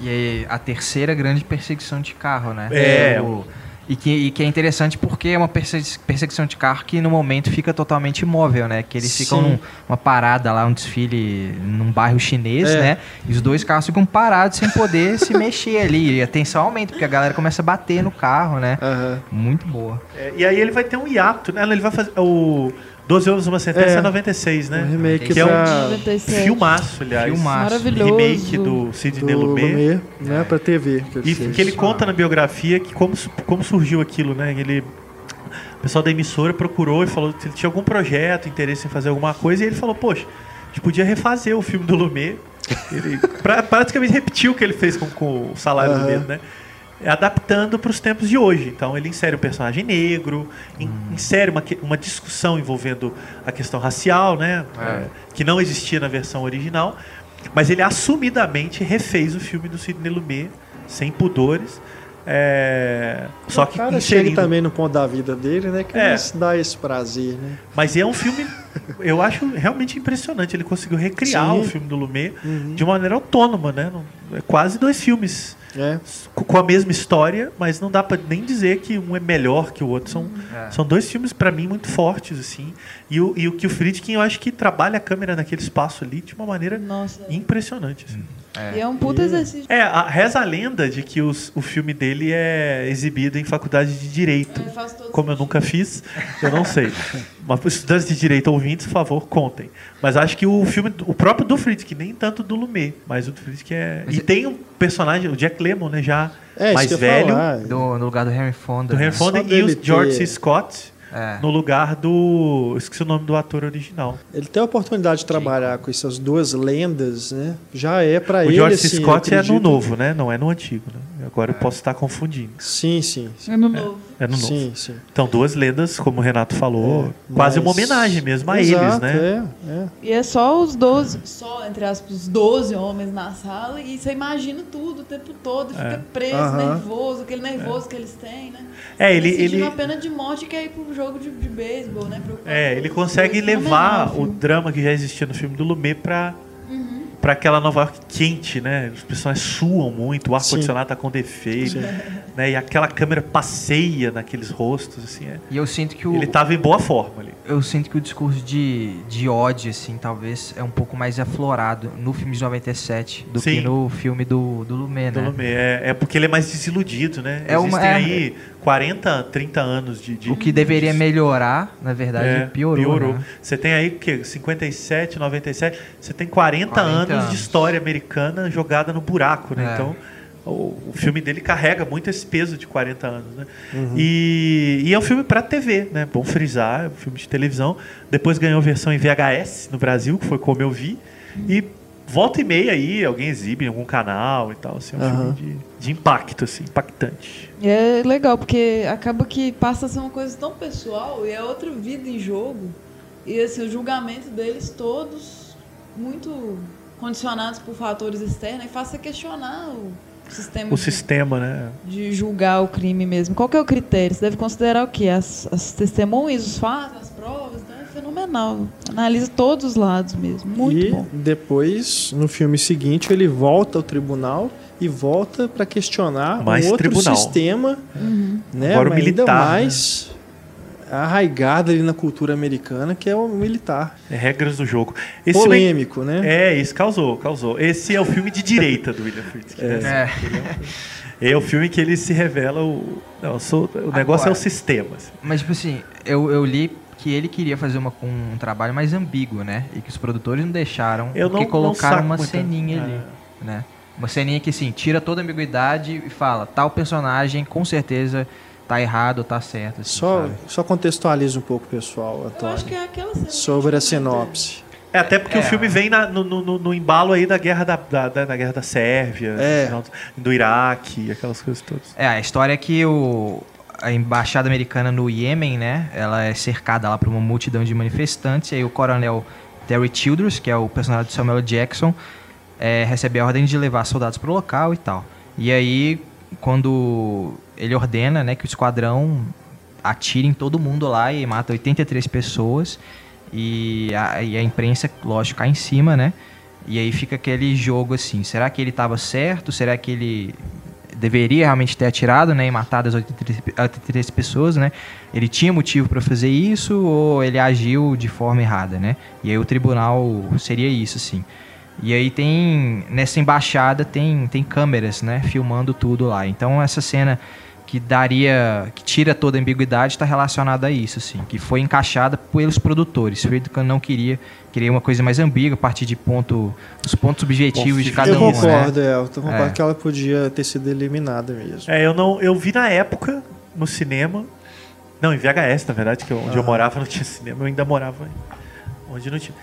E aí, a terceira grande perseguição de carro, né? É. O- e, que, e que é interessante porque é uma perse- perseguição de carro que no momento fica totalmente imóvel, né? Que eles Sim. ficam num- numa parada lá, um desfile num bairro chinês, É. né? E os dois carros ficam parados sem poder se *laughs* mexer ali. E a tensão aumenta, porque a galera começa a bater no carro, né? Aham. Muito boa. É, e aí ele vai ter um hiato, né? Ele vai fazer o 12 Anos Uma Sentença É. é 96, né? Um remake Que é um pra- 97. Filmaço, aliás. Filmaço. Maravilhoso. Remake do Sidney do Lumet. Lumet, né, pra TV. Que ele E fez. que ele conta na biografia que como, como surgiu aquilo, né? Ele, o pessoal da emissora procurou e falou que ele tinha algum projeto, interesse em fazer alguma coisa, e ele falou, poxa, a gente podia refazer o filme do Lumet. Ele pra- praticamente repetiu o que ele fez com, com o salário do Aham. dedo, né? Adaptando para os tempos de hoje. Então ele insere um personagem negro, in- insere uma, uma discussão envolvendo a questão racial, né? É, que não existia na versão original. Mas ele assumidamente refez o filme do Sidney Lumet, sem pudores. é, só o que cara chega inserindo. também no ponto da vida dele, né? Que É. dá esse prazer, né? Mas é um filme, eu acho realmente impressionante. Ele conseguiu recriar Sim. o filme do Lumet Uhum. de uma maneira autônoma, né? É quase dois filmes É. co- com a mesma história, mas não dá pra nem dizer que um é melhor que o outro. São, É. são dois filmes pra mim muito fortes assim. E o, e o que o Friedkin eu acho que trabalha a câmera naquele espaço ali de uma maneira Nossa. impressionante. assim. E é um puta exercício. É, a, reza a lenda de que os- o filme dele é exibido em faculdade de direito. É, faz todo Como eu nunca fiz, eu não sei. *laughs* Mas estudantes de direito ouvintes, por favor, contem. Mas acho que o filme, o próprio do Friedkin, nem tanto do Lumet, mas o do Friedkin é. Mas e é- tem um personagem, o Jack Lemmon, né, já É, mais velho. Do, no lugar do Henry Fonda. do né? Henry Fonda, Só e o George ter- C. Scott É. no lugar do. Esqueci o nome do ator original. Ele tem a oportunidade de trabalhar com essas duas lendas, né? Já é pra o ele. George C. assim, Scott é no novo, né? Não é no antigo. Né? Agora eu posso estar confundindo. Sim, sim. sim. É no novo. É no novo. Sim, sim. Então, duas lendas, como o Renato falou, É, quase uma mas- homenagem mesmo a Exato, eles, né? É, é. E é só os 12, só, entre aspas, os 12 homens na sala e você imagina tudo o tempo todo e fica preso, Aham. nervoso, aquele nervoso que eles têm, né? É, ele- ele- a pena de morte e quer ir pro jogo de, de beisebol, né? É, ele consegue levar o filme. drama que já existia no filme do Lumet pra, Uhum. pra aquela Nova York quente, né? Os personagens suam muito, o ar-condicionado tá com defeito, *laughs* né? E aquela câmera passeia naqueles rostos, assim. é. E eu sinto que o. Ele tava em boa forma ali. eu sinto que o discurso de, de ódio, assim, talvez é um pouco mais aflorado no filme de 97 do Sim. que no filme do, do Lumet, Do né? Lumet. É, é porque ele é mais desiludido, né? É uma- Existem é- aí 40, 30 anos de... de O que deveria melhorar, na verdade, É, piorou. né? Você tem aí o quê? 57, 97. Você tem 40, 40 anos, anos. de história americana jogada no buraco, né? É. Então, o, filme dele carrega muito esse peso de 40 anos, né? Uhum. E, e é um filme para TV, né? Bom frisar, é um filme de televisão. Depois ganhou versão em VHS no Brasil, que foi como eu vi. E volta e meia aí, alguém exibe em algum canal e tal. Assim, é um Aham. filme de, de impacto, assim, impactante. E é legal, porque acaba que passa a ser uma coisa tão pessoal e é outra vida em jogo. E assim, o julgamento deles todos muito condicionados por fatores externos e faz você questionar o sistema, O de, sistema, né? de julgar o crime mesmo. Qual que é o critério? Você deve considerar o quê? As, as testemunhas, os fatos, as provas, né? É fenomenal. Analisa todos os lados mesmo. Muito e bom. depois, no filme seguinte, ele volta ao tribunal e volta para questionar Mais um outro tribunal. sistema, Uhum. né? Agora mas militar, ainda né? mais arraigado ali na cultura americana, que é o militar. É regras do jogo. Esse filme- Polêmico, né? É, isso causou, causou. Esse é o filme de direita do William Friedkin. né? É. É o filme que ele se revela o. Não, sou- o negócio Agora. é o sistema. assim. Mas, tipo assim, eu, eu li que ele queria fazer uma, um trabalho mais ambíguo, né? E que os produtores não deixaram, Eu porque não- colocaram não uma ceninha É. ali, né? Uma ceninha que, assim, tira toda a ambiguidade e fala, tal personagem com certeza tá errado ou tá certo. assim, Só, sabe? só contextualiza um pouco, pessoal, Eu acho Antônio, que é sobre a sinopse. É, até porque É. o filme vem na- no, no- no embalo aí da guerra da, da, da- da guerra da Sérvia, É. do, do Iraque, aquelas coisas todas. É, a história é que o, a embaixada americana no Iêmen, né? Ela é cercada lá por uma multidão de manifestantes. E aí o coronel Terry Childers, que é o personagem de Samuel Jackson, é, recebe a ordem de levar soldados pro local e tal. E aí, quando ele ordena, né, que o esquadrão atira em todo mundo lá e mata 83 pessoas. E a, e a imprensa, lógico, cai em cima, né? E aí fica aquele jogo assim: será que ele estava certo? Será que ele deveria realmente ter atirado, né, e matado as 83, 83 pessoas, né? Ele tinha motivo para fazer isso ou ele agiu de forma errada, né? E aí o tribunal seria isso, sim. E aí tem nessa embaixada tem tem câmeras, né, filmando tudo lá. Então essa cena que daria que tira toda a ambiguidade está relacionada a isso, assim, que foi encaixada pelos produtores. Friedkin não queria queria uma coisa mais ambígua a partir de ponto os pontos objetivos de cada eu um. concordo, né? é, eu concordo É. que ela podia ter sido eliminada mesmo. É, eu não, eu vi na época no cinema, não em VHS na verdade, que eu- onde eu Ah. morava não tinha cinema, eu ainda morava onde não tinha.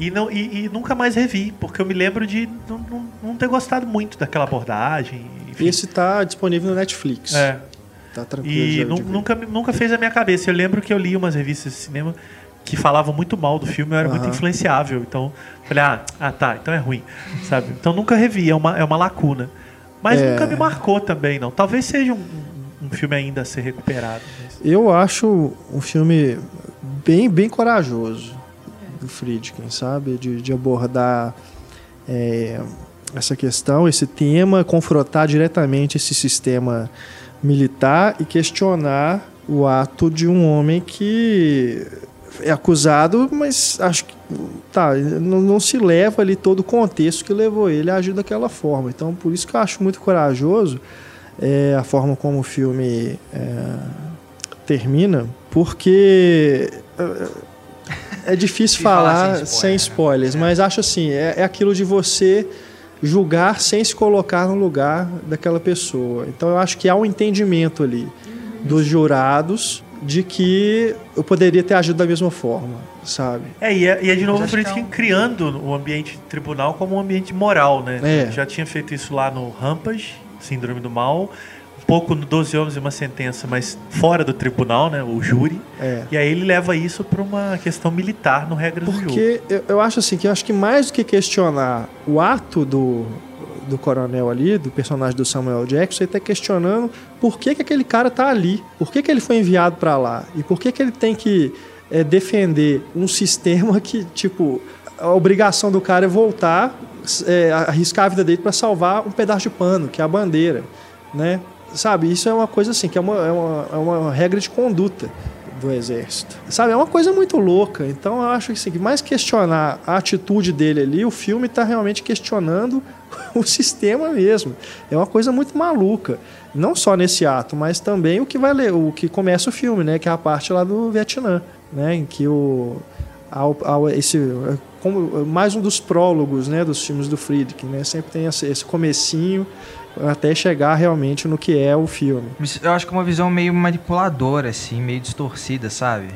E, não, e, e nunca mais revi, porque eu me lembro de não, não, não ter gostado muito daquela abordagem. Enfim. Esse tá disponível no Netflix. É. Tá tranquilo. E nu- nunca, nunca fez a minha cabeça. Eu lembro que eu li umas revistas de cinema que falavam muito mal do filme, eu era muito Aham. influenciável. Então, falei, ah, ah, tá, então é ruim, sabe? Então nunca revi, é uma, é uma lacuna. Mas É. nunca me marcou também, não. Talvez seja um, um filme ainda a ser recuperado. mas- Eu acho um filme bem, bem corajoso do Friedkin, sabe? De, de abordar é, essa questão, esse tema, confrontar diretamente esse sistema militar e questionar o ato de um homem que é acusado, mas acho que tá, não, não se leva ali todo o contexto que levou ele a agir daquela forma. Então, por isso que eu acho muito corajoso é, a forma como o filme é, termina, porque é, é difícil Se falar falar sem sem spoiler, spoilers, né? mas acho assim, é, é aquilo de você julgar sem se colocar no lugar daquela pessoa. Então eu acho que há um entendimento ali dos jurados de que eu poderia ter agido da mesma forma, sabe? É, e é, e é de novo o acho que é um- criando o ambiente tribunal como um ambiente moral, né? É. Já tinha feito isso lá no Rampage, Síndrome do Mal, pouco no 12 Homens e uma Sentença, mas fora do tribunal, né? O júri. É. E aí ele leva isso para uma questão militar no Regras do Jogo. Porque eu, eu acho assim que eu acho que mais do que questionar o ato do, do coronel ali, do personagem do Samuel Jackson, ele está questionando por que, que aquele cara tá ali, por que, que ele foi enviado para lá e por que, que ele tem que é, defender um sistema que, tipo, a obrigação do cara é voltar, é, arriscar a vida dele para salvar um pedaço de pano, que é a bandeira, né? Sabe, isso é uma coisa assim, que é uma, é uma, é uma regra de conduta do exército. Sabe, é uma coisa muito louca. Então eu acho assim, que mais questionar a atitude dele ali, o filme está realmente questionando *laughs* o sistema mesmo. É uma coisa muito maluca. Não só nesse ato, mas também o que vai ler, o que começa o filme, né? Que é a parte lá do Vietnã, né? Em que o ao, ao- esse como mais um dos prólogos, né? Dos filmes do Friedkin, né? Sempre tem esse, esse comecinho até chegar realmente no que é o filme. Eu acho que é uma visão meio manipuladora, assim, meio distorcida, sabe?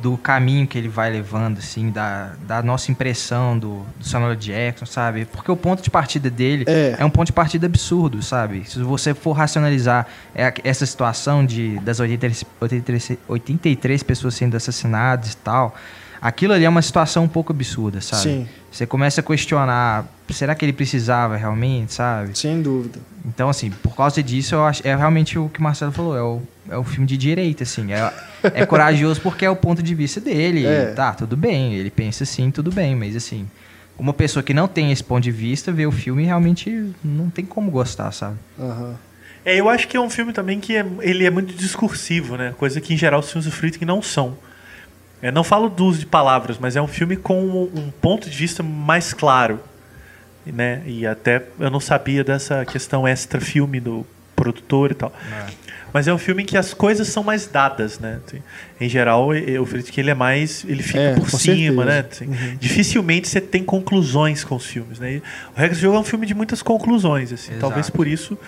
Do caminho que ele vai levando, assim, da, da nossa impressão do, do Samuel Jackson, sabe? Porque o ponto de partida dele É. é, um ponto de partida absurdo, sabe? Se você for racionalizar é, essa situação de, das 83, 83, 83 pessoas sendo assassinadas e tal, aquilo ali é uma situação um pouco absurda, sabe? Sim. Você começa a questionar, será que ele precisava realmente, sabe? Sem dúvida. Então, assim, por causa disso, eu acho, é realmente o que o Marcelo falou, é o, é o filme de direita, assim. É, é *laughs* corajoso porque é o ponto de vista dele. É. Tá, tudo bem, ele pensa assim, tudo bem, mas assim, uma pessoa que não tem esse ponto de vista, vê o filme e realmente não tem como gostar, sabe? Aham. É, eu acho que é um filme também que é, ele é muito discursivo, né? Coisa que em geral os filmes do Friedkin não são. É, não falo do uso de palavras, mas é um filme com um ponto de vista mais claro, né? E até eu não sabia dessa questão extra filme do produtor e tal. Mas é um filme em que as coisas são mais dadas, né? Assim, Em geral, o Friedkin ele é mais, ele fica É, por cima, né? certeza. Assim, Dificilmente você tem conclusões com os filmes, né? E o Rex Jogo é um filme de muitas conclusões, assim. Exato. Talvez por isso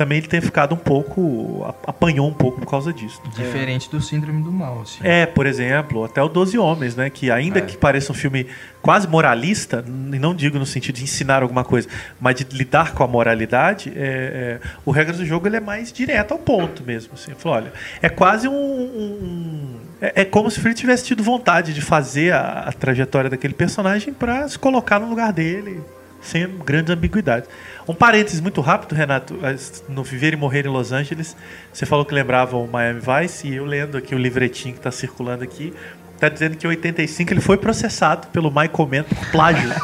também ele tenha ficado um pouco apanhou um pouco por causa disso. Diferente do Síndrome do Mal, assim. É, por exemplo, até o Doze Homens, né? Que ainda É. que pareça um filme quase moralista, e não digo no sentido de ensinar alguma coisa, mas de lidar com a moralidade, é, é, o Regras do Jogo ele é mais direto ao ponto mesmo. Assim. Falou, olha, é quase um... um- um- é, é como se o Fritz tivesse tido vontade de fazer a, a trajetória daquele personagem para se colocar no lugar dele. Sem grandes ambiguidades. Um parênteses muito rápido, Renato. No Viver e Morrer em Los Angeles, você falou que lembrava o Miami Vice, e eu lendo aqui o livretinho que está circulando aqui, está dizendo que em 85 ele foi processado pelo Michael Mann por plágio. *laughs*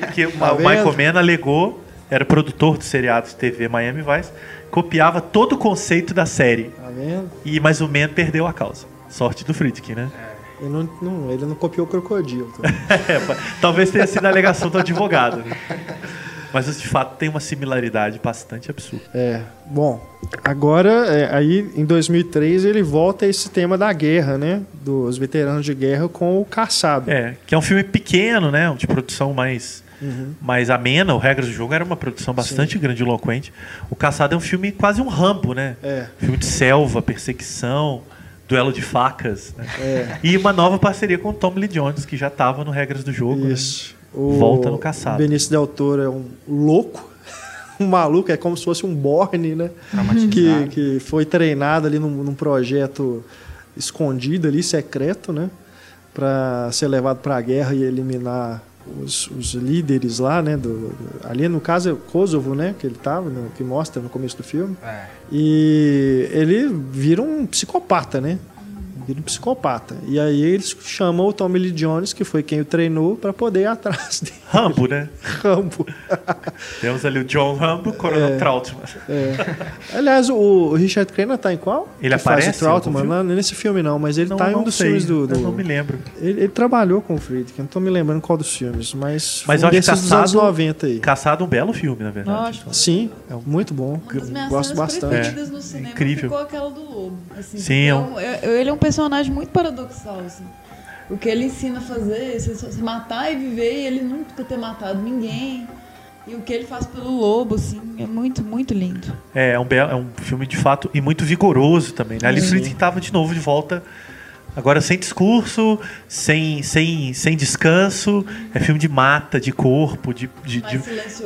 Porque o Tá o? Michael Mann alegou, era produtor do seriado de TV Miami Vice, copiava todo o conceito da série. Tá vendo? E, mas o Mann perdeu a causa. Sorte do Friedkin, né? Ele não, não- ele não copiou o crocodilo. tá? *laughs* É, talvez tenha sido a alegação do advogado. né? Mas de fato tem uma similaridade bastante absurda. É, bom, agora, é, aí em 2003 ele volta a esse tema da guerra, né? Dos veteranos de guerra com o caçado. É, que é um filme pequeno, né? De produção mais, Uhum. mais amena. O Regras do Jogo era uma produção bastante grandiloquente. O Caçado é um filme quase um Rambo, né? É. Filme de selva, perseguição, duelo de facas. né? É. E uma nova parceria com o Tom Lee Jones, que já estava no Regras do Jogo. né? Isso. O Volta no caçado. Benício Del Toro é um louco, *laughs* um maluco, é como se fosse um Borne, né? Traumatizado. Que, que foi treinado ali num, num projeto escondido ali, secreto, né? Pra ser levado pra guerra e eliminar os, os líderes lá, né? Do, ali no caso é o Kosovo, né? Que ele tava, no- que mostra no começo do filme. É. E ele vira um psicopata, né? Vira um psicopata. E aí eles chamam o Tommy Lee Jones, que foi quem o treinou, pra poder ir atrás dele. Rambo, né? *laughs* Rambo. Temos ali o John Rambo, Coronel É. Trautmann. Aliás, o Richard Crenna tá em qual? Ele que faz aparece o Trautmann, não, nesse filme não, mas ele Não, tá em um dos sei, filmes do... do- Eu não me lembro. Ele, ele trabalhou com o Friedkin, não tô me lembrando qual dos filmes, mas, Mas foi eu um desses dos anos Caçado- 90 aí. Caçado é um belo filme, na verdade. Ótimo. Sim, é muito bom. Uma das minhas Gosto bastante. preferidas no cinema Incrível. ficou aquela do lobo. Assim, Sim, é é um- um- é- ele é um personagem muito paradoxal, assim. O que ele ensina a fazer, se, se matar e viver, e ele nunca ter matado ninguém. E o que ele faz pelo lobo, assim, é muito, muito lindo. É, é um, belo, é um filme de fato e muito vigoroso também. Né? Ali Sim. Friedkin estava de novo de volta, agora sem discurso, sem, sem, sem descanso. É filme de mata, de corpo, de, de, de-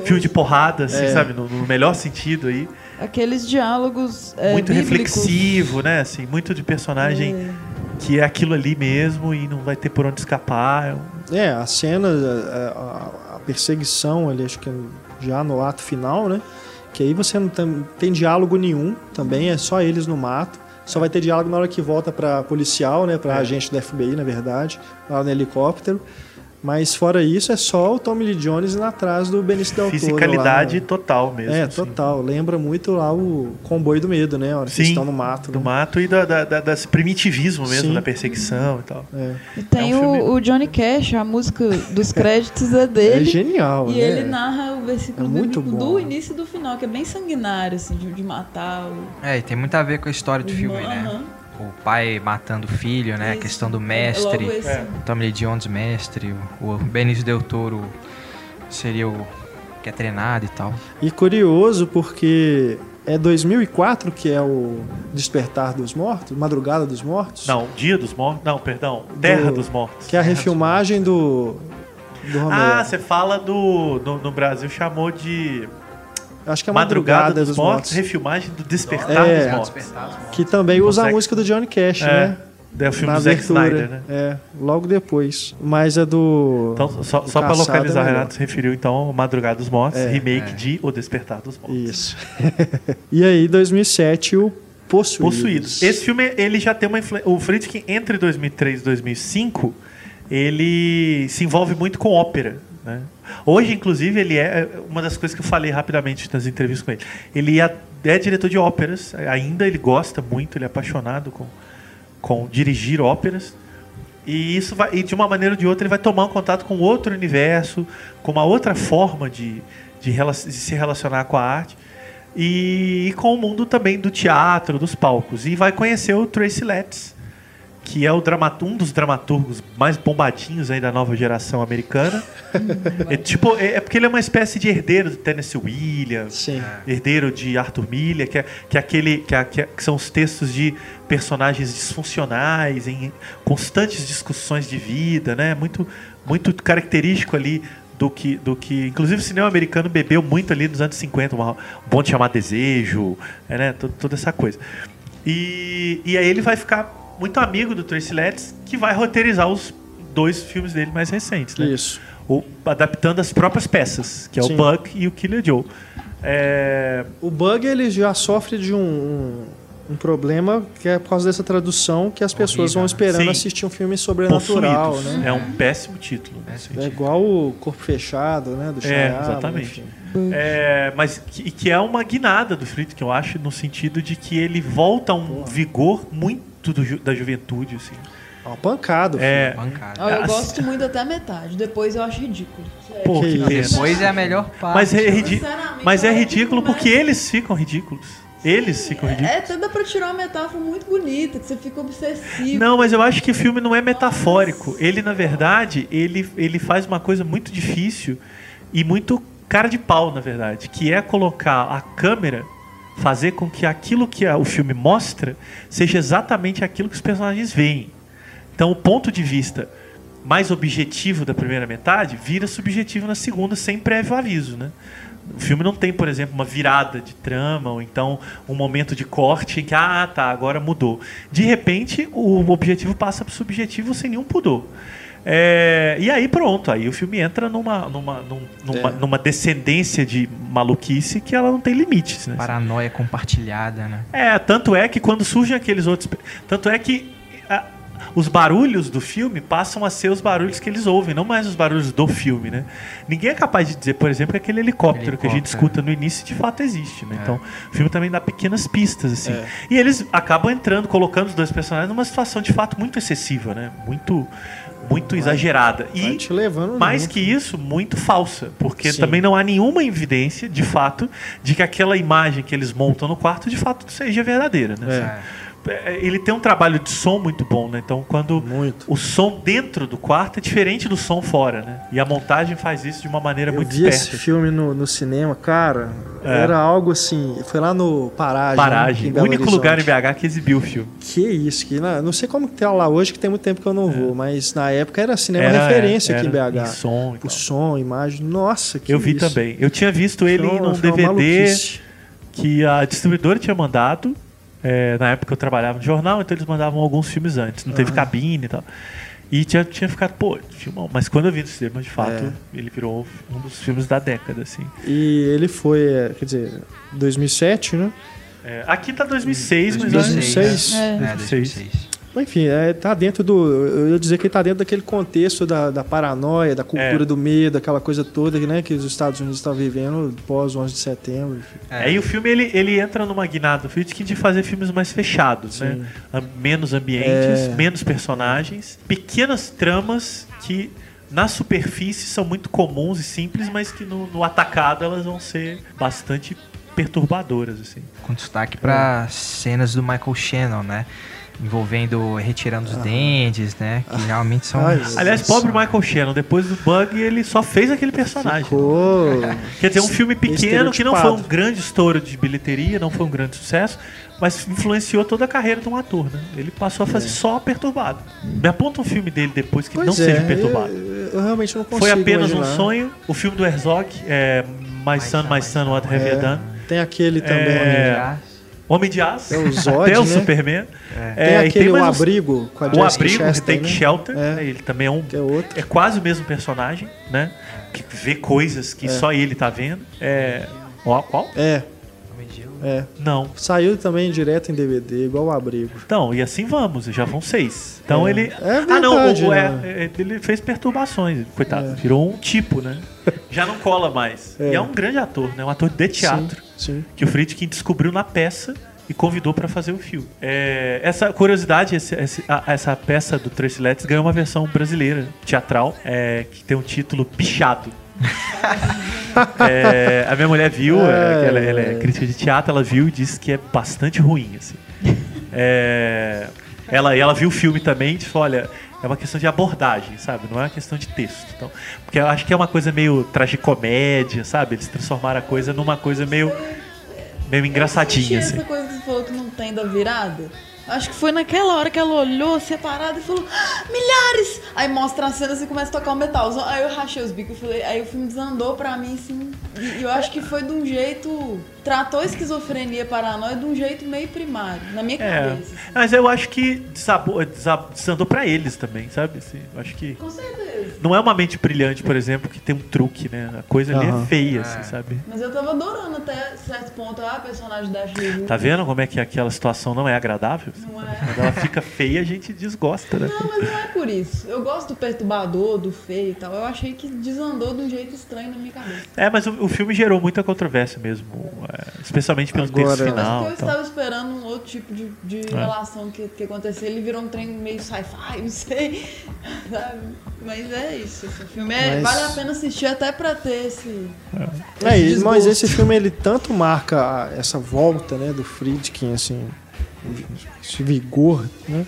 filme de porrada, assim, É. sabe? No, no melhor sentido aí. Aqueles diálogos é, muito bíblicos. reflexivo, né? Assim, muito de personagem É. que é aquilo ali mesmo e não vai ter por onde escapar. É É, a cena, a, a- a perseguição ali, acho que já no ato final, né? Que aí você não tem, tem diálogo nenhum também, é só eles no mato. Só vai ter diálogo na hora que volta pra policial, né? Pra É. agente do FBI, na verdade, lá no helicóptero. Mas fora isso, é só o Tommy Lee Jones indo atrás do Benício Del Toro. fisicalidade lá, né? total mesmo. É, assim. total. Lembra muito lá o comboio do medo, né? A hora que Sim, eles estão no mato. Do né? mato e da, da, da- desse primitivismo mesmo, Sim. da perseguição e tal. É. E tem É um filme- o, o Johnny Cash, a música dos créditos é *laughs* É dele. genial, E né? ele narra o versículo É muito bíblico bom. do início e do final, que é bem sanguinário, assim, de, de matar o. É, e tem muito a ver com a história do filme, né? Aham. O pai matando o filho, né? A Isso. questão do É mestre. logo esse- É. Tommy Lee Jones, mestre. O o Benício Del Toro seria o que é treinado e tal. E curioso porque é 2004 que é o Despertar dos Mortos, Madrugada dos Mortos. Não, Dia dos Mortos. Não, perdão. Terra Do- dos Mortos. Que é a refilmagem do, do Romero. Ah, você fala do. No, no Brasil chamou de Acho que é Madrugada, Madrugada, dos, Mortos, refilmagem do Despertar É. dos Mortos. Que também usa a música do Johnny Cash, É, né? é o filme Na do Zack. Snyder, né? É, logo depois. Mas é do. Então, só, do só pra Caçado localizar, é. Renato se referiu então ao Madrugada dos Mortos, É. remake É. de O Despertar dos Mortos. Isso. *laughs* e aí, 2007, o Possuídos. Possuídos. Esse filme, ele já tem uma influência. O Friedkin, entre 2003 e 2005, ele se envolve muito com ópera. Né? Hoje, inclusive, ele é uma das coisas que eu falei rapidamente nas entrevistas com ele. Ele é, é diretor de óperas, ainda ele gosta muito, ele é apaixonado com, com dirigir óperas. E isso vai, e de uma maneira ou de outra, ele vai tomar um contato com outro universo, com uma outra forma de, de, de se relacionar com a arte e, e com o mundo também do teatro, dos palcos. E vai conhecer o Tracy Letts, que é o um dos dramaturgos mais bombadinhos aí da nova geração americana. é, tipo, é, é porque ele é uma espécie de herdeiro do Tennessee Williams, Sim. herdeiro de Arthur Miller, que é, que é aquele que, é- que é- que são os textos de personagens disfuncionais em constantes discussões de vida, né? Muito muito característico ali do que do que inclusive o cinema americano bebeu muito ali nos anos 50, uma, um bom de chamar desejo, é, né? Toda, toda essa coisa. E, e aí ele vai ficar muito amigo do Tracy Letts, que vai roteirizar os dois filmes dele mais recentes, né? Isso. o- adaptando as próprias peças, que é Sim. o Buck e o Killer Joe. É, O Bug ele já sofre de um, um, um problema que é por causa dessa tradução que as pessoas Horrível, vão esperando Sim. assistir um filme sobrenatural, possuídos. né? É um péssimo título. É igual o Corpo Fechado, né? Do É, Shyamalan, exatamente. enfim. É, mas que, que é uma guinada do Friedkin, eu acho, no sentido de que ele volta a um vigor muito do ju- da juventude, assim. É uma pancada. o É, Bancada. Ó, eu As- gosto muito até a metade. Depois eu acho ridículo. Pô, que isso. Depois é a melhor parte. Mas é, ridi- Sinceramente, mas é ridículo que porque eles ficam ridículos. Eles ficam ridículos. É, até dá pra tirar uma metáfora muito bonita, que você fica obsessivo. Não, mas eu acho que o filme não é metafórico. Ele, na verdade, ele, ele faz uma coisa muito difícil e muito cara de pau, na verdade, que é colocar a câmera, fazer com que aquilo que o filme mostra seja exatamente aquilo que os personagens veem. Então, o ponto de vista mais objetivo da primeira metade vira subjetivo na segunda, sem prévio aviso, né? O filme não tem, por exemplo, uma virada de trama, ou então um momento de corte em que, ah, tá, agora mudou. De repente, o objetivo passa para o subjetivo sem nenhum pudor. É, e aí pronto, aí o filme entra numa, numa, num- numa, É. numa descendência de maluquice que ela não tem limites. Né? Paranoia compartilhada, né? É, tanto é que quando surgem aqueles outros. Tanto é que ah, os barulhos do filme passam a ser os barulhos que eles ouvem, não mais os barulhos do filme, né? Ninguém é capaz de dizer, por exemplo, que aquele helicóptero, que a gente Helicóptero. escuta no início de fato existe, né? É. Então, o filme também dá pequenas pistas, assim. É. E eles acabam entrando, colocando os dois personagens numa situação de fato muito excessiva, né? Muito, muito exagerada. Vai E te levando mais junto. que isso, muito falsa. Porque Sim. também não há nenhuma evidência, de fato, de que aquela imagem que eles montam no quarto, de fato, seja verdadeira. Né? É. É, Ele tem um trabalho de som muito bom, né? Então, quando Muito. o som dentro do quarto é diferente do som fora, né? E a montagem faz isso de uma maneira Eu muito vi esse filme no, no cinema, cara. É. Era algo assim. Foi lá no Paragem. né, Paragem. em O único lugar em Horizonte. BH que exibiu o filme. Que isso, que na- não sei como que tá lá hoje, que tem muito tempo que eu não vou, mas na época era cinema Era- referência era aqui em BH. em som o som, imagem, nossa, que Eu vi isso. também. Eu tinha visto ele foi uma DVD que a distribuidora tinha mandado. É, na época eu trabalhava no jornal, então eles mandavam alguns filmes antes. Não teve cabine e tal. E tinha, tinha ficado, pô, filmão. Mas quando eu vi no cinema, de fato, É. ele virou um dos filmes da década, assim. E ele foi, é, quer dizer, 2007, né? É, aqui tá 2006, mas... 2006. É. É, 2006. 2006. Enfim, é, tá dentro do. Eu ia dizer que ele tá dentro daquele contexto da, da paranoia, da cultura É. do medo, aquela coisa toda né, que os Estados Unidos estão vivendo pós 11 de setembro. enfim. É. Aí o filme ele, ele entra numa guinada do Friedkin de fazer filmes mais fechados, né? Sim. Am- Menos ambientes, É. menos personagens, pequenas tramas que na superfície são muito comuns e simples, mas que no, no atacado elas vão ser bastante perturbadoras, assim. Com destaque pra cenas do Michael Shannon, né? Envolvendo retirando os dentes, né? Que realmente são. Ai, Aliás, pobre Michael Shannon, depois do Bug, ele só fez aquele personagem. Ficou. *laughs* Quer dizer, um filme pequeno que não foi um grande estouro de bilheteria, não foi um grande sucesso, mas influenciou toda a carreira de um ator, né? Ele passou a fazer só perturbado. Me aponta um filme dele depois que Pois não é, seja perturbado. Eu, eu realmente não consigo. Foi apenas um imaginar. sonho. O filme do Herzog, é My Son, My Son, What Have You É, Done? tem aquele também. É, Homem de Aço, É o Zod, *laughs* até o né? Superman. Tem É, e aquele O mais uns- Abrigo com a O Abrigo, Chastain, Take né? Shelter, É. né? ele também é um é outro. é quase o mesmo personagem, né? Que vê coisas que só ele tá vendo. É. Ó, qual? É, Homem de Gelo. é. Não. Saiu também direto em DVD, igual o Abrigo. Então, e assim vamos, já vão seis. Então É. ele. É ah, não, verdade, o- é- né? é, ele fez perturbações, coitado. É. Virou um tipo, né? Já não cola mais. É. E é um grande ator, né? Um ator de teatro. Sim, sim. Que o Friedkin descobriu na peça e convidou para fazer o filme. É, essa curiosidade, esse- esse- a- essa peça do Tracy Letts ganhou uma versão brasileira, teatral, é, que tem um título Bichado. *laughs* É, a minha mulher viu, é, ela, ela é crítica de teatro, ela viu e disse que é bastante ruim, assim. É, ela, ela viu o filme também e disse, olha, é uma questão de abordagem, sabe? Não é uma questão de texto. Então, porque eu acho que é uma coisa meio tragicomédia, sabe? Eles transformaram a coisa numa coisa meio, meio engraçadinha, assim. essa coisa que você falou que não tem da virada. Acho que foi naquela hora que ela olhou separada e falou: "Ah, milhares! Aí mostra a cena e começa a tocar o metal. Aí eu rachei os bicos, falei, aí o filme desandou pra mim, assim. E eu acho que foi de um jeito. Tratou a esquizofrenia paranoia de um jeito meio primário, na minha É, cabeça. assim. mas eu acho que desabou, desab- desandou pra eles também, sabe? Assim, eu acho que Com certeza. Não é uma mente brilhante, por exemplo, que tem um truque, né? A coisa ali Aham. é feia, É. assim, sabe? Mas eu tava adorando até certo ponto a personagem da Ashley Tá vendo como é que aquela situação não é agradável? Não é. Quando ela fica feia, a gente desgosta, né? Não, mas não é por isso. Eu gosto do perturbador, do feio e tal. Eu achei que desandou de um jeito estranho na minha cabeça. É, mas o, o filme gerou muita controvérsia mesmo, é, especialmente pelo Agora- texto Mas final. eu então. estava esperando um outro tipo de, de É. relação que, que aconteceu. Ele virou um trem meio sci-fi, *laughs* não sei. Sabe? Mas é isso. Esse filme é, Mas- vale a pena assistir até pra ter esse. É, e- esse mas esse filme ele tanto marca essa volta, né, do Friedkin, assim, esse vigor, né,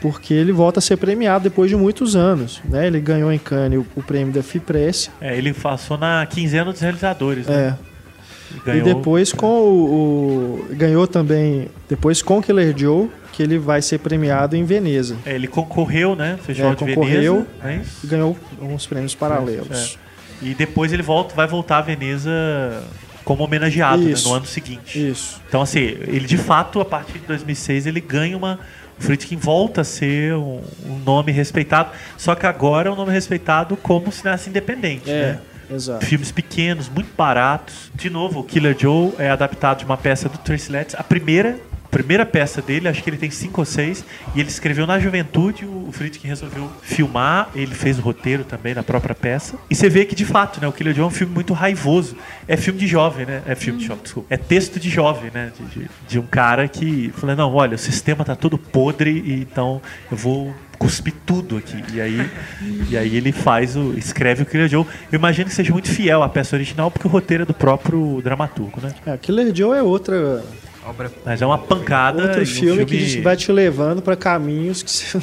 porque ele volta a ser premiado depois de muitos anos, né? Ele ganhou em Cannes o, o prêmio da FIPRESS, É, ele passou na quinzena dos realizadores, né? é, E e ganhou- depois com o, o- ganhou também depois com Killer Joe, que ele vai ser premiado em Veneza. É, ele concorreu, né? Festival É, de concorreu. Veneza. Isso. E ganhou uns prêmios paralelos. E depois ele volta, vai voltar a Veneza como homenageado né, no ano seguinte. Isso. Então, assim, ele de fato, a partir de 2006, ele ganha uma. O Friedkin volta a ser um, um nome respeitado, só que agora é um nome respeitado como cineasta independente. É, Né? exato. Filmes pequenos, muito baratos. De novo, o Killer Joe é adaptado de uma peça do Tracy Letts. A primeira, primeira peça dele, acho que ele tem cinco ou seis, e ele escreveu na juventude. O Friedkin resolveu filmar, ele fez o roteiro também na própria peça. E você vê que, de fato, né, o Killer Joe é um filme muito raivoso. É filme de jovem, né? É filme de jovem, desculpa. É texto de jovem, né? De, de, de um cara que fala, não, olha, o sistema tá todo podre, e então eu vou cuspir tudo aqui. E aí, *laughs* e aí ele faz o. escreve o Killer Joe. Eu imagino que seja muito fiel à peça original, porque o roteiro é do próprio dramaturgo, né? É, Killer Joe é outra Mas é uma pancada. Outro e um filme, que vai te levando pra caminhos que você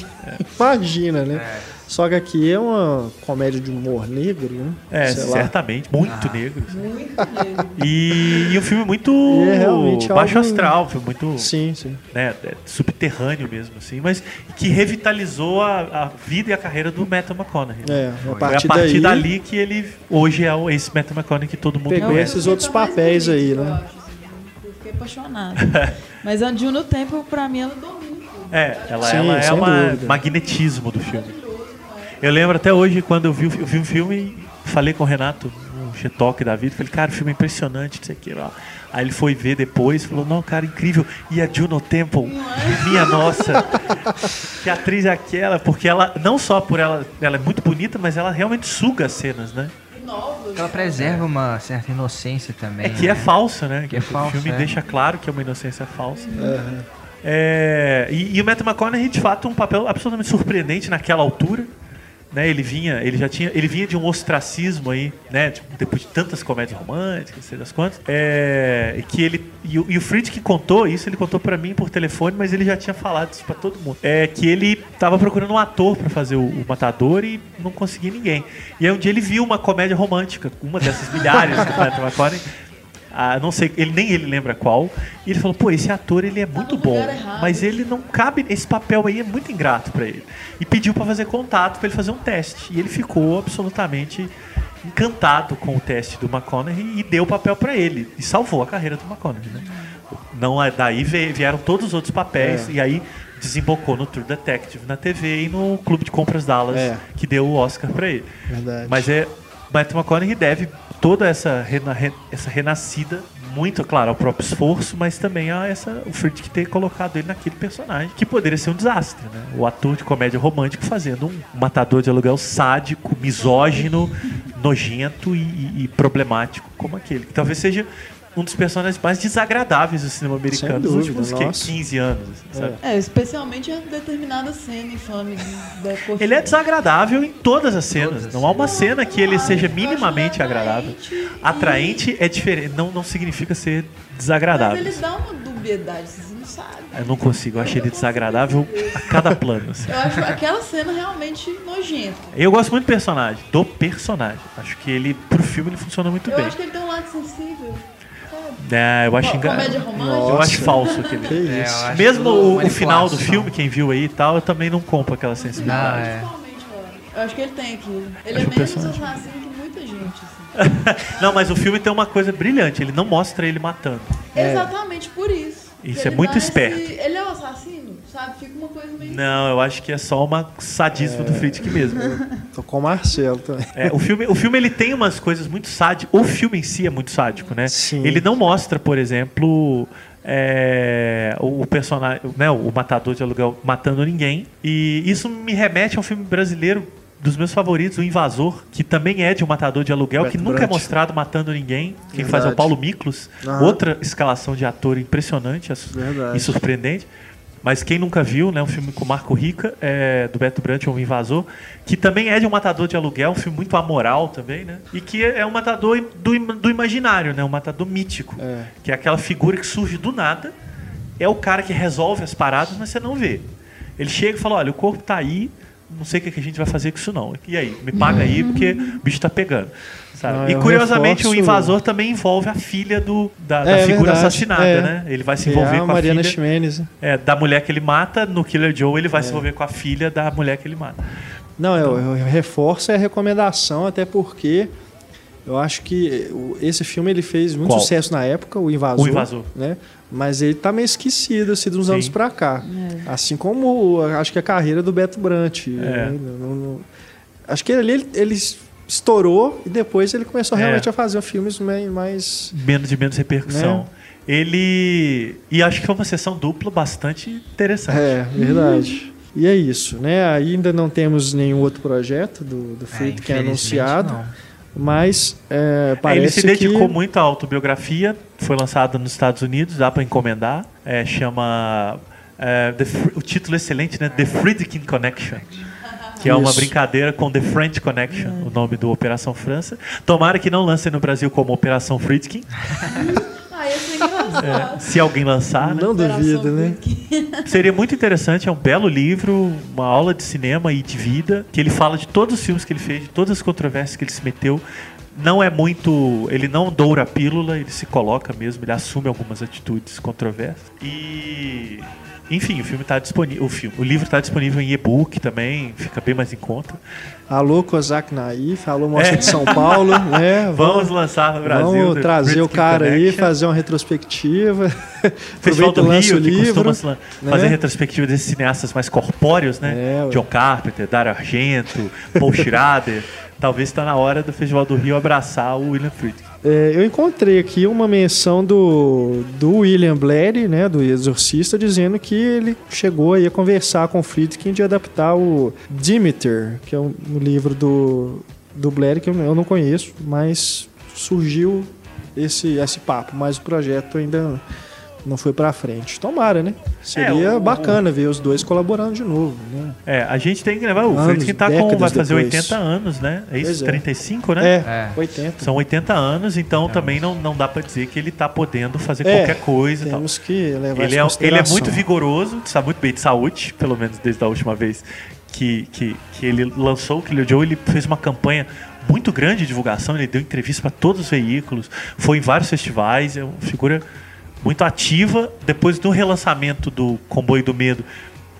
imagina, né? Só que aqui é uma comédia de humor negro, né? É, Sei lá. certamente. Muito negro. Muito mesmo. E, e um filme muito é realmente baixo algo- astral, um filme muito Sim, sim. né, é, subterrâneo mesmo, assim, mas que revitalizou a, a vida e a carreira do Matthew McConaughey. né? É, a Foi a partir, partir daí dali que ele hoje é o esse Matthew McConaughey que todo mundo Pegou conhece. esses outros papéis aí, né? Apaixonada. *laughs* Mas a Juno Temple, pra mim, ela domina. É, ela, Sim, ela é uma dúvida. magnetismo do filme. Eu lembro até hoje quando eu vi, o- eu vi um filme e falei com o Renato, um G-Talk da vida, falei, cara, o filme é impressionante, não sei o que lá. Aí ele foi ver depois, falou, não, cara, incrível. E a Juno Temple, *laughs* minha nossa, que atriz é aquela? Porque ela, não só por ela, ela é muito bonita, mas ela realmente suga as cenas, né? Novos. Ela preserva uma certa inocência também. É que é né? falsa, né? Que é o falsa, filme é. deixa claro que é uma inocência falsa. É, e, e o Matthew McConaughey, de fato, um papel absolutamente surpreendente naquela altura. Né, ele vinha, ele já tinha, ele vinha de um ostracismo aí, né, tipo, depois de tantas comédias românticas, sei das quantas, é, que ele e, o- e o contou isso, ele contou pra mim por telefone, mas ele já tinha falado isso pra todo mundo, é que ele tava procurando um ator pra fazer o, o Matador e não conseguia ninguém. E aí um dia ele viu uma comédia romântica, uma dessas milhares do Matthew McConaughey, ah, não sei, ele nem ele lembra qual. E ele falou: "Pô, esse ator ele é muito no bom, lugar errado." mas ele não cabe, esse papel aí é muito ingrato pra ele". E pediu pra fazer contato, pra ele fazer um teste. E ele ficou absolutamente encantado com o teste do McConaughey e deu o papel pra ele e salvou a carreira do McConaughey, né? Não é daí vieram todos os outros papéis É. e aí desembocou no True Detective na TV e no Clube de Compras Dallas, É. que deu o Oscar pra ele. Verdade. Mas é. Matthew McConaughey deve toda essa, rena- re- essa renascida, muito, claro, ao próprio esforço, mas também a essa, o Friedkin ter colocado ele naquele personagem, que poderia ser um desastre, né? O ator de comédia romântica fazendo um matador de aluguel sádico, misógino, nojento e, e- e problemático como aquele. Que talvez seja um dos personagens mais desagradáveis do cinema americano dúvida, últimos que, nossa. 15 anos. assim, sabe? É, especialmente a determinada cena infame de- da. Ele é desagradável em todas as cenas. Todas as não há uma cena que ele seja Eu minimamente agradável. atraente e- é diferente, não, não significa ser Mas desagradável. ele dá uma dubiedade, você não sabe. Eu não consigo, eu achei ele desagradável a cada plano. assim. Eu acho aquela cena realmente nojenta. Eu gosto muito do personagem, do personagem. Acho que ele, pro filme, ele funciona muito Eu bem. acho que ele tem um lado sensível. É, eu acho romântica. Eu acho falso aquele. Que É, isso. acho Mesmo o, o final do filme, quem viu aí e tal, eu também não compro aquela sensibilidade. Não, é. Eu acho que ele tem aquilo. Ele Acho é menos assassino que muita gente, assim. *laughs* Não, mas o filme tem uma coisa brilhante, ele não mostra ele matando. Exatamente por isso. Isso é muito esperto. esse- Ele é o assassino? Sabe? Fica uma coisa meio. Não, eu acho que é só uma sadismo do Friedkin mesmo. *laughs* Tô com o Marcelo também. É, o filme, o filme ele tem umas coisas muito sádicas. O filme em si é muito sádico, né? Sim. Ele não mostra, por exemplo, é, o, o personagem, né, o matador de aluguel matando ninguém. E isso me remete a um filme brasileiro dos meus favoritos, O Invasor, que também é de um matador de aluguel, Beto que nunca é mostrado matando ninguém. Quem Verdade. faz é o Paulo Miklos. Aham. Outra escalação de ator impressionante e surpreendente. Mas quem nunca viu, né, um filme com Marco Rica, é, do Beto Brant, O Invasor, que também é de um matador de aluguel, um filme muito amoral também, né? E que é um matador do, do imaginário, né? Um matador mítico. É. Que é aquela figura que surge do nada, é o cara que resolve as paradas, mas você não vê. Ele chega e fala, olha, o corpo tá aí, não sei o que que a gente vai fazer com isso não. E aí, me paga aí, porque o bicho tá pegando. Não, e curiosamente o reforço- invasor também envolve a filha do, da, da É figura verdade, assassinada, é. né? Ele vai se é envolver a com a Mariana filha Ximenes. né? é, da mulher que ele mata, no Killer Joe ele vai É. se envolver com a filha da mulher que ele mata. Não, eu, eu reforço a recomendação, até porque eu acho que o- esse filme ele fez muito Qual? sucesso na época, o Invasor. O Invasor. Né? Mas ele tá meio esquecido assim, de uns Sim. anos pra cá. Assim como acho que a carreira do Beto Brant. É. né? Não- não- acho que ele, ele estourou e depois ele começou É. realmente a fazer filmes mais. mais Menos de menos repercussão. Né? Ele. E acho que foi uma sessão dupla bastante interessante. é, verdade. E é isso, né? Ainda não temos nenhum outro projeto do, do É, Friedkin infelizmente, anunciado, não. mas é, É, parece ele se dedicou que... muito à autobiografia, foi lançada nos Estados Unidos, dá para encomendar. É, chama. é, o título é excelente, né? The Friedkin Connection. Que é uma Isso. brincadeira com The French Connection, o nome do Operação França. Tomara que não lancem no Brasil como Operação Friedkin. *laughs* Ah, ia ser engraçado. Se alguém lançar, né? Não duvido, né? *laughs* Seria muito interessante, é um belo livro, uma aula de cinema e de vida, que ele fala de todos os filmes que ele fez, de todas as controvérsias que ele se meteu. Não é muito. Ele não doura a pílula, ele se coloca mesmo, ele assume algumas atitudes controversas. E. Enfim, o filme está disponível. O, filme, o livro está disponível em e-book também, fica bem mais em conta. Alô, Kozak Naif, alô, Mostra É. de São Paulo, *laughs* né? Vamos lançar no Brasil. Vamos trazer o cara aí, Connection. fazer uma retrospectiva. *laughs* Festival do Rio, o que livro. costuma lan- fazer né? retrospectiva desses cineastas mais corpóreos, né? É. John Carpenter, Dario Argento, Paul *laughs* Schrader. Talvez está na hora do Festival do Rio abraçar o William Friedkin. É, eu encontrei aqui uma menção do, do William Blair, né, do Exorcista, dizendo que ele chegou aí a conversar com o Friedkin de adaptar o Demeter, que é um, um livro do, do Blair que eu, não conheço, mas surgiu esse, esse papo, mas o projeto ainda não foi pra frente. Tomara, né? Seria É, o- bacana ver os dois colaborando de novo, né? É, a gente tem que lembrar, o Anos, Friedkin tá com, vai fazer depois. 80 anos, né? É isso? Pois é. 35, né? É, É. 80. São 80 anos, então também não, não dá pra dizer que ele tá podendo fazer É, qualquer coisa tal. Temos que levar Ele é, ele é muito vigoroso, está muito bem de saúde, pelo menos desde a última vez que, que, que ele lançou o Killer Joe. Ele fez uma campanha muito grande de divulgação, ele deu entrevista para todos os veículos, foi em vários festivais, é uma figura muito ativa. Depois do relançamento do Comboio do Medo,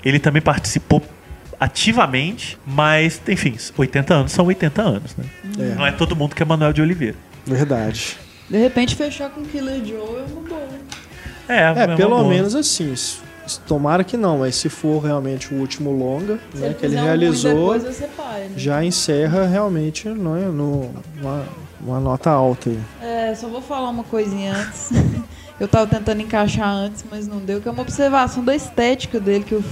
ele também participou ativamente, mas, enfim, 80 anos são 80 anos, né? É. Não é todo mundo que é Manuel de Oliveira. Verdade. De repente, fechar com Killer Joe é uma boa. É, É, uma pelo boa. menos assim. s- Tomara que não, mas se for realmente o último longa Se né, ele que ele um realizou, né? já encerra realmente não é, no, uma, uma nota alta aí. É, só vou falar uma coisinha antes. *laughs* Eu tava tentando encaixar antes, mas não deu, que é uma observação da estética dele que eu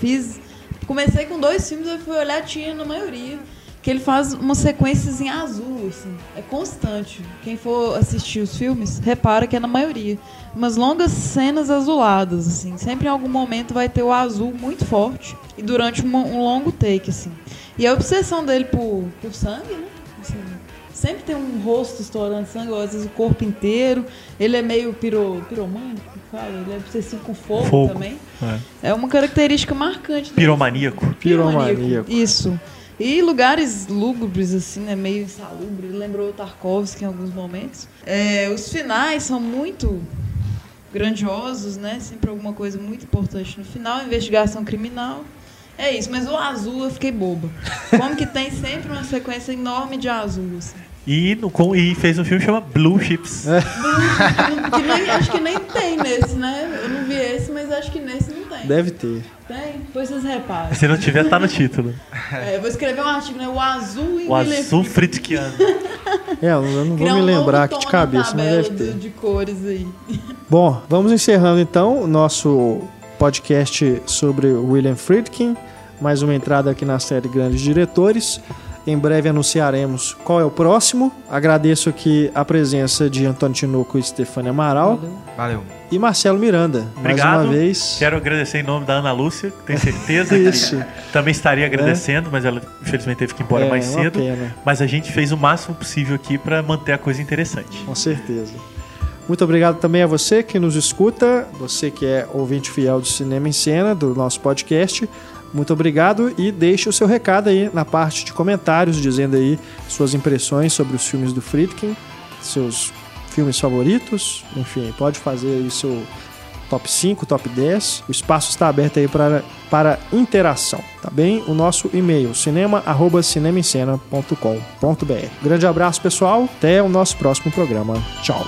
fiz. Comecei com dois filmes, eu fui olhar, tinha na maioria. Que ele faz umas sequências em azul, assim. É constante. Quem for assistir os filmes, repara que é na maioria. Umas longas cenas azuladas, assim. Sempre em algum momento vai ter o azul muito forte. E durante uma- um longo take, assim. E a obsessão dele por, por sangue, né? Assim, sempre tem um rosto estourando sangue, ou às vezes o corpo inteiro. Ele é meio piro, piromânico, que fala. Ele é obsessivo com fogo, Fogo. também. É. É uma característica marcante dele. Piromaníaco. Piromaníaco. Isso. E lugares lúgubres, assim, né? Meio insalubre. Lembrou o Tarkovsky em alguns momentos. É, os finais são muito grandiosos, né? Sempre alguma coisa muito importante no final. Investigação criminal. É isso, mas o azul eu fiquei boba. Como que tem sempre uma sequência enorme de azul, assim. E, no, com- e fez um filme que chama Blue Chips. É. Que nem- acho que nem tem nesse, né? Eu não vi esse, mas acho que nesse não tem. Deve ter. Tem? Depois vocês reparam. Se não tiver, tá no título. É, eu vou escrever um artigo, né? O azul em O azul fritkiano. É, eu não vou Criar me um lembrar aqui tom de cabeça, mas deve ter. de cores aí. Bom, vamos encerrando então o nosso podcast sobre o William Friedkin. Mais uma entrada aqui na série Grandes Diretores. Em breve anunciaremos qual é o próximo. Agradeço aqui a presença de Antônio Tinoco e Stefania Amaral Valeu. e Marcelo Miranda. Mais Obrigado. uma vez. Quero agradecer em nome da Ana Lúcia, que tenho certeza Isso. que também estaria agradecendo, mas ela infelizmente teve que ir embora É, mais uma cedo. pena. Mas a gente fez o máximo possível aqui para manter a coisa interessante. Com certeza. Muito obrigado também a você que nos escuta, você que é ouvinte fiel do Cinema em Cena, do nosso podcast. Muito obrigado e deixe o seu recado aí na parte de comentários, dizendo aí suas impressões sobre os filmes do Friedkin, seus filmes favoritos, enfim, pode fazer aí seu top 5, top 10. O espaço está aberto aí para, para interação, tá bem? O nosso e-mail, cinema.cinemaencena.com.br. Grande abraço, pessoal. Até o nosso próximo programa. Tchau.